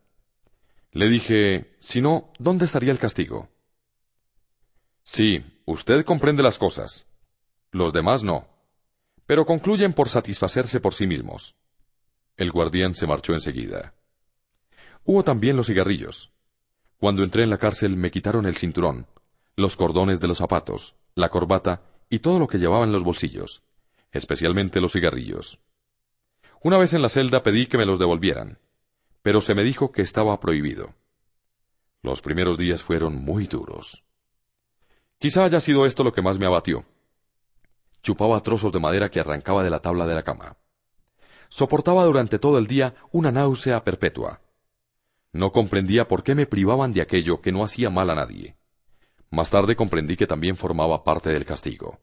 Le dije, si no, ¿dónde estaría el castigo? Sí, usted comprende las cosas. Los demás no pero concluyen por satisfacerse por sí mismos. El guardián se marchó enseguida. Hubo también los cigarrillos. Cuando entré en la cárcel me quitaron el cinturón, los cordones de los zapatos, la corbata y todo lo que llevaba en los bolsillos, especialmente los cigarrillos. Una vez en la celda pedí que me los devolvieran, pero se me dijo que estaba prohibido. Los primeros días fueron muy duros. Quizá haya sido esto lo que más me abatió chupaba trozos de madera que arrancaba de la tabla de la cama. Soportaba durante todo el día una náusea perpetua. No comprendía por qué me privaban de aquello que no hacía mal a nadie. Más tarde comprendí que también formaba parte del castigo.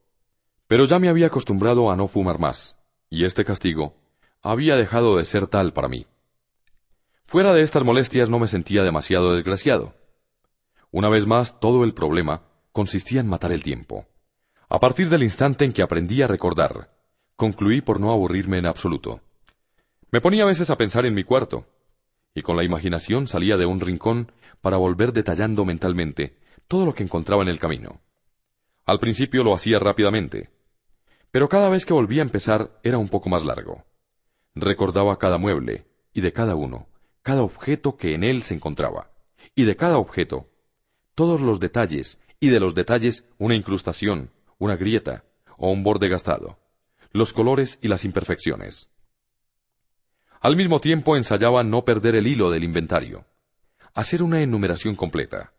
Pero ya me había acostumbrado a no fumar más, y este castigo había dejado de ser tal para mí. Fuera de estas molestias no me sentía demasiado desgraciado. Una vez más, todo el problema consistía en matar el tiempo. A partir del instante en que aprendí a recordar, concluí por no aburrirme en absoluto. Me ponía a veces a pensar en mi cuarto, y con la imaginación salía de un rincón para volver detallando mentalmente todo lo que encontraba en el camino. Al principio lo hacía rápidamente, pero cada vez que volvía a empezar era un poco más largo. Recordaba cada mueble, y de cada uno, cada objeto que en él se encontraba, y de cada objeto, todos los detalles, y de los detalles una incrustación, una grieta o un borde gastado, los colores y las imperfecciones. Al mismo tiempo ensayaba no perder el hilo del inventario, hacer una enumeración completa.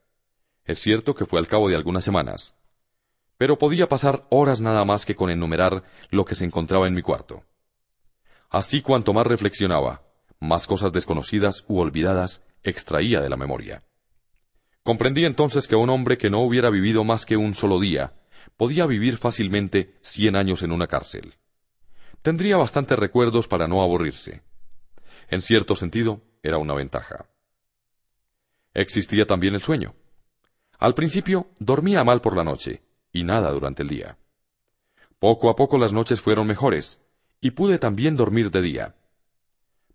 Es cierto que fue al cabo de algunas semanas, pero podía pasar horas nada más que con enumerar lo que se encontraba en mi cuarto. Así cuanto más reflexionaba, más cosas desconocidas u olvidadas extraía de la memoria. Comprendí entonces que un hombre que no hubiera vivido más que un solo día podía vivir fácilmente cien años en una cárcel. Tendría bastantes recuerdos para no aburrirse. En cierto sentido, era una ventaja. Existía también el sueño. Al principio dormía mal por la noche y nada durante el día. Poco a poco las noches fueron mejores y pude también dormir de día.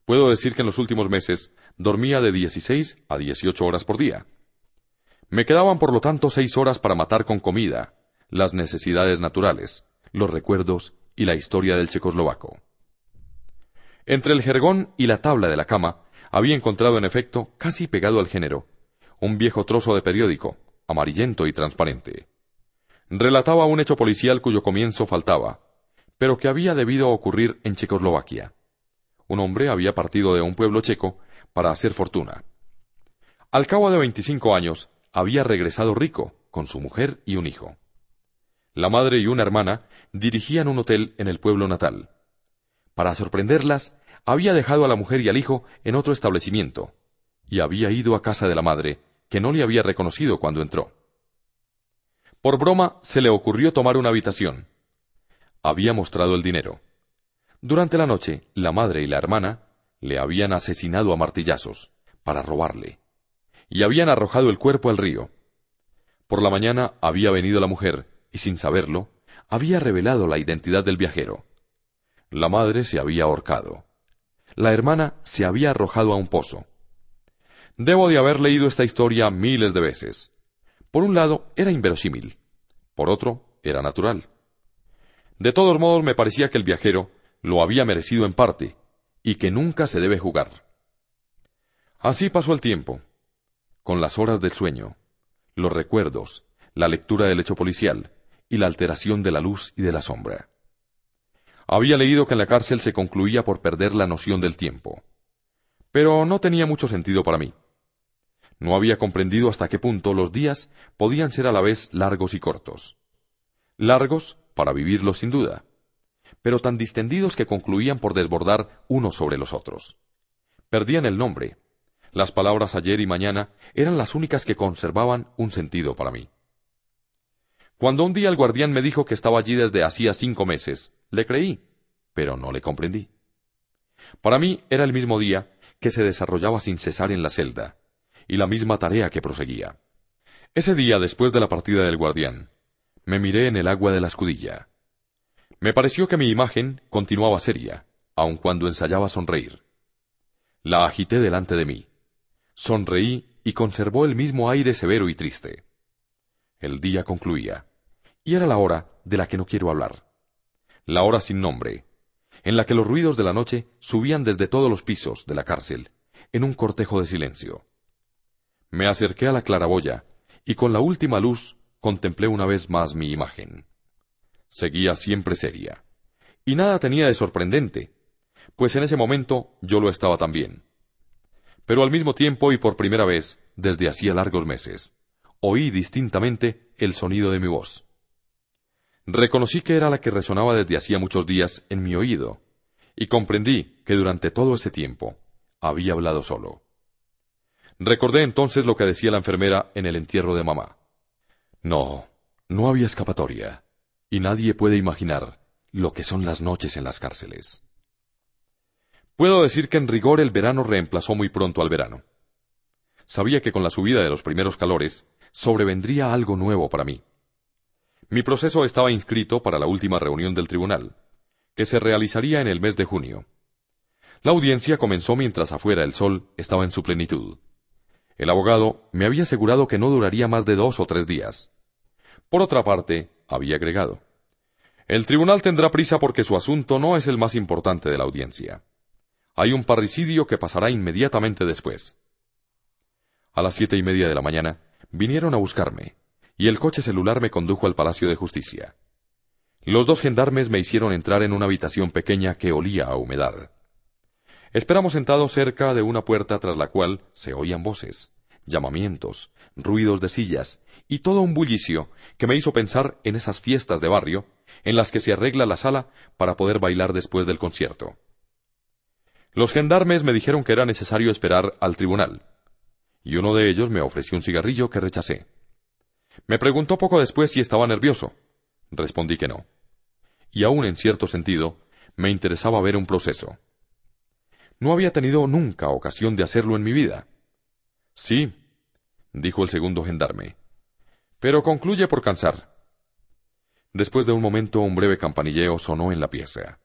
Puedo decir que en los últimos meses dormía de 16 a 18 horas por día. Me quedaban por lo tanto seis horas para matar con comida, las necesidades naturales, los recuerdos y la historia del checoslovaco. Entre el jergón y la tabla de la cama había encontrado en efecto, casi pegado al género, un viejo trozo de periódico, amarillento y transparente. Relataba un hecho policial cuyo comienzo faltaba, pero que había debido ocurrir en Checoslovaquia. Un hombre había partido de un pueblo checo para hacer fortuna. Al cabo de veinticinco años, había regresado rico, con su mujer y un hijo. La madre y una hermana dirigían un hotel en el pueblo natal. Para sorprenderlas, había dejado a la mujer y al hijo en otro establecimiento, y había ido a casa de la madre, que no le había reconocido cuando entró. Por broma se le ocurrió tomar una habitación. Había mostrado el dinero. Durante la noche, la madre y la hermana le habían asesinado a martillazos, para robarle, y habían arrojado el cuerpo al río. Por la mañana había venido la mujer, y sin saberlo, había revelado la identidad del viajero. La madre se había ahorcado. La hermana se había arrojado a un pozo. Debo de haber leído esta historia miles de veces. Por un lado, era inverosímil. Por otro, era natural. De todos modos, me parecía que el viajero lo había merecido en parte, y que nunca se debe jugar. Así pasó el tiempo, con las horas del sueño, los recuerdos, la lectura del hecho policial y la alteración de la luz y de la sombra. Había leído que en la cárcel se concluía por perder la noción del tiempo. Pero no tenía mucho sentido para mí. No había comprendido hasta qué punto los días podían ser a la vez largos y cortos. Largos para vivirlos sin duda, pero tan distendidos que concluían por desbordar unos sobre los otros. Perdían el nombre. Las palabras ayer y mañana eran las únicas que conservaban un sentido para mí. Cuando un día el guardián me dijo que estaba allí desde hacía cinco meses, le creí, pero no le comprendí. Para mí era el mismo día que se desarrollaba sin cesar en la celda, y la misma tarea que proseguía. Ese día, después de la partida del guardián, me miré en el agua de la escudilla. Me pareció que mi imagen continuaba seria, aun cuando ensayaba sonreír. La agité delante de mí. Sonreí y conservó el mismo aire severo y triste. El día concluía y era la hora de la que no quiero hablar. La hora sin nombre, en la que los ruidos de la noche subían desde todos los pisos de la cárcel, en un cortejo de silencio. Me acerqué a la claraboya, y con la última luz contemplé una vez más mi imagen. Seguía siempre seria. Y nada tenía de sorprendente, pues en ese momento yo lo estaba también. Pero al mismo tiempo y por primera vez, desde hacía largos meses, oí distintamente el sonido de mi voz. Reconocí que era la que resonaba desde hacía muchos días en mi oído, y comprendí que durante todo ese tiempo había hablado solo. Recordé entonces lo que decía la enfermera en el entierro de mamá. No, no había escapatoria, y nadie puede imaginar lo que son las noches en las cárceles. Puedo decir que en rigor el verano reemplazó muy pronto al verano. Sabía que con la subida de los primeros calores sobrevendría algo nuevo para mí. Mi proceso estaba inscrito para la última reunión del tribunal, que se realizaría en el mes de junio. La audiencia comenzó mientras afuera el sol estaba en su plenitud. El abogado me había asegurado que no duraría más de dos o tres días. Por otra parte, había agregado, el tribunal tendrá prisa porque su asunto no es el más importante de la audiencia. Hay un parricidio que pasará inmediatamente después. A las siete y media de la mañana vinieron a buscarme y el coche celular me condujo al Palacio de Justicia. Los dos gendarmes me hicieron entrar en una habitación pequeña que olía a humedad. Esperamos sentados cerca de una puerta tras la cual se oían voces, llamamientos, ruidos de sillas y todo un bullicio que me hizo pensar en esas fiestas de barrio en las que se arregla la sala para poder bailar después del concierto. Los gendarmes me dijeron que era necesario esperar al tribunal, y uno de ellos me ofreció un cigarrillo que rechacé. Me preguntó poco después si estaba nervioso. Respondí que no. Y aún en cierto sentido, me interesaba ver un proceso. No había tenido nunca ocasión de hacerlo en mi vida. Sí, dijo el segundo gendarme. Pero concluye por cansar. Después de un momento un breve campanilleo sonó en la pieza.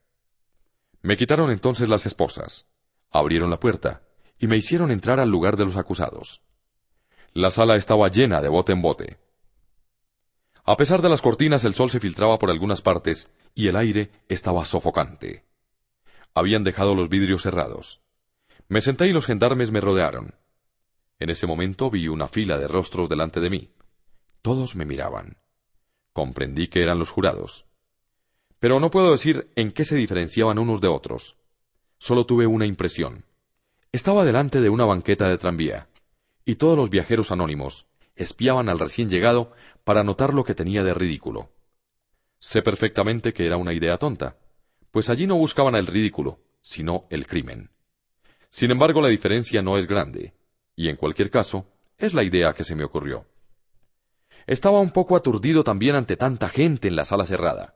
Me quitaron entonces las esposas, abrieron la puerta y me hicieron entrar al lugar de los acusados. La sala estaba llena de bote en bote. A pesar de las cortinas el sol se filtraba por algunas partes y el aire estaba sofocante. Habían dejado los vidrios cerrados. Me senté y los gendarmes me rodearon. En ese momento vi una fila de rostros delante de mí. Todos me miraban. Comprendí que eran los jurados. Pero no puedo decir en qué se diferenciaban unos de otros. Solo tuve una impresión. Estaba delante de una banqueta de tranvía, y todos los viajeros anónimos espiaban al recién llegado para notar lo que tenía de ridículo. Sé perfectamente que era una idea tonta, pues allí no buscaban el ridículo, sino el crimen. Sin embargo, la diferencia no es grande, y en cualquier caso, es la idea que se me ocurrió. Estaba un poco aturdido también ante tanta gente en la sala cerrada.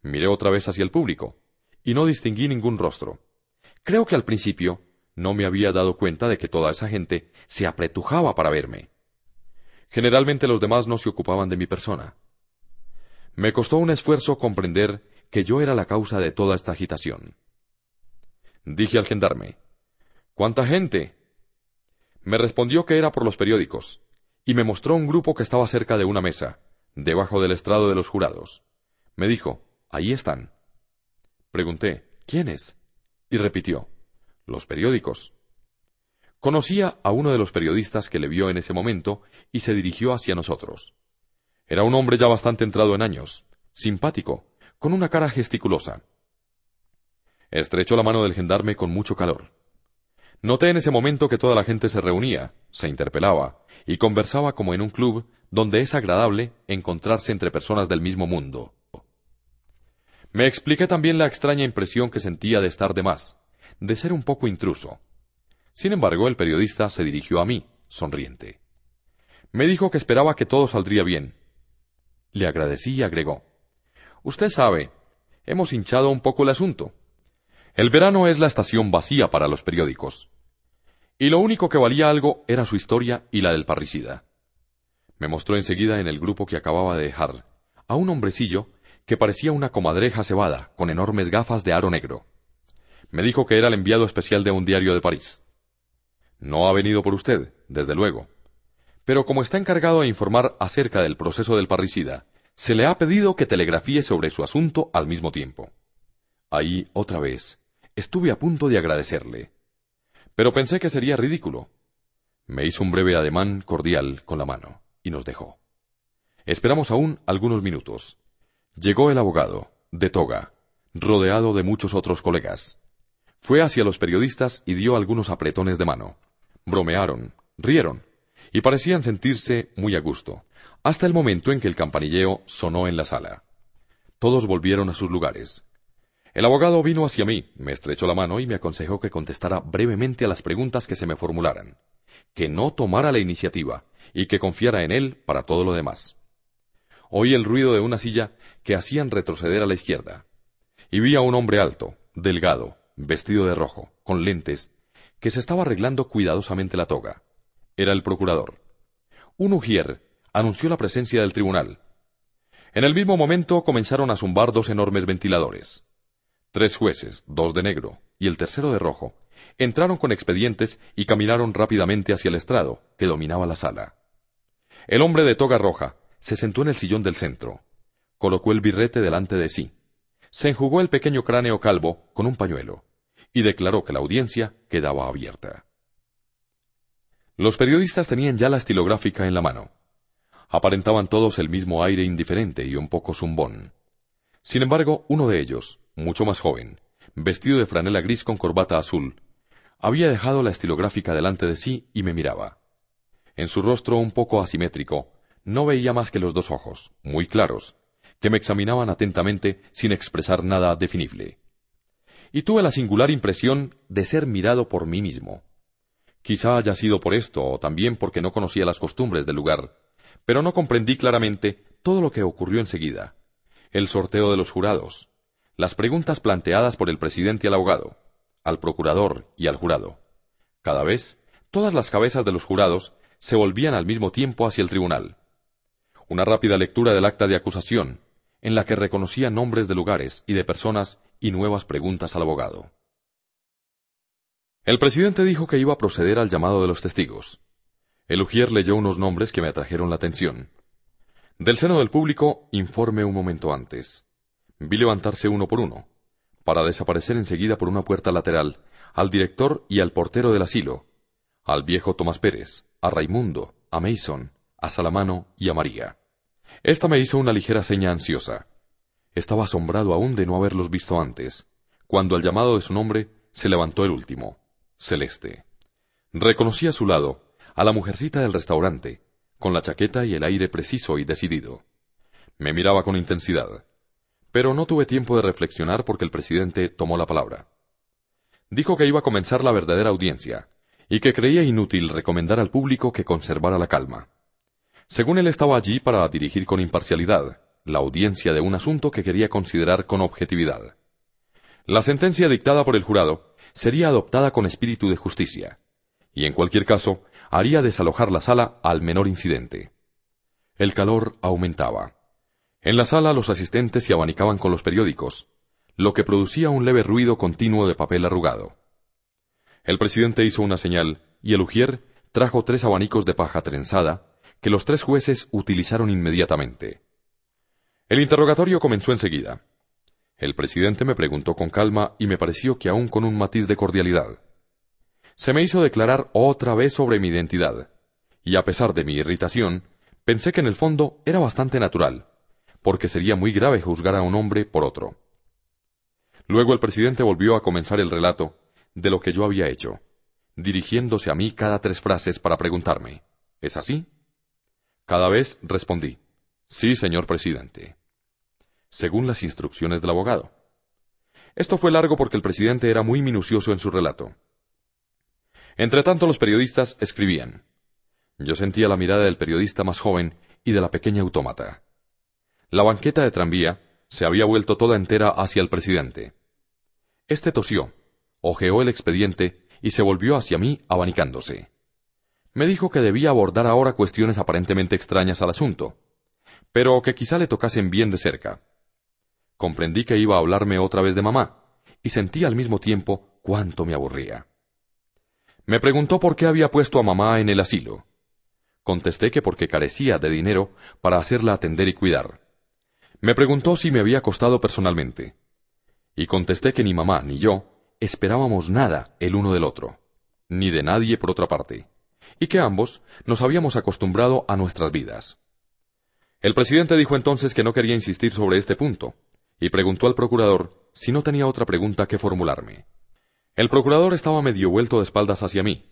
Miré otra vez hacia el público, y no distinguí ningún rostro. Creo que al principio no me había dado cuenta de que toda esa gente se apretujaba para verme. Generalmente los demás no se ocupaban de mi persona. Me costó un esfuerzo comprender que yo era la causa de toda esta agitación. Dije al gendarme, ¿Cuánta gente? Me respondió que era por los periódicos, y me mostró un grupo que estaba cerca de una mesa, debajo del estrado de los jurados. Me dijo, Ahí están. Pregunté, ¿quiénes? Y repitió, los periódicos. Conocía a uno de los periodistas que le vio en ese momento y se dirigió hacia nosotros. Era un hombre ya bastante entrado en años, simpático, con una cara gesticulosa. Estrechó la mano del gendarme con mucho calor. Noté en ese momento que toda la gente se reunía, se interpelaba y conversaba como en un club donde es agradable encontrarse entre personas del mismo mundo. Me expliqué también la extraña impresión que sentía de estar de más, de ser un poco intruso. Sin embargo, el periodista se dirigió a mí, sonriente. Me dijo que esperaba que todo saldría bien. Le agradecí y agregó Usted sabe, hemos hinchado un poco el asunto. El verano es la estación vacía para los periódicos. Y lo único que valía algo era su historia y la del parricida. Me mostró enseguida en el grupo que acababa de dejar a un hombrecillo que parecía una comadreja cebada con enormes gafas de aro negro. Me dijo que era el enviado especial de un diario de París. No ha venido por usted, desde luego. Pero como está encargado de informar acerca del proceso del parricida se le ha pedido que telegrafíe sobre su asunto al mismo tiempo. Ahí, otra vez, estuve a punto de agradecerle. Pero pensé que sería ridículo. Me hizo un breve ademán cordial con la mano y nos dejó. Esperamos aún algunos minutos. Llegó el abogado, de toga, rodeado de muchos otros colegas. Fue hacia los periodistas y dio algunos apretones de mano. Bromearon, rieron, y parecían sentirse muy a gusto hasta el momento en que el campanilleo sonó en la sala. Todos volvieron a sus lugares. El abogado vino hacia mí, me estrechó la mano y me aconsejó que contestara brevemente a las preguntas que se me formularan, que no tomara la iniciativa y que confiara en él para todo lo demás. Oí el ruido de una silla que hacían retroceder a la izquierda, y vi a un hombre alto, delgado, vestido de rojo, con lentes, que se estaba arreglando cuidadosamente la toga. Era el procurador. Un ujier anunció la presencia del tribunal. En el mismo momento comenzaron a zumbar dos enormes ventiladores. Tres jueces, dos de negro y el tercero de rojo, entraron con expedientes y caminaron rápidamente hacia el estrado, que dominaba la sala. El hombre de toga roja se sentó en el sillón del centro, colocó el birrete delante de sí, se enjugó el pequeño cráneo calvo con un pañuelo, y declaró que la audiencia quedaba abierta. Los periodistas tenían ya la estilográfica en la mano. Aparentaban todos el mismo aire indiferente y un poco zumbón. Sin embargo, uno de ellos, mucho más joven, vestido de franela gris con corbata azul, había dejado la estilográfica delante de sí y me miraba. En su rostro un poco asimétrico, no veía más que los dos ojos, muy claros, que me examinaban atentamente sin expresar nada definible. Y tuve la singular impresión de ser mirado por mí mismo. Quizá haya sido por esto, o también porque no conocía las costumbres del lugar, pero no comprendí claramente todo lo que ocurrió enseguida. El sorteo de los jurados, las preguntas planteadas por el presidente al abogado, al procurador y al jurado. Cada vez, todas las cabezas de los jurados se volvían al mismo tiempo hacia el tribunal. Una rápida lectura del acta de acusación, en la que reconocía nombres de lugares y de personas y nuevas preguntas al abogado. El presidente dijo que iba a proceder al llamado de los testigos. El ujier leyó unos nombres que me atrajeron la atención. Del seno del público, informe un momento antes. Vi levantarse uno por uno, para desaparecer enseguida por una puerta lateral, al director y al portero del asilo, al viejo Tomás Pérez, a Raimundo, a Mason, a Salamano y a María. Esta me hizo una ligera seña ansiosa. Estaba asombrado aún de no haberlos visto antes, cuando al llamado de su nombre se levantó el último, Celeste. Reconocí a su lado a la mujercita del restaurante, con la chaqueta y el aire preciso y decidido. Me miraba con intensidad. Pero no tuve tiempo de reflexionar porque el presidente tomó la palabra. Dijo que iba a comenzar la verdadera audiencia, y que creía inútil recomendar al público que conservara la calma. Según él estaba allí para dirigir con imparcialidad la audiencia de un asunto que quería considerar con objetividad. La sentencia dictada por el jurado sería adoptada con espíritu de justicia, y en cualquier caso haría desalojar la sala al menor incidente. El calor aumentaba. En la sala los asistentes se abanicaban con los periódicos, lo que producía un leve ruido continuo de papel arrugado. El presidente hizo una señal y el ujier trajo tres abanicos de paja trenzada que los tres jueces utilizaron inmediatamente. El interrogatorio comenzó enseguida. El presidente me preguntó con calma y me pareció que aún con un matiz de cordialidad. Se me hizo declarar otra vez sobre mi identidad, y a pesar de mi irritación, pensé que en el fondo era bastante natural, porque sería muy grave juzgar a un hombre por otro. Luego el presidente volvió a comenzar el relato de lo que yo había hecho, dirigiéndose a mí cada tres frases para preguntarme ¿Es así? Cada vez respondí Sí, señor presidente. Según las instrucciones del abogado. Esto fue largo porque el presidente era muy minucioso en su relato. Entretanto los periodistas escribían. Yo sentía la mirada del periodista más joven y de la pequeña autómata. La banqueta de tranvía se había vuelto toda entera hacia el presidente. Este tosió, ojeó el expediente y se volvió hacia mí abanicándose. Me dijo que debía abordar ahora cuestiones aparentemente extrañas al asunto, pero que quizá le tocasen bien de cerca. Comprendí que iba a hablarme otra vez de mamá, y sentí al mismo tiempo cuánto me aburría. Me preguntó por qué había puesto a mamá en el asilo. Contesté que porque carecía de dinero para hacerla atender y cuidar. Me preguntó si me había costado personalmente. Y contesté que ni mamá ni yo esperábamos nada el uno del otro, ni de nadie por otra parte, y que ambos nos habíamos acostumbrado a nuestras vidas. El presidente dijo entonces que no quería insistir sobre este punto, y preguntó al procurador si no tenía otra pregunta que formularme. El procurador estaba medio vuelto de espaldas hacia mí,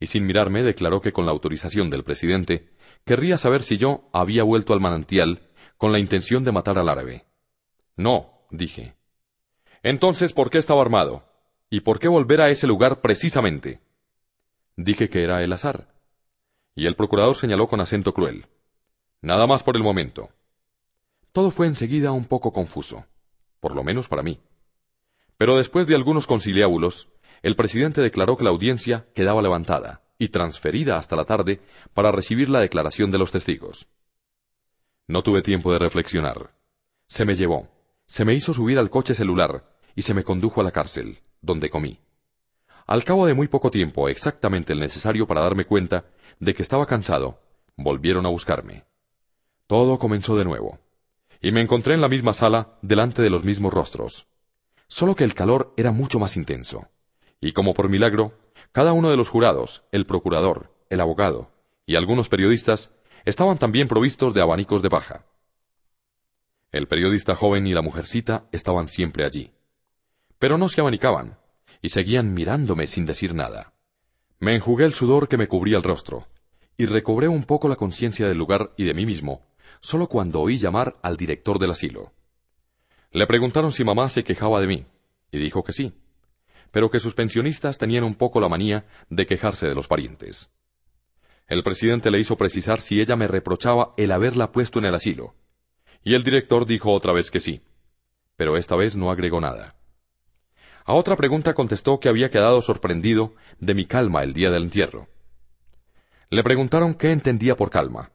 y sin mirarme declaró que con la autorización del presidente querría saber si yo había vuelto al manantial con la intención de matar al árabe. No, dije. Entonces, ¿por qué estaba armado? ¿Y por qué volver a ese lugar precisamente? Dije que era el azar. Y el procurador señaló con acento cruel. Nada más por el momento. Todo fue enseguida un poco confuso, por lo menos para mí. Pero después de algunos conciliábulos, el presidente declaró que la audiencia quedaba levantada y transferida hasta la tarde para recibir la declaración de los testigos. No tuve tiempo de reflexionar. Se me llevó, se me hizo subir al coche celular y se me condujo a la cárcel, donde comí. Al cabo de muy poco tiempo, exactamente el necesario para darme cuenta de que estaba cansado, volvieron a buscarme. Todo comenzó de nuevo, y me encontré en la misma sala, delante de los mismos rostros. Solo que el calor era mucho más intenso, y como por milagro, cada uno de los jurados, el procurador, el abogado y algunos periodistas estaban también provistos de abanicos de paja. El periodista joven y la mujercita estaban siempre allí. Pero no se abanicaban, y seguían mirándome sin decir nada. Me enjugué el sudor que me cubría el rostro, y recobré un poco la conciencia del lugar y de mí mismo, solo cuando oí llamar al director del asilo. Le preguntaron si mamá se quejaba de mí, y dijo que sí, pero que sus pensionistas tenían un poco la manía de quejarse de los parientes. El presidente le hizo precisar si ella me reprochaba el haberla puesto en el asilo, y el director dijo otra vez que sí, pero esta vez no agregó nada. A otra pregunta contestó que había quedado sorprendido de mi calma el día del entierro. Le preguntaron qué entendía por calma.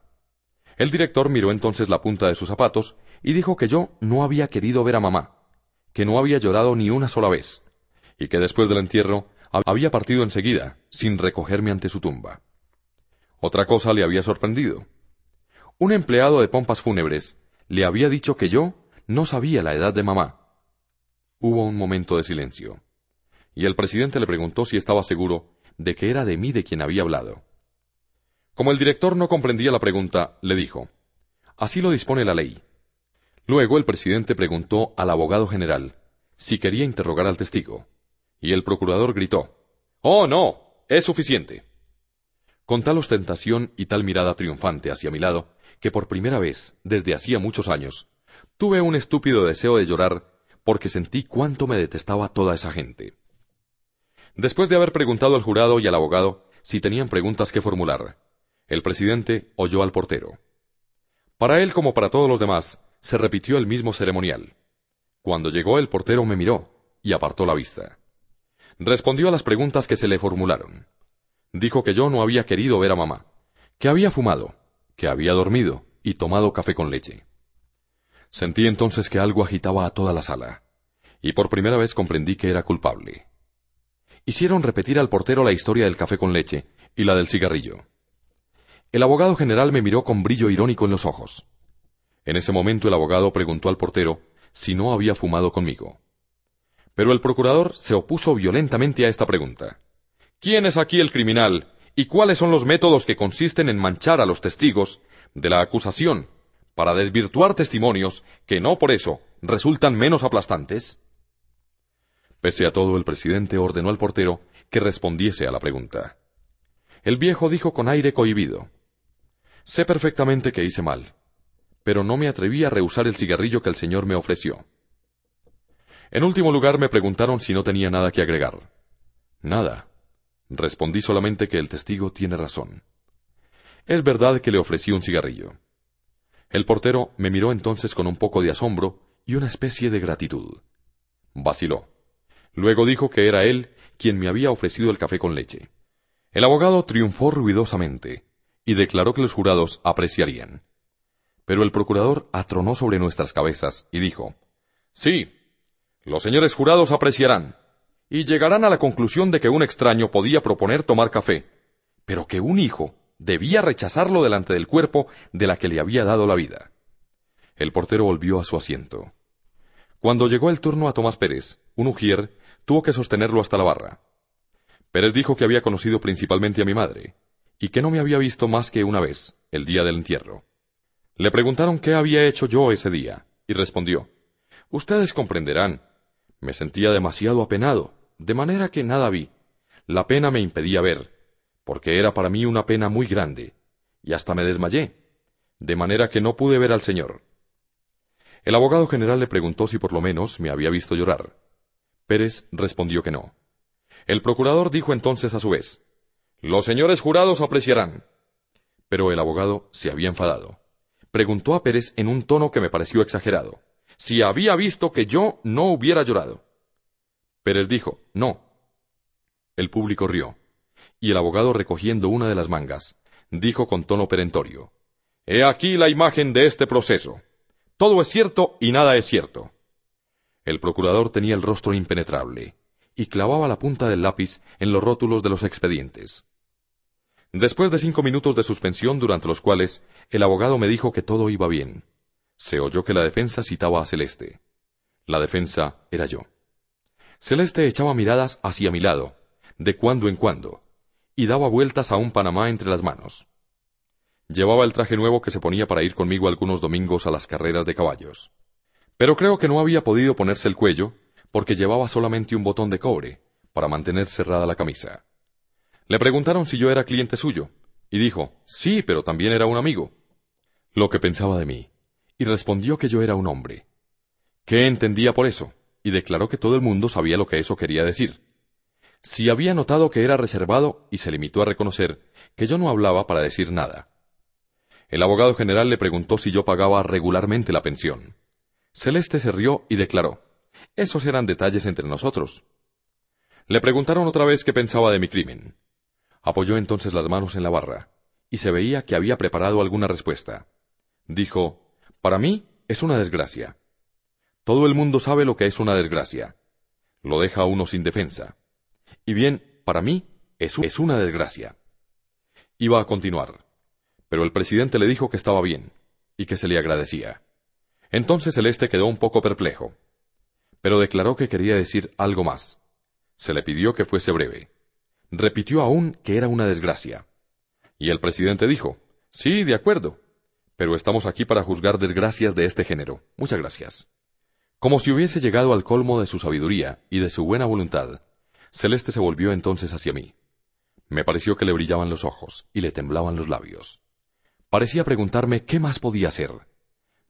El director miró entonces la punta de sus zapatos y dijo que yo no había querido ver a mamá, que no había llorado ni una sola vez, y que después del entierro había partido enseguida, sin recogerme ante su tumba. Otra cosa le había sorprendido. Un empleado de pompas fúnebres le había dicho que yo no sabía la edad de mamá. Hubo un momento de silencio, y el presidente le preguntó si estaba seguro de que era de mí de quien había hablado. Como el director no comprendía la pregunta, le dijo, Así lo dispone la ley. Luego el presidente preguntó al abogado general si quería interrogar al testigo, y el procurador gritó, Oh, no, es suficiente. Con tal ostentación y tal mirada triunfante hacia mi lado, que por primera vez, desde hacía muchos años, tuve un estúpido deseo de llorar porque sentí cuánto me detestaba toda esa gente. Después de haber preguntado al jurado y al abogado si tenían preguntas que formular, el presidente oyó al portero. Para él como para todos los demás, se repitió el mismo ceremonial. Cuando llegó el portero me miró y apartó la vista. Respondió a las preguntas que se le formularon. Dijo que yo no había querido ver a mamá, que había fumado, que había dormido y tomado café con leche. Sentí entonces que algo agitaba a toda la sala, y por primera vez comprendí que era culpable. Hicieron repetir al portero la historia del café con leche y la del cigarrillo. El abogado general me miró con brillo irónico en los ojos. En ese momento el abogado preguntó al portero si no había fumado conmigo. Pero el procurador se opuso violentamente a esta pregunta. ¿Quién es aquí el criminal ¿Y cuáles son los métodos que consisten en manchar a los testigos de la acusación para desvirtuar testimonios que no por eso resultan menos aplastantes? Pese a todo, el presidente ordenó al portero que respondiese a la pregunta. El viejo dijo con aire cohibido Sé perfectamente que hice mal, pero no me atreví a rehusar el cigarrillo que el señor me ofreció. En último lugar me preguntaron si no tenía nada que agregar. Nada, Respondí solamente que el testigo tiene razón. Es verdad que le ofrecí un cigarrillo. El portero me miró entonces con un poco de asombro y una especie de gratitud. Vaciló. Luego dijo que era él quien me había ofrecido el café con leche. El abogado triunfó ruidosamente y declaró que los jurados apreciarían. Pero el procurador atronó sobre nuestras cabezas y dijo Sí, los señores jurados apreciarán y llegarán a la conclusión de que un extraño podía proponer tomar café, pero que un hijo debía rechazarlo delante del cuerpo de la que le había dado la vida. El portero volvió a su asiento. Cuando llegó el turno a Tomás Pérez, un ujier tuvo que sostenerlo hasta la barra. Pérez dijo que había conocido principalmente a mi madre, y que no me había visto más que una vez, el día del entierro. Le preguntaron qué había hecho yo ese día, y respondió Ustedes comprenderán. Me sentía demasiado apenado, de manera que nada vi. La pena me impedía ver, porque era para mí una pena muy grande, y hasta me desmayé, de manera que no pude ver al señor. El abogado general le preguntó si por lo menos me había visto llorar. Pérez respondió que no. El procurador dijo entonces a su vez Los señores jurados apreciarán. Pero el abogado se había enfadado. Preguntó a Pérez en un tono que me pareció exagerado si había visto que yo no hubiera llorado. Pérez dijo, no. El público rió, y el abogado recogiendo una de las mangas, dijo con tono perentorio, He aquí la imagen de este proceso. Todo es cierto y nada es cierto. El procurador tenía el rostro impenetrable, y clavaba la punta del lápiz en los rótulos de los expedientes. Después de cinco minutos de suspensión durante los cuales el abogado me dijo que todo iba bien, se oyó que la defensa citaba a Celeste. La defensa era yo. Celeste echaba miradas hacia mi lado, de cuando en cuando, y daba vueltas a un Panamá entre las manos. Llevaba el traje nuevo que se ponía para ir conmigo algunos domingos a las carreras de caballos. Pero creo que no había podido ponerse el cuello porque llevaba solamente un botón de cobre para mantener cerrada la camisa. Le preguntaron si yo era cliente suyo, y dijo, sí, pero también era un amigo. Lo que pensaba de mí, y respondió que yo era un hombre. ¿Qué entendía por eso? Y declaró que todo el mundo sabía lo que eso quería decir. Si había notado que era reservado y se limitó a reconocer que yo no hablaba para decir nada. El abogado general le preguntó si yo pagaba regularmente la pensión. Celeste se rió y declaró, esos eran detalles entre nosotros. Le preguntaron otra vez qué pensaba de mi crimen. Apoyó entonces las manos en la barra, y se veía que había preparado alguna respuesta. Dijo, Para mí es una desgracia. Todo el mundo sabe lo que es una desgracia. Lo deja a uno sin defensa. Y bien, para mí es, una desgracia. Iba a continuar, pero el presidente le dijo que estaba bien, y que se le agradecía. Entonces Celeste quedó un poco perplejo, pero declaró que quería decir algo más. Se le pidió que fuese breve repitió aún que era una desgracia. Y el presidente dijo, Sí, de acuerdo, pero estamos aquí para juzgar desgracias de este género. Muchas gracias. Como si hubiese llegado al colmo de su sabiduría y de su buena voluntad, Celeste se volvió entonces hacia mí. Me pareció que le brillaban los ojos y le temblaban los labios. Parecía preguntarme qué más podía hacer.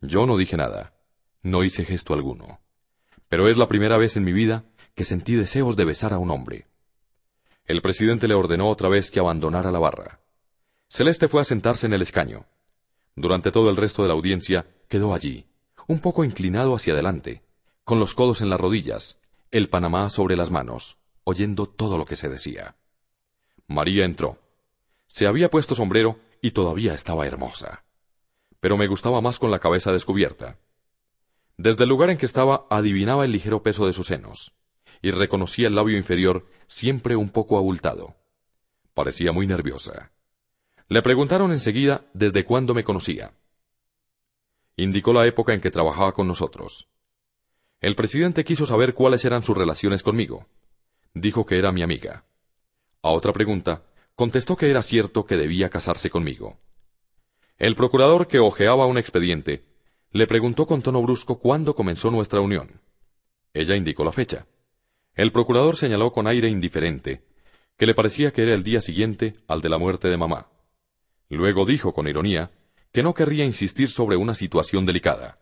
Yo no dije nada, no hice gesto alguno. Pero es la primera vez en mi vida que sentí deseos de besar a un hombre. El presidente le ordenó otra vez que abandonara la barra. Celeste fue a sentarse en el escaño. Durante todo el resto de la audiencia quedó allí, un poco inclinado hacia adelante, con los codos en las rodillas, el Panamá sobre las manos, oyendo todo lo que se decía. María entró. Se había puesto sombrero y todavía estaba hermosa. Pero me gustaba más con la cabeza descubierta. Desde el lugar en que estaba adivinaba el ligero peso de sus senos y reconocía el labio inferior siempre un poco abultado. Parecía muy nerviosa. Le preguntaron enseguida desde cuándo me conocía. Indicó la época en que trabajaba con nosotros. El presidente quiso saber cuáles eran sus relaciones conmigo. Dijo que era mi amiga. A otra pregunta, contestó que era cierto que debía casarse conmigo. El procurador que hojeaba un expediente le preguntó con tono brusco cuándo comenzó nuestra unión. Ella indicó la fecha. El procurador señaló con aire indiferente que le parecía que era el día siguiente al de la muerte de mamá. Luego dijo con ironía que no querría insistir sobre una situación delicada,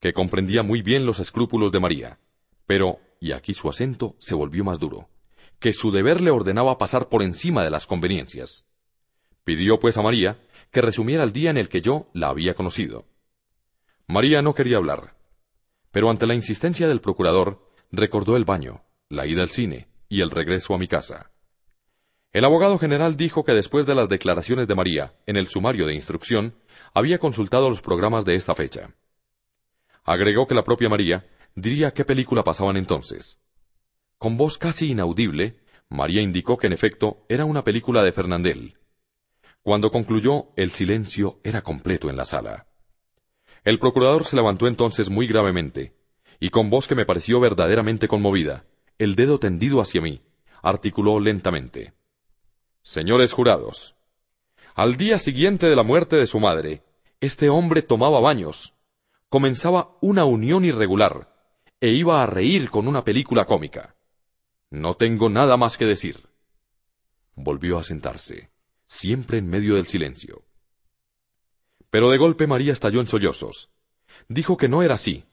que comprendía muy bien los escrúpulos de María, pero, y aquí su acento se volvió más duro, que su deber le ordenaba pasar por encima de las conveniencias. Pidió pues a María que resumiera el día en el que yo la había conocido. María no quería hablar, pero ante la insistencia del procurador recordó el baño, la ida al cine y el regreso a mi casa. El abogado general dijo que después de las declaraciones de María en el sumario de instrucción, había consultado los programas de esta fecha. Agregó que la propia María diría qué película pasaban entonces. Con voz casi inaudible, María indicó que en efecto era una película de Fernandel. Cuando concluyó, el silencio era completo en la sala. El procurador se levantó entonces muy gravemente, y con voz que me pareció verdaderamente conmovida, el dedo tendido hacia mí, articuló lentamente. Señores jurados, al día siguiente de la muerte de su madre, este hombre tomaba baños, comenzaba una unión irregular, e iba a reír con una película cómica. No tengo nada más que decir. Volvió a sentarse, siempre en medio del silencio. Pero de golpe María estalló en sollozos. Dijo que no era así,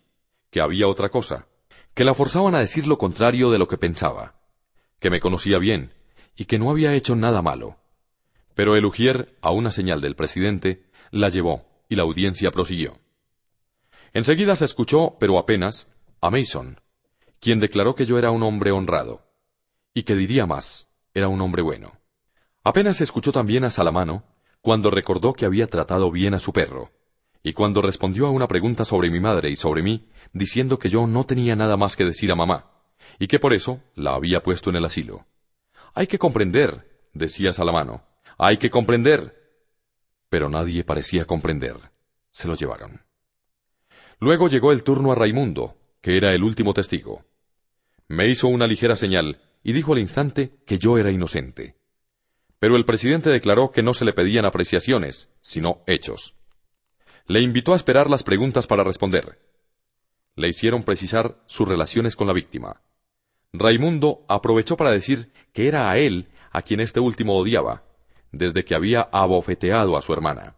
que había otra cosa, que la forzaban a decir lo contrario de lo que pensaba, que me conocía bien y que no había hecho nada malo. Pero el Ujier, a una señal del presidente, la llevó y la audiencia prosiguió. Enseguida se escuchó, pero apenas, a Mason, quien declaró que yo era un hombre honrado, y que diría más, era un hombre bueno. Apenas se escuchó también a Salamano, cuando recordó que había tratado bien a su perro, y cuando respondió a una pregunta sobre mi madre y sobre mí, diciendo que yo no tenía nada más que decir a mamá, y que por eso la había puesto en el asilo. Hay que comprender, decía Salamano, hay que comprender. Pero nadie parecía comprender. Se lo llevaron. Luego llegó el turno a Raimundo, que era el último testigo. Me hizo una ligera señal y dijo al instante que yo era inocente. Pero el presidente declaró que no se le pedían apreciaciones, sino hechos. Le invitó a esperar las preguntas para responder, Le hicieron precisar sus relaciones con la víctima. Raimundo aprovechó para decir que era a él a quien este último odiaba, desde que había abofeteado a su hermana.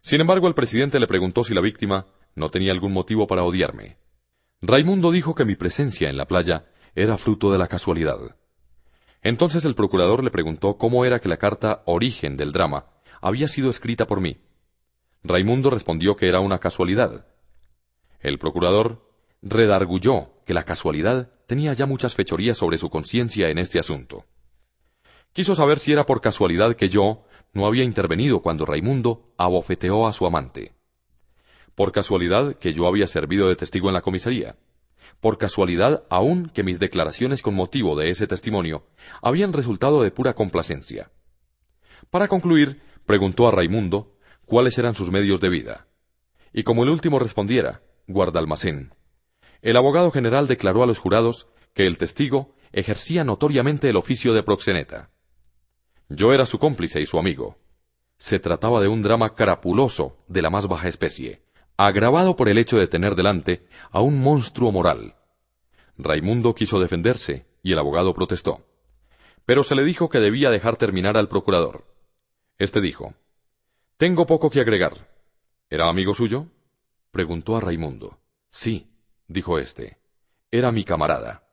Sin embargo, el presidente le preguntó si la víctima no tenía algún motivo para odiarme. Raimundo dijo que mi presencia en la playa era fruto de la casualidad. Entonces el procurador le preguntó cómo era que la carta origen del drama había sido escrita por mí. Raimundo respondió que era una casualidad. El procurador redargulló que la casualidad tenía ya muchas fechorías sobre su conciencia en este asunto. Quiso saber si era por casualidad que yo no había intervenido cuando Raimundo abofeteó a su amante. Por casualidad que yo había servido de testigo en la comisaría. Por casualidad aún que mis declaraciones con motivo de ese testimonio habían resultado de pura complacencia. Para concluir, preguntó a Raimundo cuáles eran sus medios de vida. Y como el último respondiera, guarda almacén, el abogado general declaró a los jurados que el testigo ejercía notoriamente el oficio de proxeneta. Yo era su cómplice y su amigo. Se trataba de un drama carapuloso de la más baja especie, agravado por el hecho de tener delante a un monstruo moral. Raimundo quiso defenderse y el abogado protestó. Pero se le dijo que debía dejar terminar al procurador. Este dijo, Tengo poco que agregar. ¿Era amigo suyo? preguntó a Raimundo. Sí, dijo éste. Era mi camarada.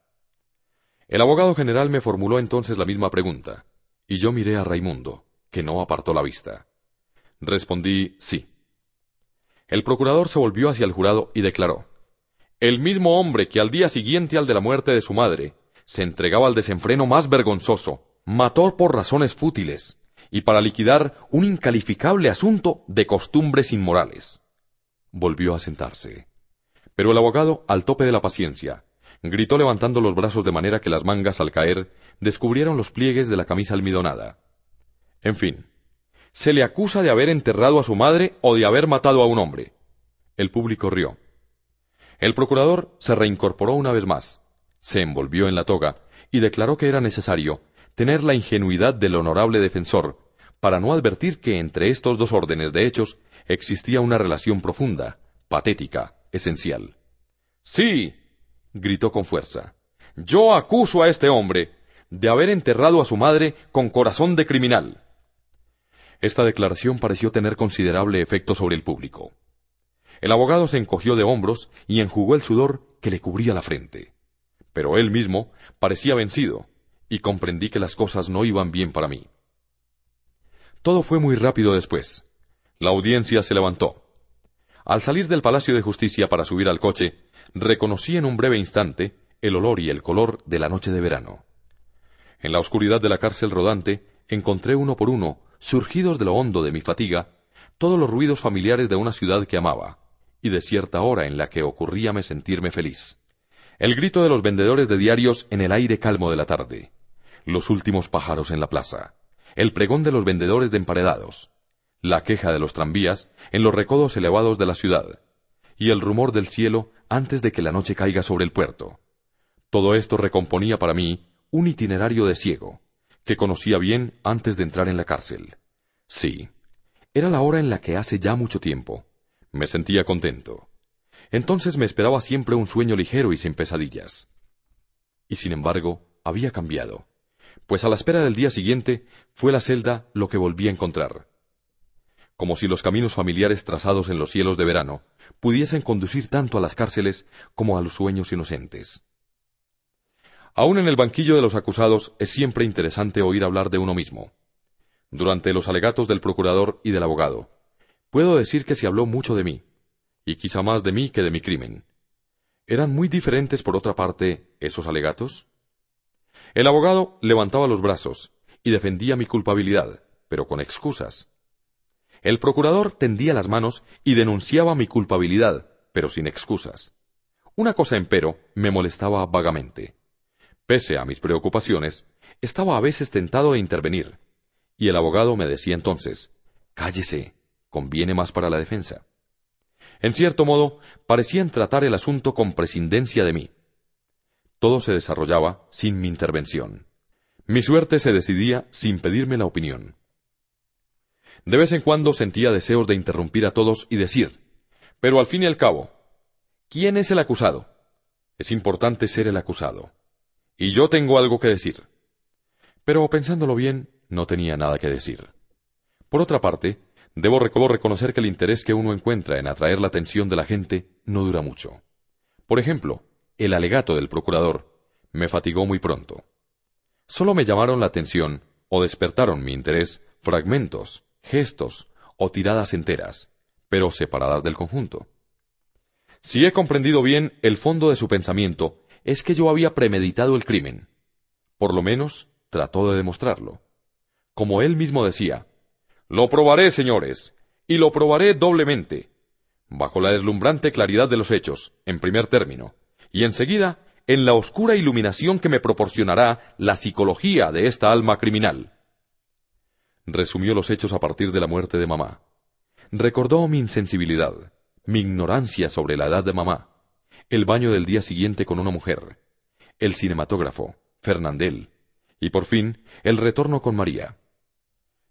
El abogado general me formuló entonces la misma pregunta, y yo miré a Raimundo, que no apartó la vista. Respondí sí. El procurador se volvió hacia el jurado y declaró El mismo hombre que al día siguiente al de la muerte de su madre se entregaba al desenfreno más vergonzoso, mató por razones fútiles, y para liquidar un incalificable asunto de costumbres inmorales. Volvió a sentarse. Pero el abogado, al tope de la paciencia, gritó levantando los brazos de manera que las mangas, al caer, descubrieron los pliegues de la camisa almidonada. En fin, se le acusa de haber enterrado a su madre o de haber matado a un hombre. El público rió. El procurador se reincorporó una vez más, se envolvió en la toga y declaró que era necesario tener la ingenuidad del honorable defensor para no advertir que entre estos dos órdenes de hechos existía una relación profunda, patética, esencial. Sí, gritó con fuerza. Yo acuso a este hombre de haber enterrado a su madre con corazón de criminal. Esta declaración pareció tener considerable efecto sobre el público. El abogado se encogió de hombros y enjugó el sudor que le cubría la frente. Pero él mismo parecía vencido, y comprendí que las cosas no iban bien para mí. Todo fue muy rápido después. La audiencia se levantó. Al salir del Palacio de Justicia para subir al coche, reconocí en un breve instante el olor y el color de la noche de verano. En la oscuridad de la cárcel rodante encontré uno por uno, surgidos de lo hondo de mi fatiga, todos los ruidos familiares de una ciudad que amaba, y de cierta hora en la que ocurríame sentirme feliz. El grito de los vendedores de diarios en el aire calmo de la tarde, los últimos pájaros en la plaza, el pregón de los vendedores de emparedados, la queja de los tranvías en los recodos elevados de la ciudad, y el rumor del cielo antes de que la noche caiga sobre el puerto. Todo esto recomponía para mí un itinerario de ciego, que conocía bien antes de entrar en la cárcel. Sí, era la hora en la que hace ya mucho tiempo. Me sentía contento. Entonces me esperaba siempre un sueño ligero y sin pesadillas. Y sin embargo, había cambiado, pues a la espera del día siguiente fue la celda lo que volví a encontrar como si los caminos familiares trazados en los cielos de verano pudiesen conducir tanto a las cárceles como a los sueños inocentes. Aún en el banquillo de los acusados es siempre interesante oír hablar de uno mismo. Durante los alegatos del procurador y del abogado, puedo decir que se habló mucho de mí, y quizá más de mí que de mi crimen. ¿Eran muy diferentes, por otra parte, esos alegatos? El abogado levantaba los brazos y defendía mi culpabilidad, pero con excusas. El procurador tendía las manos y denunciaba mi culpabilidad, pero sin excusas. Una cosa, empero, me molestaba vagamente. Pese a mis preocupaciones, estaba a veces tentado de intervenir, y el abogado me decía entonces Cállese, conviene más para la defensa. En cierto modo, parecían tratar el asunto con prescindencia de mí. Todo se desarrollaba sin mi intervención. Mi suerte se decidía sin pedirme la opinión. De vez en cuando sentía deseos de interrumpir a todos y decir, Pero al fin y al cabo, ¿quién es el acusado? Es importante ser el acusado. Y yo tengo algo que decir. Pero pensándolo bien, no tenía nada que decir. Por otra parte, debo reconocer que el interés que uno encuentra en atraer la atención de la gente no dura mucho. Por ejemplo, el alegato del procurador me fatigó muy pronto. Solo me llamaron la atención o despertaron mi interés fragmentos, gestos o tiradas enteras, pero separadas del conjunto. Si he comprendido bien el fondo de su pensamiento, es que yo había premeditado el crimen. Por lo menos trató de demostrarlo. Como él mismo decía, Lo probaré, señores, y lo probaré doblemente, bajo la deslumbrante claridad de los hechos, en primer término, y enseguida en la oscura iluminación que me proporcionará la psicología de esta alma criminal. Resumió los hechos a partir de la muerte de mamá. Recordó mi insensibilidad, mi ignorancia sobre la edad de mamá, el baño del día siguiente con una mujer, el cinematógrafo, Fernandel, y por fin el retorno con María.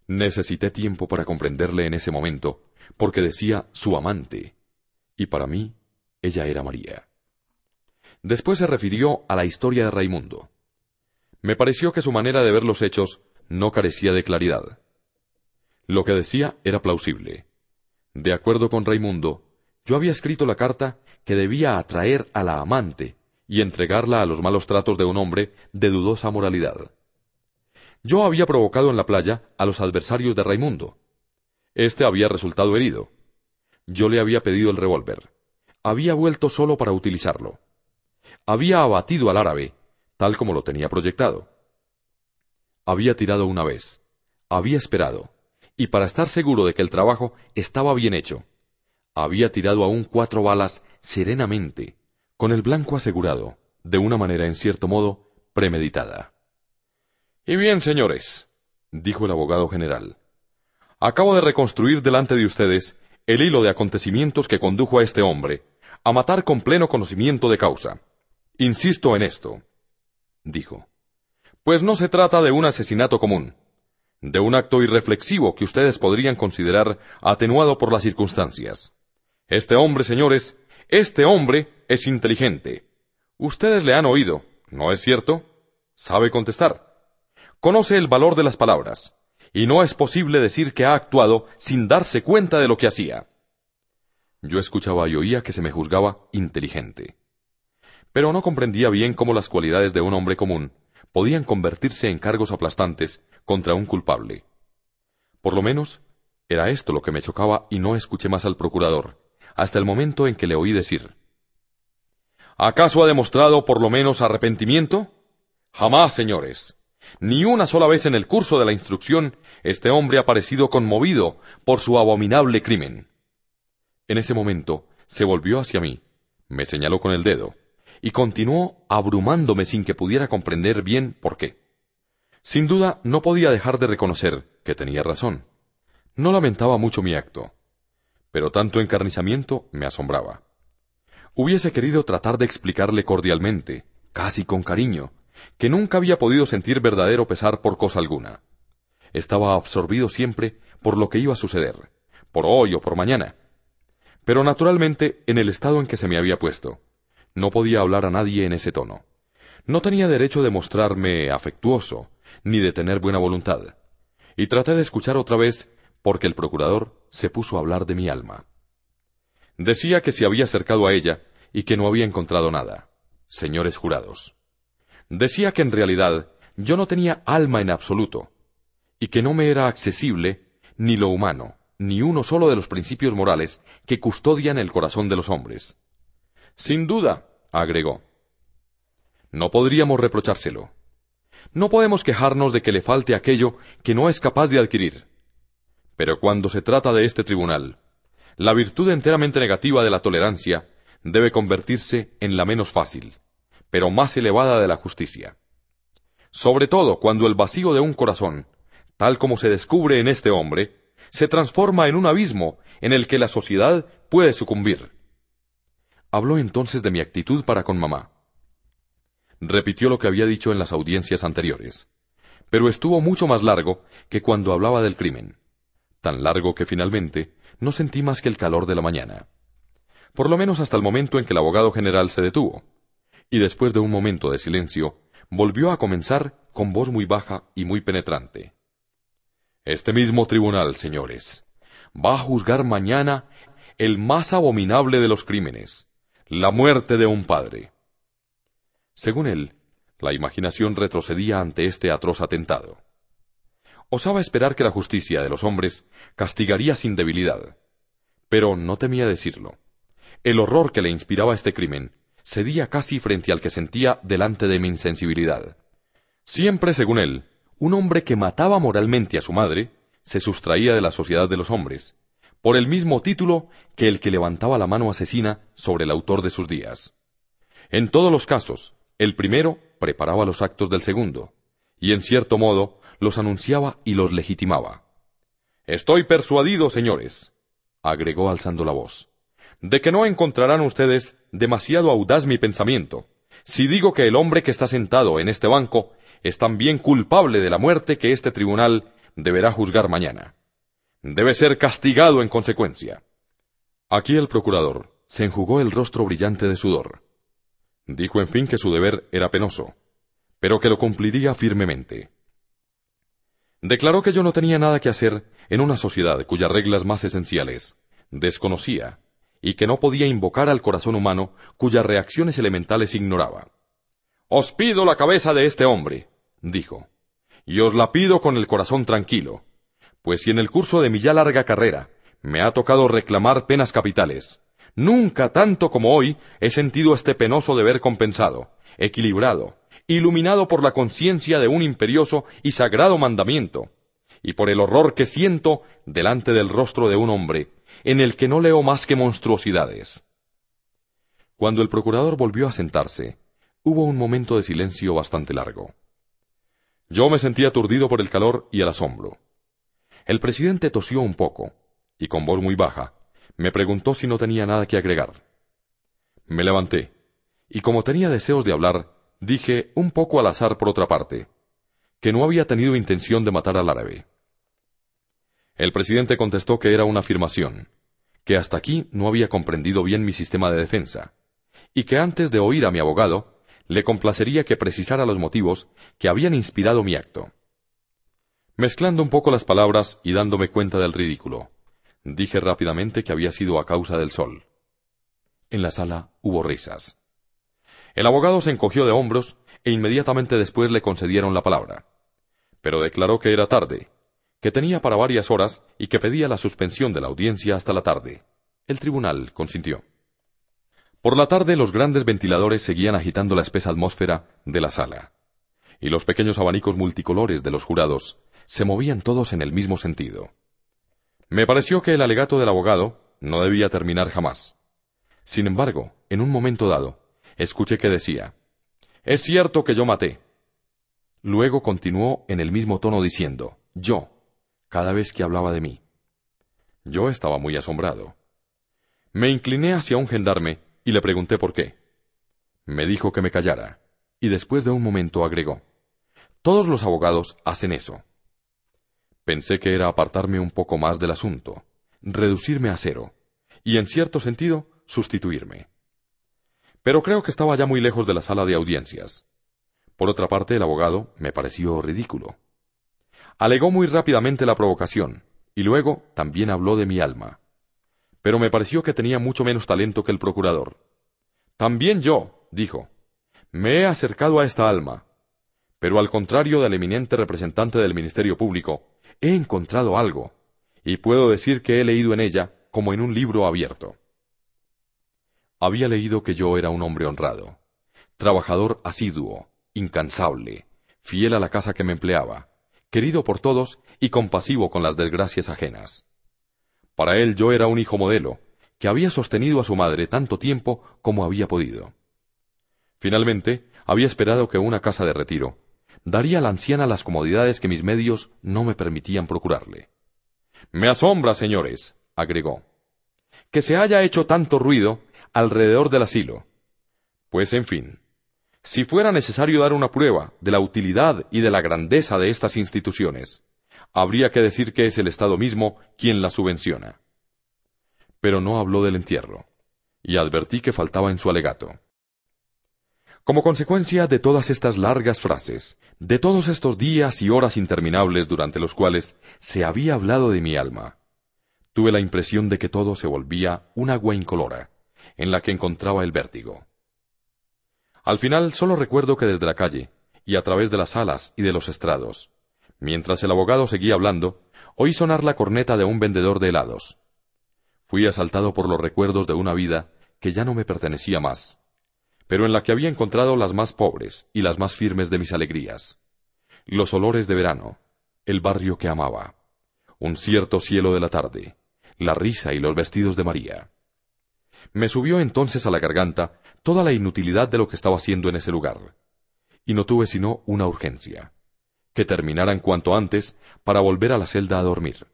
Necesité tiempo para comprenderle en ese momento, porque decía su amante, y para mí ella era María. Después se refirió a la historia de Raimundo. Me pareció que su manera de ver los hechos no carecía de claridad. Lo que decía era plausible. De acuerdo con Raimundo, yo había escrito la carta que debía atraer a la amante y entregarla a los malos tratos de un hombre de dudosa moralidad. Yo había provocado en la playa a los adversarios de Raimundo. Este había resultado herido. Yo le había pedido el revólver. Había vuelto solo para utilizarlo había abatido al árabe, tal como lo tenía proyectado. Había tirado una vez, había esperado, y para estar seguro de que el trabajo estaba bien hecho, había tirado aún cuatro balas serenamente, con el blanco asegurado, de una manera en cierto modo premeditada. Y bien, señores, dijo el abogado general, acabo de reconstruir delante de ustedes el hilo de acontecimientos que condujo a este hombre a matar con pleno conocimiento de causa. Insisto en esto, dijo, pues no se trata de un asesinato común, de un acto irreflexivo que ustedes podrían considerar atenuado por las circunstancias. Este hombre, señores, este hombre es inteligente. Ustedes le han oído, ¿no es cierto? Sabe contestar. Conoce el valor de las palabras, y no es posible decir que ha actuado sin darse cuenta de lo que hacía. Yo escuchaba y oía que se me juzgaba inteligente pero no comprendía bien cómo las cualidades de un hombre común podían convertirse en cargos aplastantes contra un culpable. Por lo menos, era esto lo que me chocaba y no escuché más al procurador, hasta el momento en que le oí decir ¿Acaso ha demostrado por lo menos arrepentimiento? Jamás, señores. Ni una sola vez en el curso de la instrucción este hombre ha parecido conmovido por su abominable crimen. En ese momento se volvió hacia mí, me señaló con el dedo, y continuó abrumándome sin que pudiera comprender bien por qué. Sin duda no podía dejar de reconocer que tenía razón. No lamentaba mucho mi acto, pero tanto encarnizamiento me asombraba. Hubiese querido tratar de explicarle cordialmente, casi con cariño, que nunca había podido sentir verdadero pesar por cosa alguna. Estaba absorbido siempre por lo que iba a suceder, por hoy o por mañana. Pero naturalmente en el estado en que se me había puesto, no podía hablar a nadie en ese tono. No tenía derecho de mostrarme afectuoso, ni de tener buena voluntad. Y traté de escuchar otra vez porque el procurador se puso a hablar de mi alma. Decía que se había acercado a ella y que no había encontrado nada. Señores jurados. Decía que en realidad yo no tenía alma en absoluto, y que no me era accesible ni lo humano, ni uno solo de los principios morales que custodian el corazón de los hombres. Sin duda, agregó. No podríamos reprochárselo. No podemos quejarnos de que le falte aquello que no es capaz de adquirir. Pero cuando se trata de este tribunal, la virtud enteramente negativa de la tolerancia debe convertirse en la menos fácil, pero más elevada de la justicia. Sobre todo cuando el vacío de un corazón, tal como se descubre en este hombre, se transforma en un abismo en el que la sociedad puede sucumbir. Habló entonces de mi actitud para con mamá. Repitió lo que había dicho en las audiencias anteriores, pero estuvo mucho más largo que cuando hablaba del crimen, tan largo que finalmente no sentí más que el calor de la mañana. por lo menos hasta el momento en que el abogado general se detuvo, y después de un momento de silencio, volvió a comenzar con voz muy baja y muy penetrante. Este mismo tribunal, señores, va a juzgar mañana el más abominable de los crímenes, la muerte de un padre. Según él, la imaginación retrocedía ante este atroz atentado. Osaba esperar que la justicia de los hombres castigaría sin debilidad, pero no temía decirlo. El horror que le inspiraba este crimen cedía casi frente al que sentía delante de mi insensibilidad. Siempre, según él, un hombre que mataba moralmente a su madre se sustraía de la sociedad de los hombres, por el mismo título que el que levantaba la mano asesina sobre el autor de sus días. En todos los casos, el primero preparaba los actos del segundo, y en cierto modo los anunciaba y los legitimaba. Estoy persuadido, señores, agregó alzando la voz, de que no encontrarán ustedes demasiado audaz mi pensamiento, si digo que el hombre que está sentado en este banco es también culpable de la muerte que este tribunal deberá juzgar mañana. Debe ser castigado en consecuencia. Aquí el procurador se enjugó el rostro brillante de sudor. Dijo en fin que su deber era penoso, pero que lo cumpliría firmemente. Declaró que yo no tenía nada que hacer en una sociedad cuyas reglas más esenciales desconocía y que no podía invocar al corazón humano cuyas reacciones elementales ignoraba. Os pido la cabeza de este hombre, dijo, y os la pido con el corazón tranquilo, pues si en el curso de mi ya larga carrera me ha tocado reclamar penas capitales, nunca tanto como hoy he sentido este penoso deber compensado, equilibrado, iluminado por la conciencia de un imperioso y sagrado mandamiento, y por el horror que siento delante del rostro de un hombre, en el que no leo más que monstruosidades. Cuando el procurador volvió a sentarse, hubo un momento de silencio bastante largo. Yo me sentí aturdido por el calor y el asombro. El presidente tosió un poco, y con voz muy baja, me preguntó si no tenía nada que agregar. Me levanté, y como tenía deseos de hablar, dije, un poco al azar por otra parte, que no había tenido intención de matar al árabe. El presidente contestó que era una afirmación, que hasta aquí no había comprendido bien mi sistema de defensa, y que antes de oír a mi abogado, le complacería que precisara los motivos que habían inspirado mi acto. Mezclando un poco las palabras y dándome cuenta del ridículo, dije rápidamente que había sido a causa del sol. En la sala hubo risas. El abogado se encogió de hombros e inmediatamente después le concedieron la palabra. Pero declaró que era tarde, que tenía para varias horas y que pedía la suspensión de la audiencia hasta la tarde. El tribunal consintió. Por la tarde los grandes ventiladores seguían agitando la espesa atmósfera de la sala, y los pequeños abanicos multicolores de los jurados se movían todos en el mismo sentido. Me pareció que el alegato del abogado no debía terminar jamás. Sin embargo, en un momento dado, escuché que decía Es cierto que yo maté. Luego continuó en el mismo tono diciendo Yo, cada vez que hablaba de mí. Yo estaba muy asombrado. Me incliné hacia un gendarme y le pregunté por qué. Me dijo que me callara, y después de un momento agregó Todos los abogados hacen eso. Pensé que era apartarme un poco más del asunto, reducirme a cero, y en cierto sentido sustituirme. Pero creo que estaba ya muy lejos de la sala de audiencias. Por otra parte, el abogado me pareció ridículo. Alegó muy rápidamente la provocación, y luego también habló de mi alma. Pero me pareció que tenía mucho menos talento que el procurador. También yo, dijo, me he acercado a esta alma, pero al contrario del eminente representante del Ministerio Público, he encontrado algo, y puedo decir que he leído en ella como en un libro abierto. Había leído que yo era un hombre honrado, trabajador asiduo, incansable, fiel a la casa que me empleaba, querido por todos y compasivo con las desgracias ajenas. Para él yo era un hijo modelo, que había sostenido a su madre tanto tiempo como había podido. Finalmente, había esperado que una casa de retiro daría a la anciana las comodidades que mis medios no me permitían procurarle. Me asombra, señores, agregó, que se haya hecho tanto ruido alrededor del asilo. Pues, en fin, si fuera necesario dar una prueba de la utilidad y de la grandeza de estas instituciones, habría que decir que es el Estado mismo quien las subvenciona. Pero no habló del entierro, y advertí que faltaba en su alegato. Como consecuencia de todas estas largas frases, de todos estos días y horas interminables durante los cuales se había hablado de mi alma, tuve la impresión de que todo se volvía un agua incolora, en la que encontraba el vértigo. Al final solo recuerdo que desde la calle, y a través de las salas y de los estrados, mientras el abogado seguía hablando, oí sonar la corneta de un vendedor de helados. Fui asaltado por los recuerdos de una vida que ya no me pertenecía más, pero en la que había encontrado las más pobres y las más firmes de mis alegrías. Los olores de verano, el barrio que amaba, un cierto cielo de la tarde, la risa y los vestidos de María. Me subió entonces a la garganta toda la inutilidad de lo que estaba haciendo en ese lugar, y no tuve sino una urgencia, que terminaran cuanto antes para volver a la celda a dormir.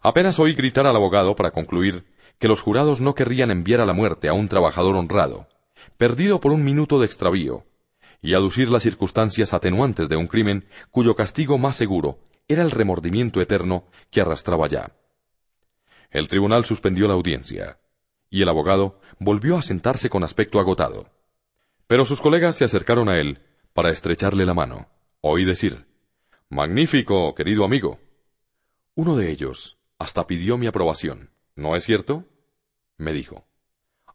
Apenas oí gritar al abogado para concluir que los jurados no querrían enviar a la muerte a un trabajador honrado, perdido por un minuto de extravío, y aducir las circunstancias atenuantes de un crimen cuyo castigo más seguro era el remordimiento eterno que arrastraba ya. El tribunal suspendió la audiencia, y el abogado volvió a sentarse con aspecto agotado. Pero sus colegas se acercaron a él para estrecharle la mano. Oí decir Magnífico, querido amigo. Uno de ellos hasta pidió mi aprobación. ¿No es cierto? me dijo.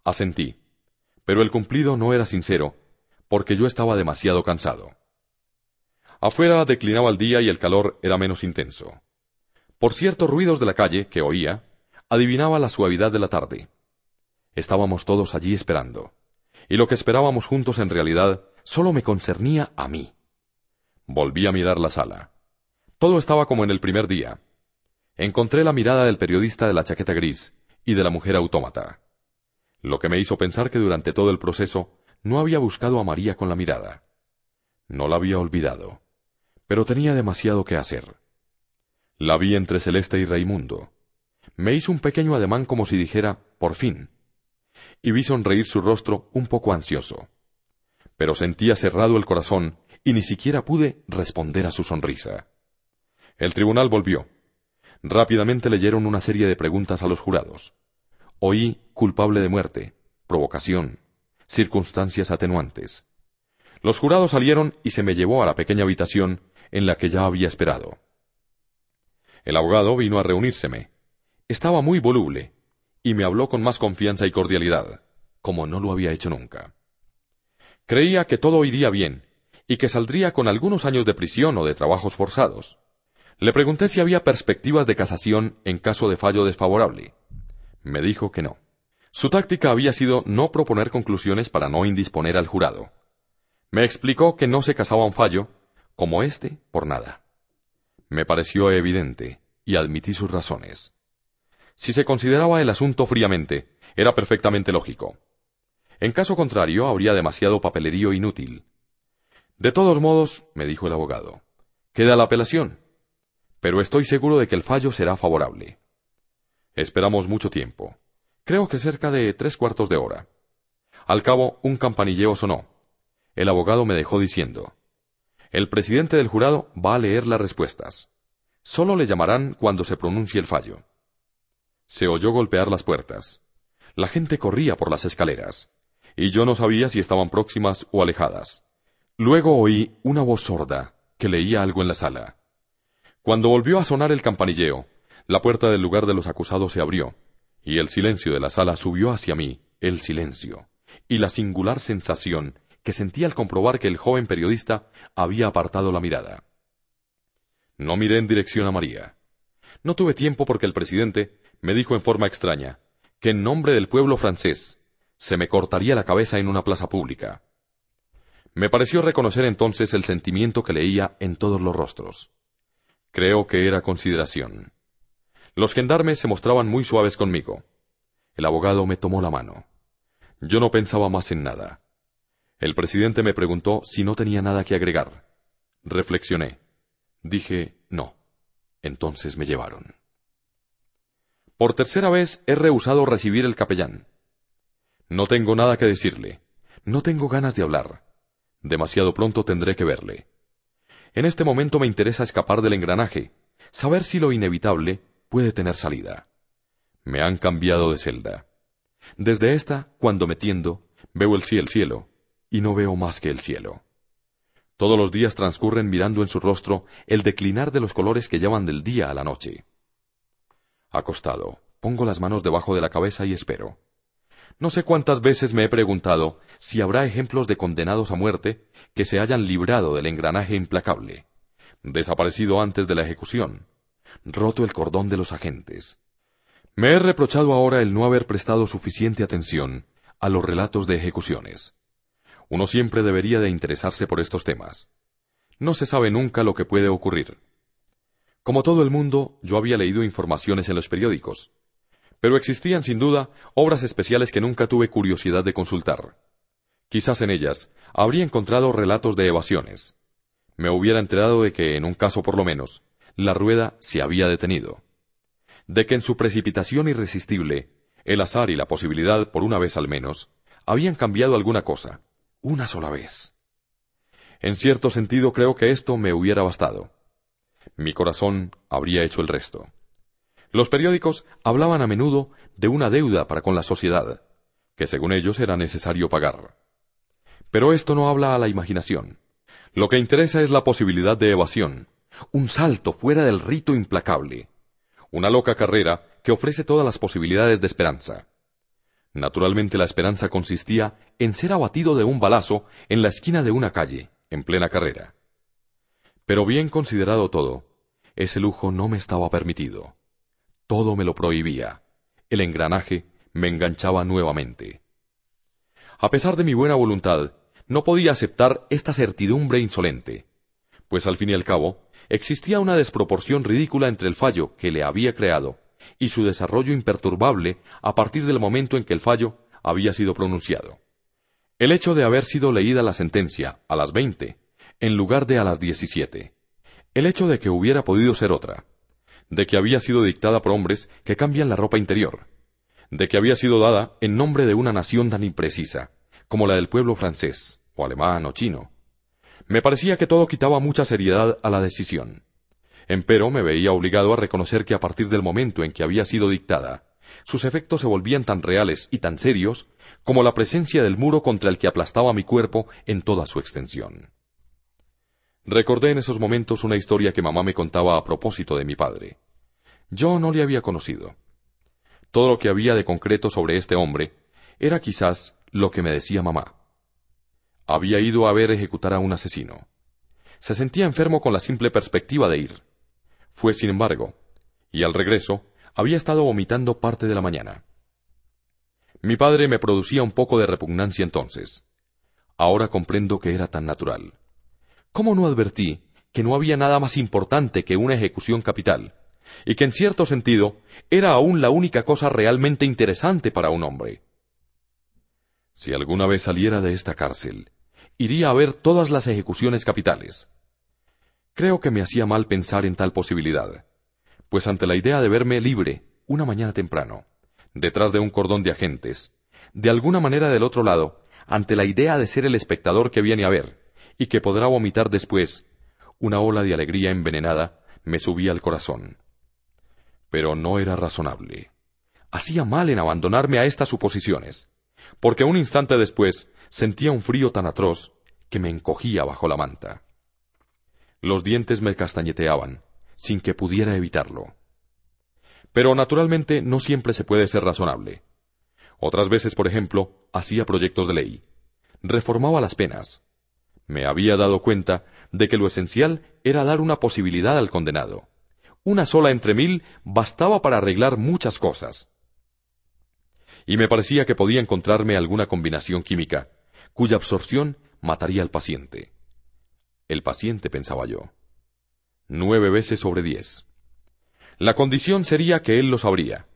Asentí, pero el cumplido no era sincero, porque yo estaba demasiado cansado. Afuera declinaba el día y el calor era menos intenso. Por ciertos ruidos de la calle que oía, adivinaba la suavidad de la tarde. Estábamos todos allí esperando, y lo que esperábamos juntos en realidad solo me concernía a mí. Volví a mirar la sala. Todo estaba como en el primer día. Encontré la mirada del periodista de la chaqueta gris y de la mujer autómata, lo que me hizo pensar que durante todo el proceso no había buscado a María con la mirada. No la había olvidado, pero tenía demasiado que hacer. La vi entre Celeste y Raimundo. Me hizo un pequeño ademán como si dijera, por fin, y vi sonreír su rostro un poco ansioso. Pero sentía cerrado el corazón y ni siquiera pude responder a su sonrisa. El tribunal volvió. Rápidamente leyeron una serie de preguntas a los jurados. Oí culpable de muerte, provocación, circunstancias atenuantes. Los jurados salieron y se me llevó a la pequeña habitación en la que ya había esperado. El abogado vino a reunírseme. Estaba muy voluble, y me habló con más confianza y cordialidad, como no lo había hecho nunca. Creía que todo iría bien, y que saldría con algunos años de prisión o de trabajos forzados. Le pregunté si había perspectivas de casación en caso de fallo desfavorable. Me dijo que no. Su táctica había sido no proponer conclusiones para no indisponer al jurado. Me explicó que no se casaba un fallo, como este, por nada. Me pareció evidente, y admití sus razones. Si se consideraba el asunto fríamente, era perfectamente lógico. En caso contrario, habría demasiado papelerío inútil. De todos modos, me dijo el abogado, queda la apelación. Pero estoy seguro de que el fallo será favorable. Esperamos mucho tiempo. Creo que cerca de tres cuartos de hora. Al cabo, un campanilleo sonó. El abogado me dejó diciendo El presidente del jurado va a leer las respuestas. Solo le llamarán cuando se pronuncie el fallo. Se oyó golpear las puertas. La gente corría por las escaleras, y yo no sabía si estaban próximas o alejadas. Luego oí una voz sorda que leía algo en la sala. Cuando volvió a sonar el campanilleo, la puerta del lugar de los acusados se abrió, y el silencio de la sala subió hacia mí, el silencio, y la singular sensación que sentí al comprobar que el joven periodista había apartado la mirada. No miré en dirección a María. No tuve tiempo porque el presidente me dijo en forma extraña que en nombre del pueblo francés se me cortaría la cabeza en una plaza pública. Me pareció reconocer entonces el sentimiento que leía en todos los rostros. Creo que era consideración. Los gendarmes se mostraban muy suaves conmigo. El abogado me tomó la mano. Yo no pensaba más en nada. El presidente me preguntó si no tenía nada que agregar. Reflexioné. Dije no. Entonces me llevaron. Por tercera vez he rehusado recibir el capellán. No tengo nada que decirle. No tengo ganas de hablar. Demasiado pronto tendré que verle. En este momento me interesa escapar del engranaje, saber si lo inevitable puede tener salida. Me han cambiado de celda. Desde esta, cuando me tiendo, veo el cielo, cielo, y no veo más que el cielo. Todos los días transcurren mirando en su rostro el declinar de los colores que llevan del día a la noche. Acostado, pongo las manos debajo de la cabeza y espero. No sé cuántas veces me he preguntado si habrá ejemplos de condenados a muerte que se hayan librado del engranaje implacable, desaparecido antes de la ejecución, roto el cordón de los agentes. Me he reprochado ahora el no haber prestado suficiente atención a los relatos de ejecuciones. Uno siempre debería de interesarse por estos temas. No se sabe nunca lo que puede ocurrir. Como todo el mundo, yo había leído informaciones en los periódicos, pero existían sin duda obras especiales que nunca tuve curiosidad de consultar. Quizás en ellas habría encontrado relatos de evasiones. Me hubiera enterado de que, en un caso por lo menos, la rueda se había detenido. De que en su precipitación irresistible, el azar y la posibilidad, por una vez al menos, habían cambiado alguna cosa, una sola vez. En cierto sentido creo que esto me hubiera bastado. Mi corazón habría hecho el resto. Los periódicos hablaban a menudo de una deuda para con la sociedad, que según ellos era necesario pagar. Pero esto no habla a la imaginación. Lo que interesa es la posibilidad de evasión, un salto fuera del rito implacable, una loca carrera que ofrece todas las posibilidades de esperanza. Naturalmente la esperanza consistía en ser abatido de un balazo en la esquina de una calle, en plena carrera. Pero bien considerado todo, ese lujo no me estaba permitido. Todo me lo prohibía. El engranaje me enganchaba nuevamente. A pesar de mi buena voluntad, no podía aceptar esta certidumbre insolente, pues al fin y al cabo existía una desproporción ridícula entre el fallo que le había creado y su desarrollo imperturbable a partir del momento en que el fallo había sido pronunciado. El hecho de haber sido leída la sentencia a las veinte, en lugar de a las diecisiete. El hecho de que hubiera podido ser otra. De que había sido dictada por hombres que cambian la ropa interior. De que había sido dada en nombre de una nación tan imprecisa, como la del pueblo francés, o alemán, o chino. Me parecía que todo quitaba mucha seriedad a la decisión. Empero me veía obligado a reconocer que a partir del momento en que había sido dictada, sus efectos se volvían tan reales y tan serios como la presencia del muro contra el que aplastaba mi cuerpo en toda su extensión. Recordé en esos momentos una historia que mamá me contaba a propósito de mi padre. Yo no le había conocido. Todo lo que había de concreto sobre este hombre era quizás lo que me decía mamá. Había ido a ver ejecutar a un asesino. Se sentía enfermo con la simple perspectiva de ir. Fue, sin embargo, y al regreso había estado vomitando parte de la mañana. Mi padre me producía un poco de repugnancia entonces. Ahora comprendo que era tan natural. ¿Cómo no advertí que no había nada más importante que una ejecución capital, y que en cierto sentido era aún la única cosa realmente interesante para un hombre? Si alguna vez saliera de esta cárcel, iría a ver todas las ejecuciones capitales. Creo que me hacía mal pensar en tal posibilidad, pues ante la idea de verme libre, una mañana temprano, detrás de un cordón de agentes, de alguna manera del otro lado, ante la idea de ser el espectador que viene a ver, y que podrá vomitar después, una ola de alegría envenenada me subía al corazón. Pero no era razonable. Hacía mal en abandonarme a estas suposiciones, porque un instante después sentía un frío tan atroz que me encogía bajo la manta. Los dientes me castañeteaban, sin que pudiera evitarlo. Pero naturalmente no siempre se puede ser razonable. Otras veces, por ejemplo, hacía proyectos de ley. Reformaba las penas. Me había dado cuenta de que lo esencial era dar una posibilidad al condenado. Una sola entre mil bastaba para arreglar muchas cosas. Y me parecía que podía encontrarme alguna combinación química, cuya absorción mataría al paciente. El paciente, pensaba yo. Nueve veces sobre diez. La condición sería que él lo sabría,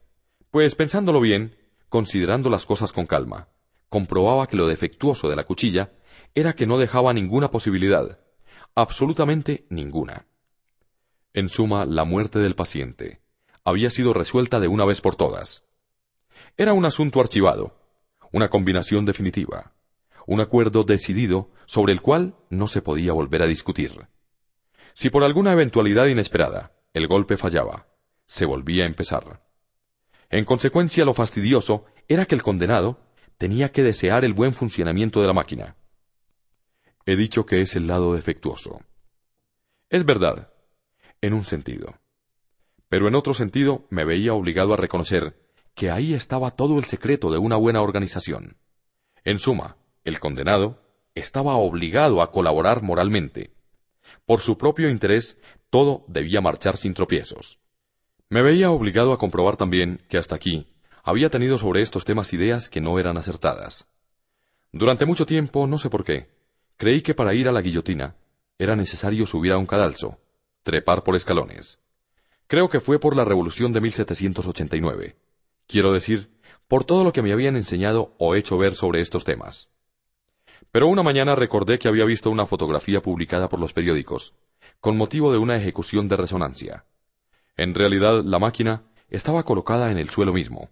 pues pensándolo bien, considerando las cosas con calma, comprobaba que lo defectuoso de la cuchilla era que no dejaba ninguna posibilidad, absolutamente ninguna. En suma, la muerte del paciente había sido resuelta de una vez por todas. Era un asunto archivado, una combinación definitiva un acuerdo decidido sobre el cual no se podía volver a discutir. Si por alguna eventualidad inesperada el golpe fallaba, se volvía a empezar. En consecuencia, lo fastidioso era que el condenado tenía que desear el buen funcionamiento de la máquina. He dicho que es el lado defectuoso. Es verdad, en un sentido. Pero en otro sentido me veía obligado a reconocer que ahí estaba todo el secreto de una buena organización. En suma, el condenado estaba obligado a colaborar moralmente. Por su propio interés, todo debía marchar sin tropiezos. Me veía obligado a comprobar también que hasta aquí había tenido sobre estos temas ideas que no eran acertadas. Durante mucho tiempo, no sé por qué, creí que para ir a la guillotina era necesario subir a un cadalso, trepar por escalones. Creo que fue por la revolución de 1789. Quiero decir, por todo lo que me habían enseñado o hecho ver sobre estos temas. Pero una mañana recordé que había visto una fotografía publicada por los periódicos, con motivo de una ejecución de resonancia. En realidad, la máquina estaba colocada en el suelo mismo,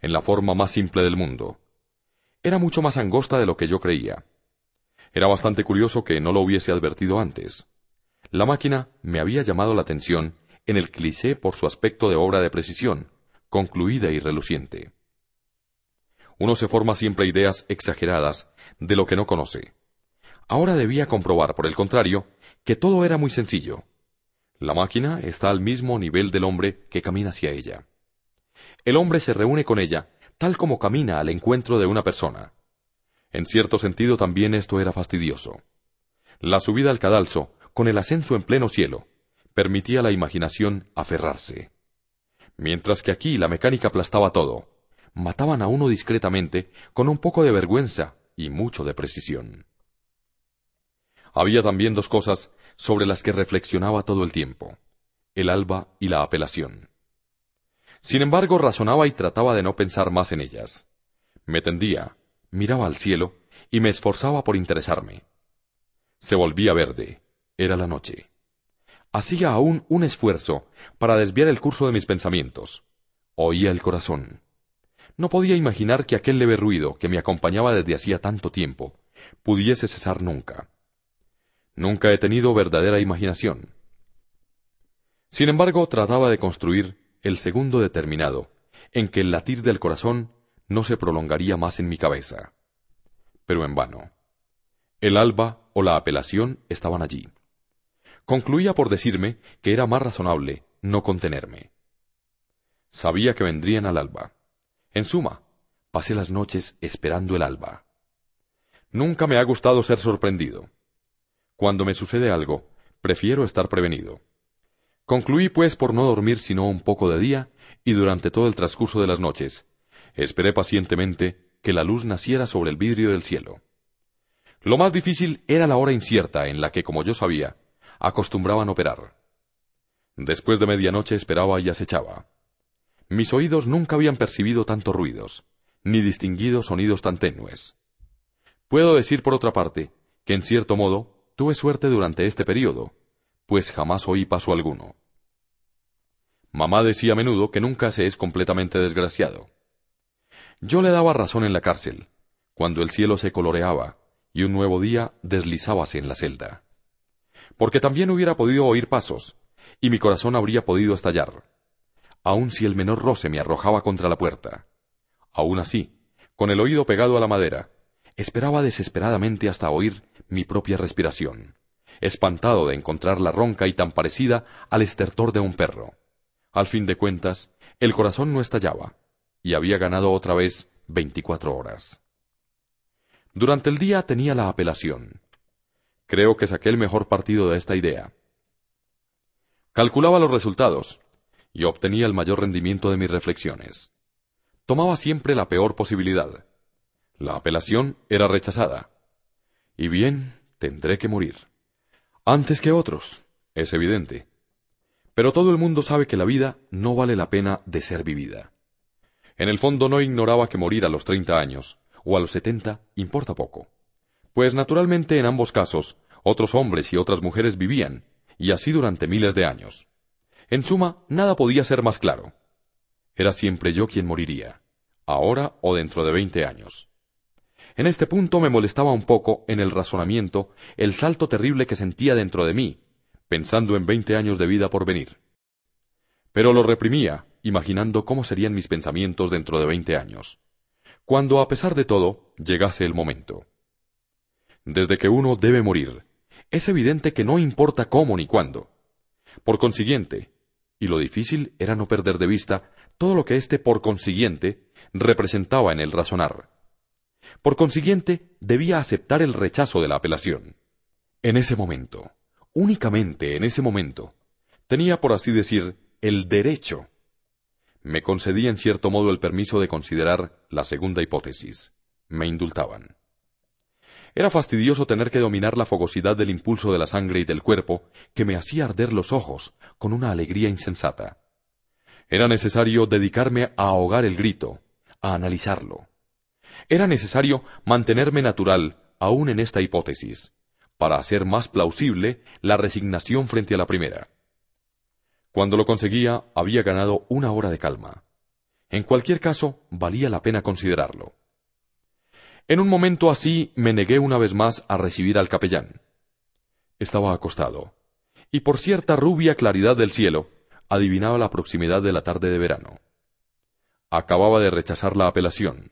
en la forma más simple del mundo. Era mucho más angosta de lo que yo creía. Era bastante curioso que no lo hubiese advertido antes. La máquina me había llamado la atención en el cliché por su aspecto de obra de precisión, concluida y reluciente. Uno se forma siempre ideas exageradas de lo que no conoce. Ahora debía comprobar, por el contrario, que todo era muy sencillo. La máquina está al mismo nivel del hombre que camina hacia ella. El hombre se reúne con ella tal como camina al encuentro de una persona. En cierto sentido también esto era fastidioso. La subida al cadalso, con el ascenso en pleno cielo, permitía a la imaginación aferrarse. Mientras que aquí la mecánica aplastaba todo, mataban a uno discretamente, con un poco de vergüenza y mucho de precisión. Había también dos cosas sobre las que reflexionaba todo el tiempo, el alba y la apelación. Sin embargo, razonaba y trataba de no pensar más en ellas. Me tendía, miraba al cielo y me esforzaba por interesarme. Se volvía verde, era la noche. Hacía aún un esfuerzo para desviar el curso de mis pensamientos. Oía el corazón. No podía imaginar que aquel leve ruido que me acompañaba desde hacía tanto tiempo pudiese cesar nunca. Nunca he tenido verdadera imaginación. Sin embargo, trataba de construir el segundo determinado, en que el latir del corazón no se prolongaría más en mi cabeza. Pero en vano. El alba o la apelación estaban allí. Concluía por decirme que era más razonable no contenerme. Sabía que vendrían al alba. En suma, pasé las noches esperando el alba. Nunca me ha gustado ser sorprendido. Cuando me sucede algo, prefiero estar prevenido. Concluí, pues, por no dormir sino un poco de día, y durante todo el transcurso de las noches, esperé pacientemente que la luz naciera sobre el vidrio del cielo. Lo más difícil era la hora incierta en la que, como yo sabía, acostumbraban operar. Después de medianoche esperaba y acechaba. Mis oídos nunca habían percibido tantos ruidos, ni distinguido sonidos tan tenues. Puedo decir, por otra parte, que en cierto modo Tuve suerte durante este periodo, pues jamás oí paso alguno. Mamá decía a menudo que nunca se es completamente desgraciado. Yo le daba razón en la cárcel, cuando el cielo se coloreaba y un nuevo día deslizábase en la celda. Porque también hubiera podido oír pasos, y mi corazón habría podido estallar, aun si el menor roce me arrojaba contra la puerta. Aun así, con el oído pegado a la madera, esperaba desesperadamente hasta oír mi propia respiración, espantado de encontrarla ronca y tan parecida al estertor de un perro. Al fin de cuentas, el corazón no estallaba, y había ganado otra vez veinticuatro horas. Durante el día tenía la apelación. Creo que saqué el mejor partido de esta idea. Calculaba los resultados, y obtenía el mayor rendimiento de mis reflexiones. Tomaba siempre la peor posibilidad, la apelación era rechazada. Y bien, tendré que morir. Antes que otros, es evidente. Pero todo el mundo sabe que la vida no vale la pena de ser vivida. En el fondo no ignoraba que morir a los treinta años, o a los setenta, importa poco. Pues naturalmente en ambos casos, otros hombres y otras mujeres vivían, y así durante miles de años. En suma, nada podía ser más claro. Era siempre yo quien moriría, ahora o dentro de veinte años. En este punto me molestaba un poco, en el razonamiento, el salto terrible que sentía dentro de mí, pensando en veinte años de vida por venir. Pero lo reprimía, imaginando cómo serían mis pensamientos dentro de veinte años, cuando, a pesar de todo, llegase el momento. Desde que uno debe morir, es evidente que no importa cómo ni cuándo. Por consiguiente, y lo difícil era no perder de vista todo lo que éste por consiguiente representaba en el razonar. Por consiguiente, debía aceptar el rechazo de la apelación. En ese momento, únicamente en ese momento, tenía, por así decir, el derecho. Me concedía en cierto modo el permiso de considerar la segunda hipótesis. Me indultaban. Era fastidioso tener que dominar la fogosidad del impulso de la sangre y del cuerpo que me hacía arder los ojos con una alegría insensata. Era necesario dedicarme a ahogar el grito, a analizarlo. Era necesario mantenerme natural aún en esta hipótesis, para hacer más plausible la resignación frente a la primera. Cuando lo conseguía, había ganado una hora de calma. En cualquier caso, valía la pena considerarlo. En un momento así me negué una vez más a recibir al capellán. Estaba acostado, y por cierta rubia claridad del cielo, adivinaba la proximidad de la tarde de verano. Acababa de rechazar la apelación,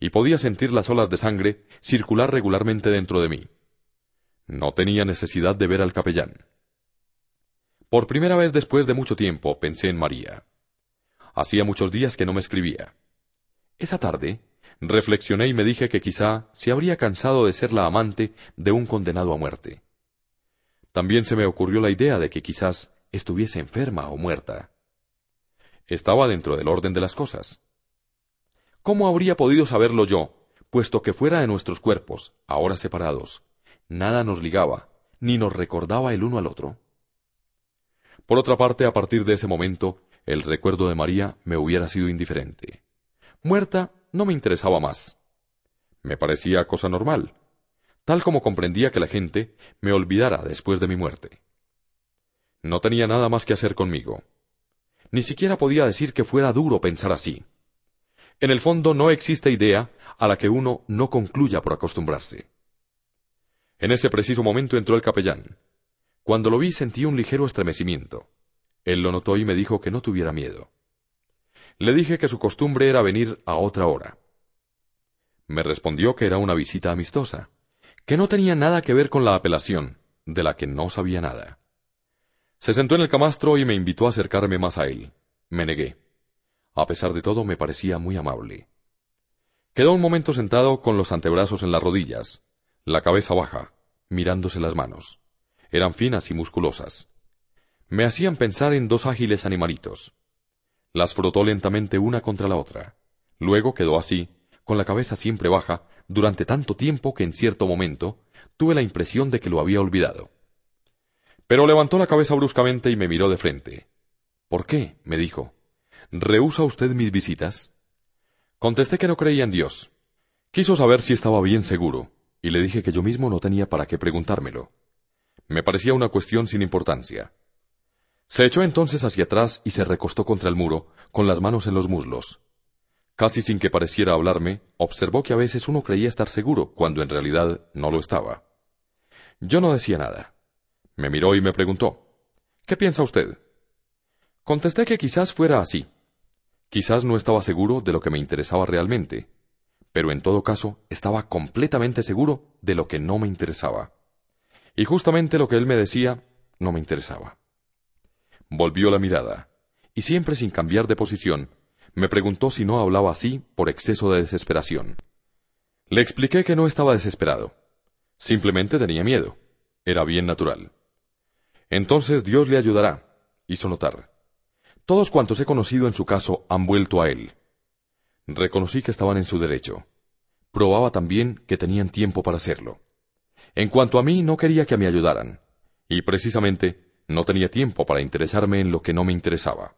y podía sentir las olas de sangre circular regularmente dentro de mí. No tenía necesidad de ver al capellán. Por primera vez después de mucho tiempo pensé en María. Hacía muchos días que no me escribía. Esa tarde reflexioné y me dije que quizá se habría cansado de ser la amante de un condenado a muerte. También se me ocurrió la idea de que quizás estuviese enferma o muerta. Estaba dentro del orden de las cosas. ¿Cómo habría podido saberlo yo, puesto que fuera de nuestros cuerpos, ahora separados, nada nos ligaba, ni nos recordaba el uno al otro? Por otra parte, a partir de ese momento, el recuerdo de María me hubiera sido indiferente. Muerta no me interesaba más. Me parecía cosa normal, tal como comprendía que la gente me olvidara después de mi muerte. No tenía nada más que hacer conmigo. Ni siquiera podía decir que fuera duro pensar así. En el fondo no existe idea a la que uno no concluya por acostumbrarse. En ese preciso momento entró el capellán. Cuando lo vi sentí un ligero estremecimiento. Él lo notó y me dijo que no tuviera miedo. Le dije que su costumbre era venir a otra hora. Me respondió que era una visita amistosa, que no tenía nada que ver con la apelación, de la que no sabía nada. Se sentó en el camastro y me invitó a acercarme más a él. Me negué. A pesar de todo, me parecía muy amable. Quedó un momento sentado con los antebrazos en las rodillas, la cabeza baja, mirándose las manos. Eran finas y musculosas. Me hacían pensar en dos ágiles animalitos. Las frotó lentamente una contra la otra. Luego quedó así, con la cabeza siempre baja, durante tanto tiempo que en cierto momento tuve la impresión de que lo había olvidado. Pero levantó la cabeza bruscamente y me miró de frente. ¿Por qué? me dijo. ¿Rehúsa usted mis visitas? Contesté que no creía en Dios. Quiso saber si estaba bien seguro, y le dije que yo mismo no tenía para qué preguntármelo. Me parecía una cuestión sin importancia. Se echó entonces hacia atrás y se recostó contra el muro, con las manos en los muslos. Casi sin que pareciera hablarme, observó que a veces uno creía estar seguro, cuando en realidad no lo estaba. Yo no decía nada. Me miró y me preguntó ¿Qué piensa usted? Contesté que quizás fuera así. Quizás no estaba seguro de lo que me interesaba realmente, pero en todo caso estaba completamente seguro de lo que no me interesaba. Y justamente lo que él me decía no me interesaba. Volvió la mirada, y siempre sin cambiar de posición, me preguntó si no hablaba así por exceso de desesperación. Le expliqué que no estaba desesperado. Simplemente tenía miedo. Era bien natural. Entonces Dios le ayudará, hizo notar. Todos cuantos he conocido en su caso han vuelto a él. Reconocí que estaban en su derecho. Probaba también que tenían tiempo para hacerlo. En cuanto a mí, no quería que me ayudaran. Y precisamente no tenía tiempo para interesarme en lo que no me interesaba.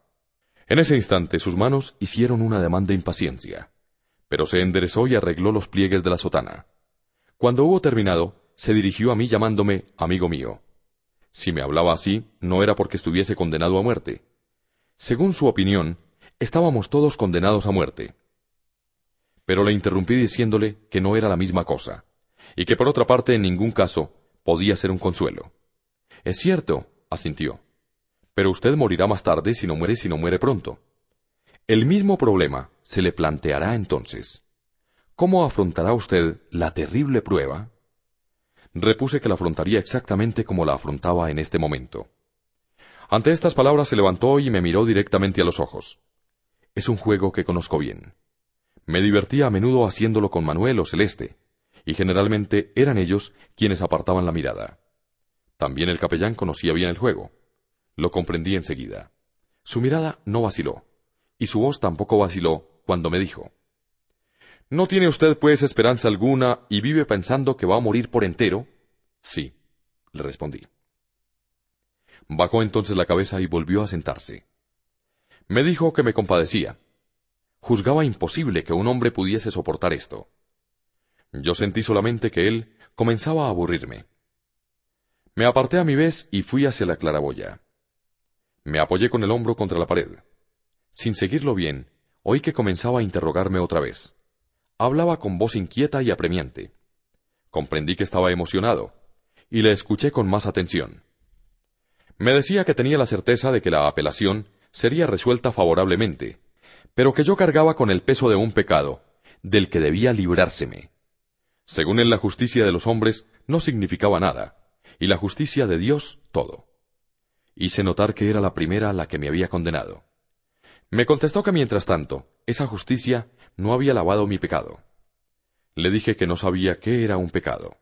En ese instante sus manos hicieron una demanda de impaciencia, pero se enderezó y arregló los pliegues de la sotana. Cuando hubo terminado, se dirigió a mí llamándome amigo mío. Si me hablaba así, no era porque estuviese condenado a muerte. Según su opinión, estábamos todos condenados a muerte. Pero le interrumpí diciéndole que no era la misma cosa, y que por otra parte en ningún caso podía ser un consuelo. Es cierto, asintió. Pero usted morirá más tarde si no muere si no muere pronto. El mismo problema se le planteará entonces. ¿Cómo afrontará usted la terrible prueba? Repuse que la afrontaría exactamente como la afrontaba en este momento. Ante estas palabras se levantó y me miró directamente a los ojos. Es un juego que conozco bien. Me divertía a menudo haciéndolo con Manuel o Celeste, y generalmente eran ellos quienes apartaban la mirada. También el capellán conocía bien el juego. Lo comprendí enseguida. Su mirada no vaciló, y su voz tampoco vaciló cuando me dijo ¿No tiene usted, pues, esperanza alguna y vive pensando que va a morir por entero? Sí, le respondí. Bajó entonces la cabeza y volvió a sentarse. Me dijo que me compadecía. Juzgaba imposible que un hombre pudiese soportar esto. Yo sentí solamente que él comenzaba a aburrirme. Me aparté a mi vez y fui hacia la claraboya. Me apoyé con el hombro contra la pared. Sin seguirlo bien, oí que comenzaba a interrogarme otra vez. Hablaba con voz inquieta y apremiante. Comprendí que estaba emocionado, y le escuché con más atención. Me decía que tenía la certeza de que la apelación sería resuelta favorablemente, pero que yo cargaba con el peso de un pecado, del que debía librárseme. Según él la justicia de los hombres no significaba nada, y la justicia de Dios todo. Hice notar que era la primera la que me había condenado. Me contestó que mientras tanto, esa justicia no había lavado mi pecado. Le dije que no sabía qué era un pecado.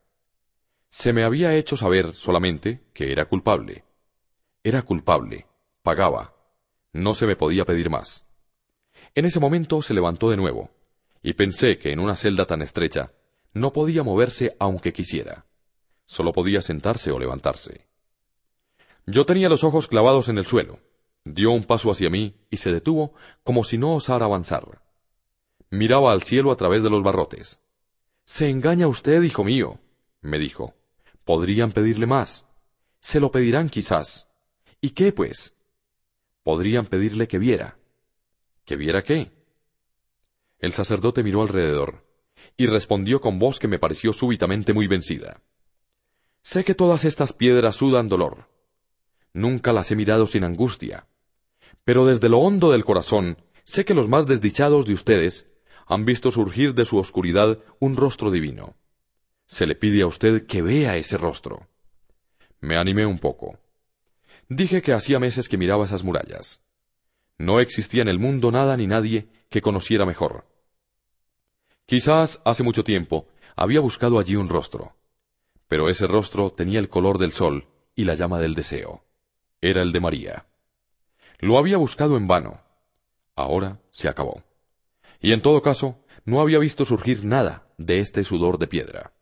Se me había hecho saber solamente que era culpable. Era culpable, pagaba. No se me podía pedir más. En ese momento se levantó de nuevo, y pensé que en una celda tan estrecha no podía moverse aunque quisiera. Solo podía sentarse o levantarse. Yo tenía los ojos clavados en el suelo. Dio un paso hacia mí y se detuvo como si no osara avanzar. Miraba al cielo a través de los barrotes. Se engaña usted, hijo mío, me dijo. Podrían pedirle más. Se lo pedirán quizás. ¿Y qué, pues? Podrían pedirle que viera. ¿Que viera qué? El sacerdote miró alrededor y respondió con voz que me pareció súbitamente muy vencida. Sé que todas estas piedras sudan dolor. Nunca las he mirado sin angustia. Pero desde lo hondo del corazón sé que los más desdichados de ustedes han visto surgir de su oscuridad un rostro divino. Se le pide a usted que vea ese rostro. Me animé un poco. Dije que hacía meses que miraba esas murallas. No existía en el mundo nada ni nadie que conociera mejor. Quizás hace mucho tiempo había buscado allí un rostro, pero ese rostro tenía el color del sol y la llama del deseo. Era el de María. Lo había buscado en vano. Ahora se acabó y en todo caso no había visto surgir nada de este sudor de piedra.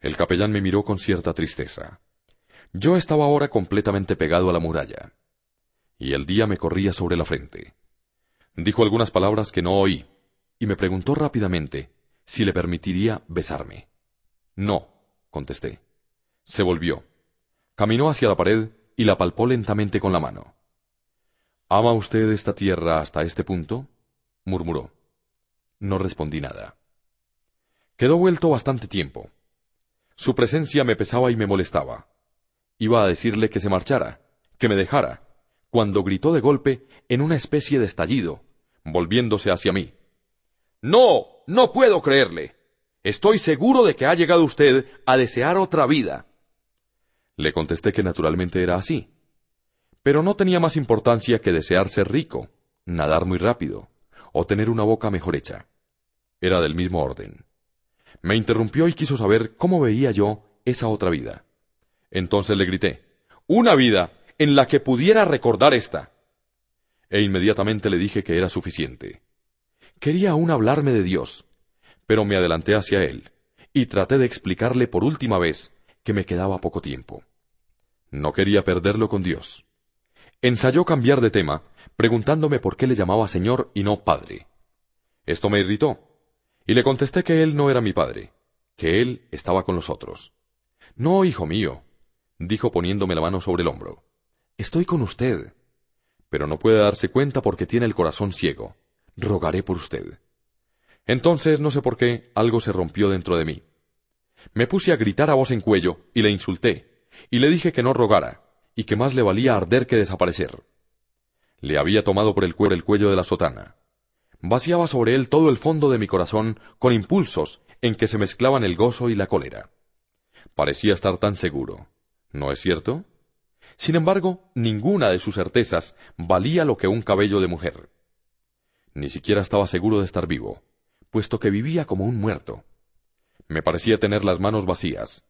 El capellán me miró con cierta tristeza. Yo estaba ahora completamente pegado a la muralla, y el día me corría sobre la frente. Dijo algunas palabras que no oí, y me preguntó rápidamente si le permitiría besarme. No, contesté. Se volvió. Caminó hacia la pared y la palpó lentamente con la mano. ¿Ama usted esta tierra hasta este punto? murmuró. No respondí nada. Quedó vuelto bastante tiempo. Su presencia me pesaba y me molestaba. Iba a decirle que se marchara, que me dejara, cuando gritó de golpe en una especie de estallido, volviéndose hacia mí. No, no puedo creerle. Estoy seguro de que ha llegado usted a desear otra vida. Le contesté que naturalmente era así. Pero no tenía más importancia que desear ser rico, nadar muy rápido, o tener una boca mejor hecha. Era del mismo orden. Me interrumpió y quiso saber cómo veía yo esa otra vida. Entonces le grité, Una vida en la que pudiera recordar esta. E inmediatamente le dije que era suficiente. Quería aún hablarme de Dios, pero me adelanté hacia él, y traté de explicarle por última vez que me quedaba poco tiempo. No quería perderlo con Dios. Ensayó cambiar de tema, preguntándome por qué le llamaba señor y no padre. Esto me irritó, y le contesté que él no era mi padre, que él estaba con los otros. No, hijo mío, dijo poniéndome la mano sobre el hombro. Estoy con usted. Pero no puede darse cuenta porque tiene el corazón ciego. Rogaré por usted. Entonces, no sé por qué, algo se rompió dentro de mí. Me puse a gritar a voz en cuello y le insulté, y le dije que no rogara, y que más le valía arder que desaparecer. Le había tomado por el cuello el cuello de la sotana. Vaciaba sobre él todo el fondo de mi corazón con impulsos en que se mezclaban el gozo y la cólera. Parecía estar tan seguro. ¿No es cierto? Sin embargo, ninguna de sus certezas valía lo que un cabello de mujer. Ni siquiera estaba seguro de estar vivo, puesto que vivía como un muerto. Me parecía tener las manos vacías,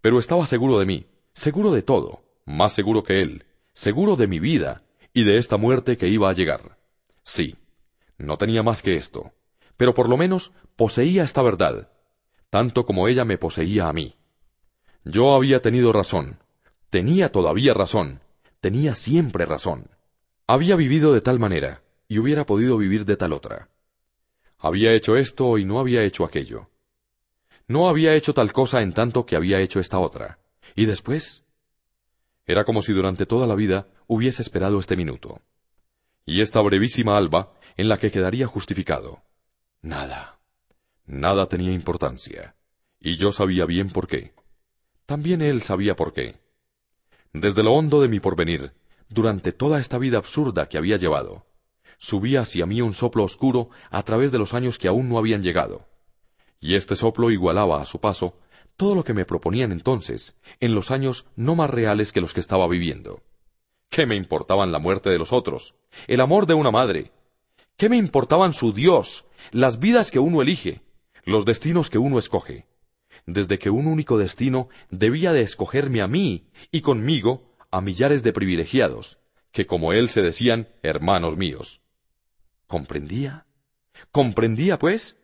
pero estaba seguro de mí, seguro de todo, más seguro que él, seguro de mi vida y de esta muerte que iba a llegar. Sí, no tenía más que esto, pero por lo menos poseía esta verdad, tanto como ella me poseía a mí. Yo había tenido razón, tenía todavía razón, tenía siempre razón. Había vivido de tal manera, y hubiera podido vivir de tal otra. Había hecho esto y no había hecho aquello. No había hecho tal cosa en tanto que había hecho esta otra. ¿Y después? Era como si durante toda la vida hubiese esperado este minuto. Y esta brevísima alba en la que quedaría justificado. Nada. Nada tenía importancia. Y yo sabía bien por qué. También él sabía por qué. Desde lo hondo de mi porvenir, durante toda esta vida absurda que había llevado, subía hacia mí un soplo oscuro a través de los años que aún no habían llegado. Y este soplo igualaba a su paso todo lo que me proponían entonces, en los años no más reales que los que estaba viviendo. ¿Qué me importaban la muerte de los otros? El amor de una madre. ¿Qué me importaban su Dios? Las vidas que uno elige, los destinos que uno escoge. Desde que un único destino debía de escogerme a mí y conmigo a millares de privilegiados, que como él se decían hermanos míos. ¿Comprendía? ¿Comprendía, pues?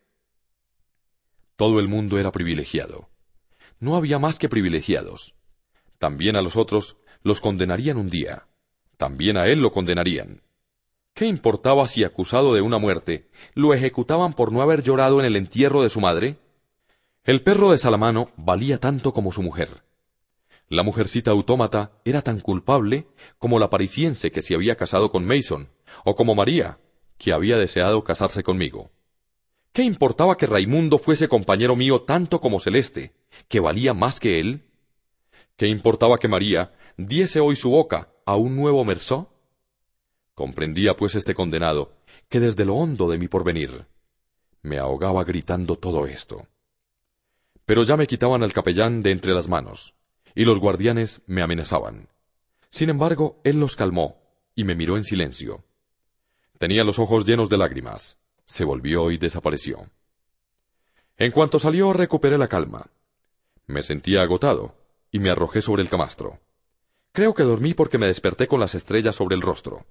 Todo el mundo era privilegiado. No había más que privilegiados. También a los otros los condenarían un día. También a él lo condenarían. ¿Qué importaba si acusado de una muerte, lo ejecutaban por no haber llorado en el entierro de su madre? El perro de Salamano valía tanto como su mujer. La mujercita autómata era tan culpable como la parisiense que se había casado con Mason, o como María, que había deseado casarse conmigo. ¿Qué importaba que Raimundo fuese compañero mío tanto como Celeste, que valía más que él? ¿Qué importaba que María diese hoy su boca a un nuevo Mersó? Comprendía pues este condenado, que desde lo hondo de mi porvenir me ahogaba gritando todo esto. Pero ya me quitaban al capellán de entre las manos, y los guardianes me amenazaban. Sin embargo, él los calmó, y me miró en silencio. Tenía los ojos llenos de lágrimas. Se volvió y desapareció. En cuanto salió, recuperé la calma. Me sentía agotado, y me arrojé sobre el camastro. Creo que dormí porque me desperté con las estrellas sobre el rostro.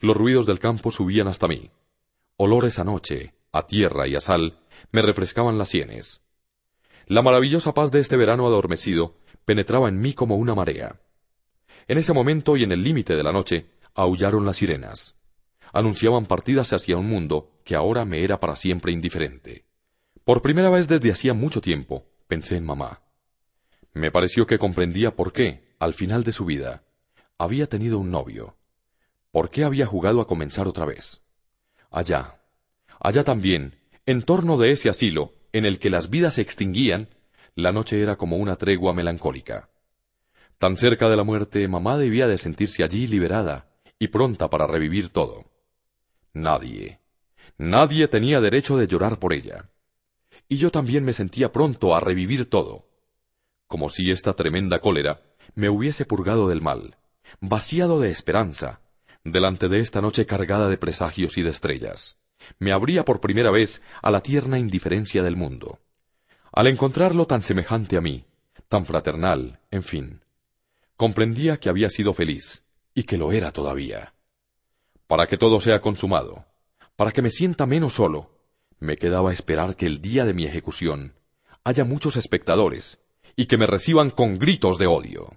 Los ruidos del campo subían hasta mí. Olores a noche, a tierra y a sal, me refrescaban las sienes. La maravillosa paz de este verano adormecido penetraba en mí como una marea. En ese momento y en el límite de la noche, aullaron las sirenas anunciaban partidas hacia un mundo que ahora me era para siempre indiferente. Por primera vez desde hacía mucho tiempo, pensé en mamá. Me pareció que comprendía por qué, al final de su vida, había tenido un novio. ¿Por qué había jugado a comenzar otra vez? Allá, allá también, en torno de ese asilo, en el que las vidas se extinguían, la noche era como una tregua melancólica. Tan cerca de la muerte, mamá debía de sentirse allí liberada y pronta para revivir todo. Nadie, nadie tenía derecho de llorar por ella. Y yo también me sentía pronto a revivir todo, como si esta tremenda cólera me hubiese purgado del mal, vaciado de esperanza, delante de esta noche cargada de presagios y de estrellas. Me abría por primera vez a la tierna indiferencia del mundo. Al encontrarlo tan semejante a mí, tan fraternal, en fin, comprendía que había sido feliz, y que lo era todavía. Para que todo sea consumado, para que me sienta menos solo, me quedaba esperar que el día de mi ejecución haya muchos espectadores y que me reciban con gritos de odio.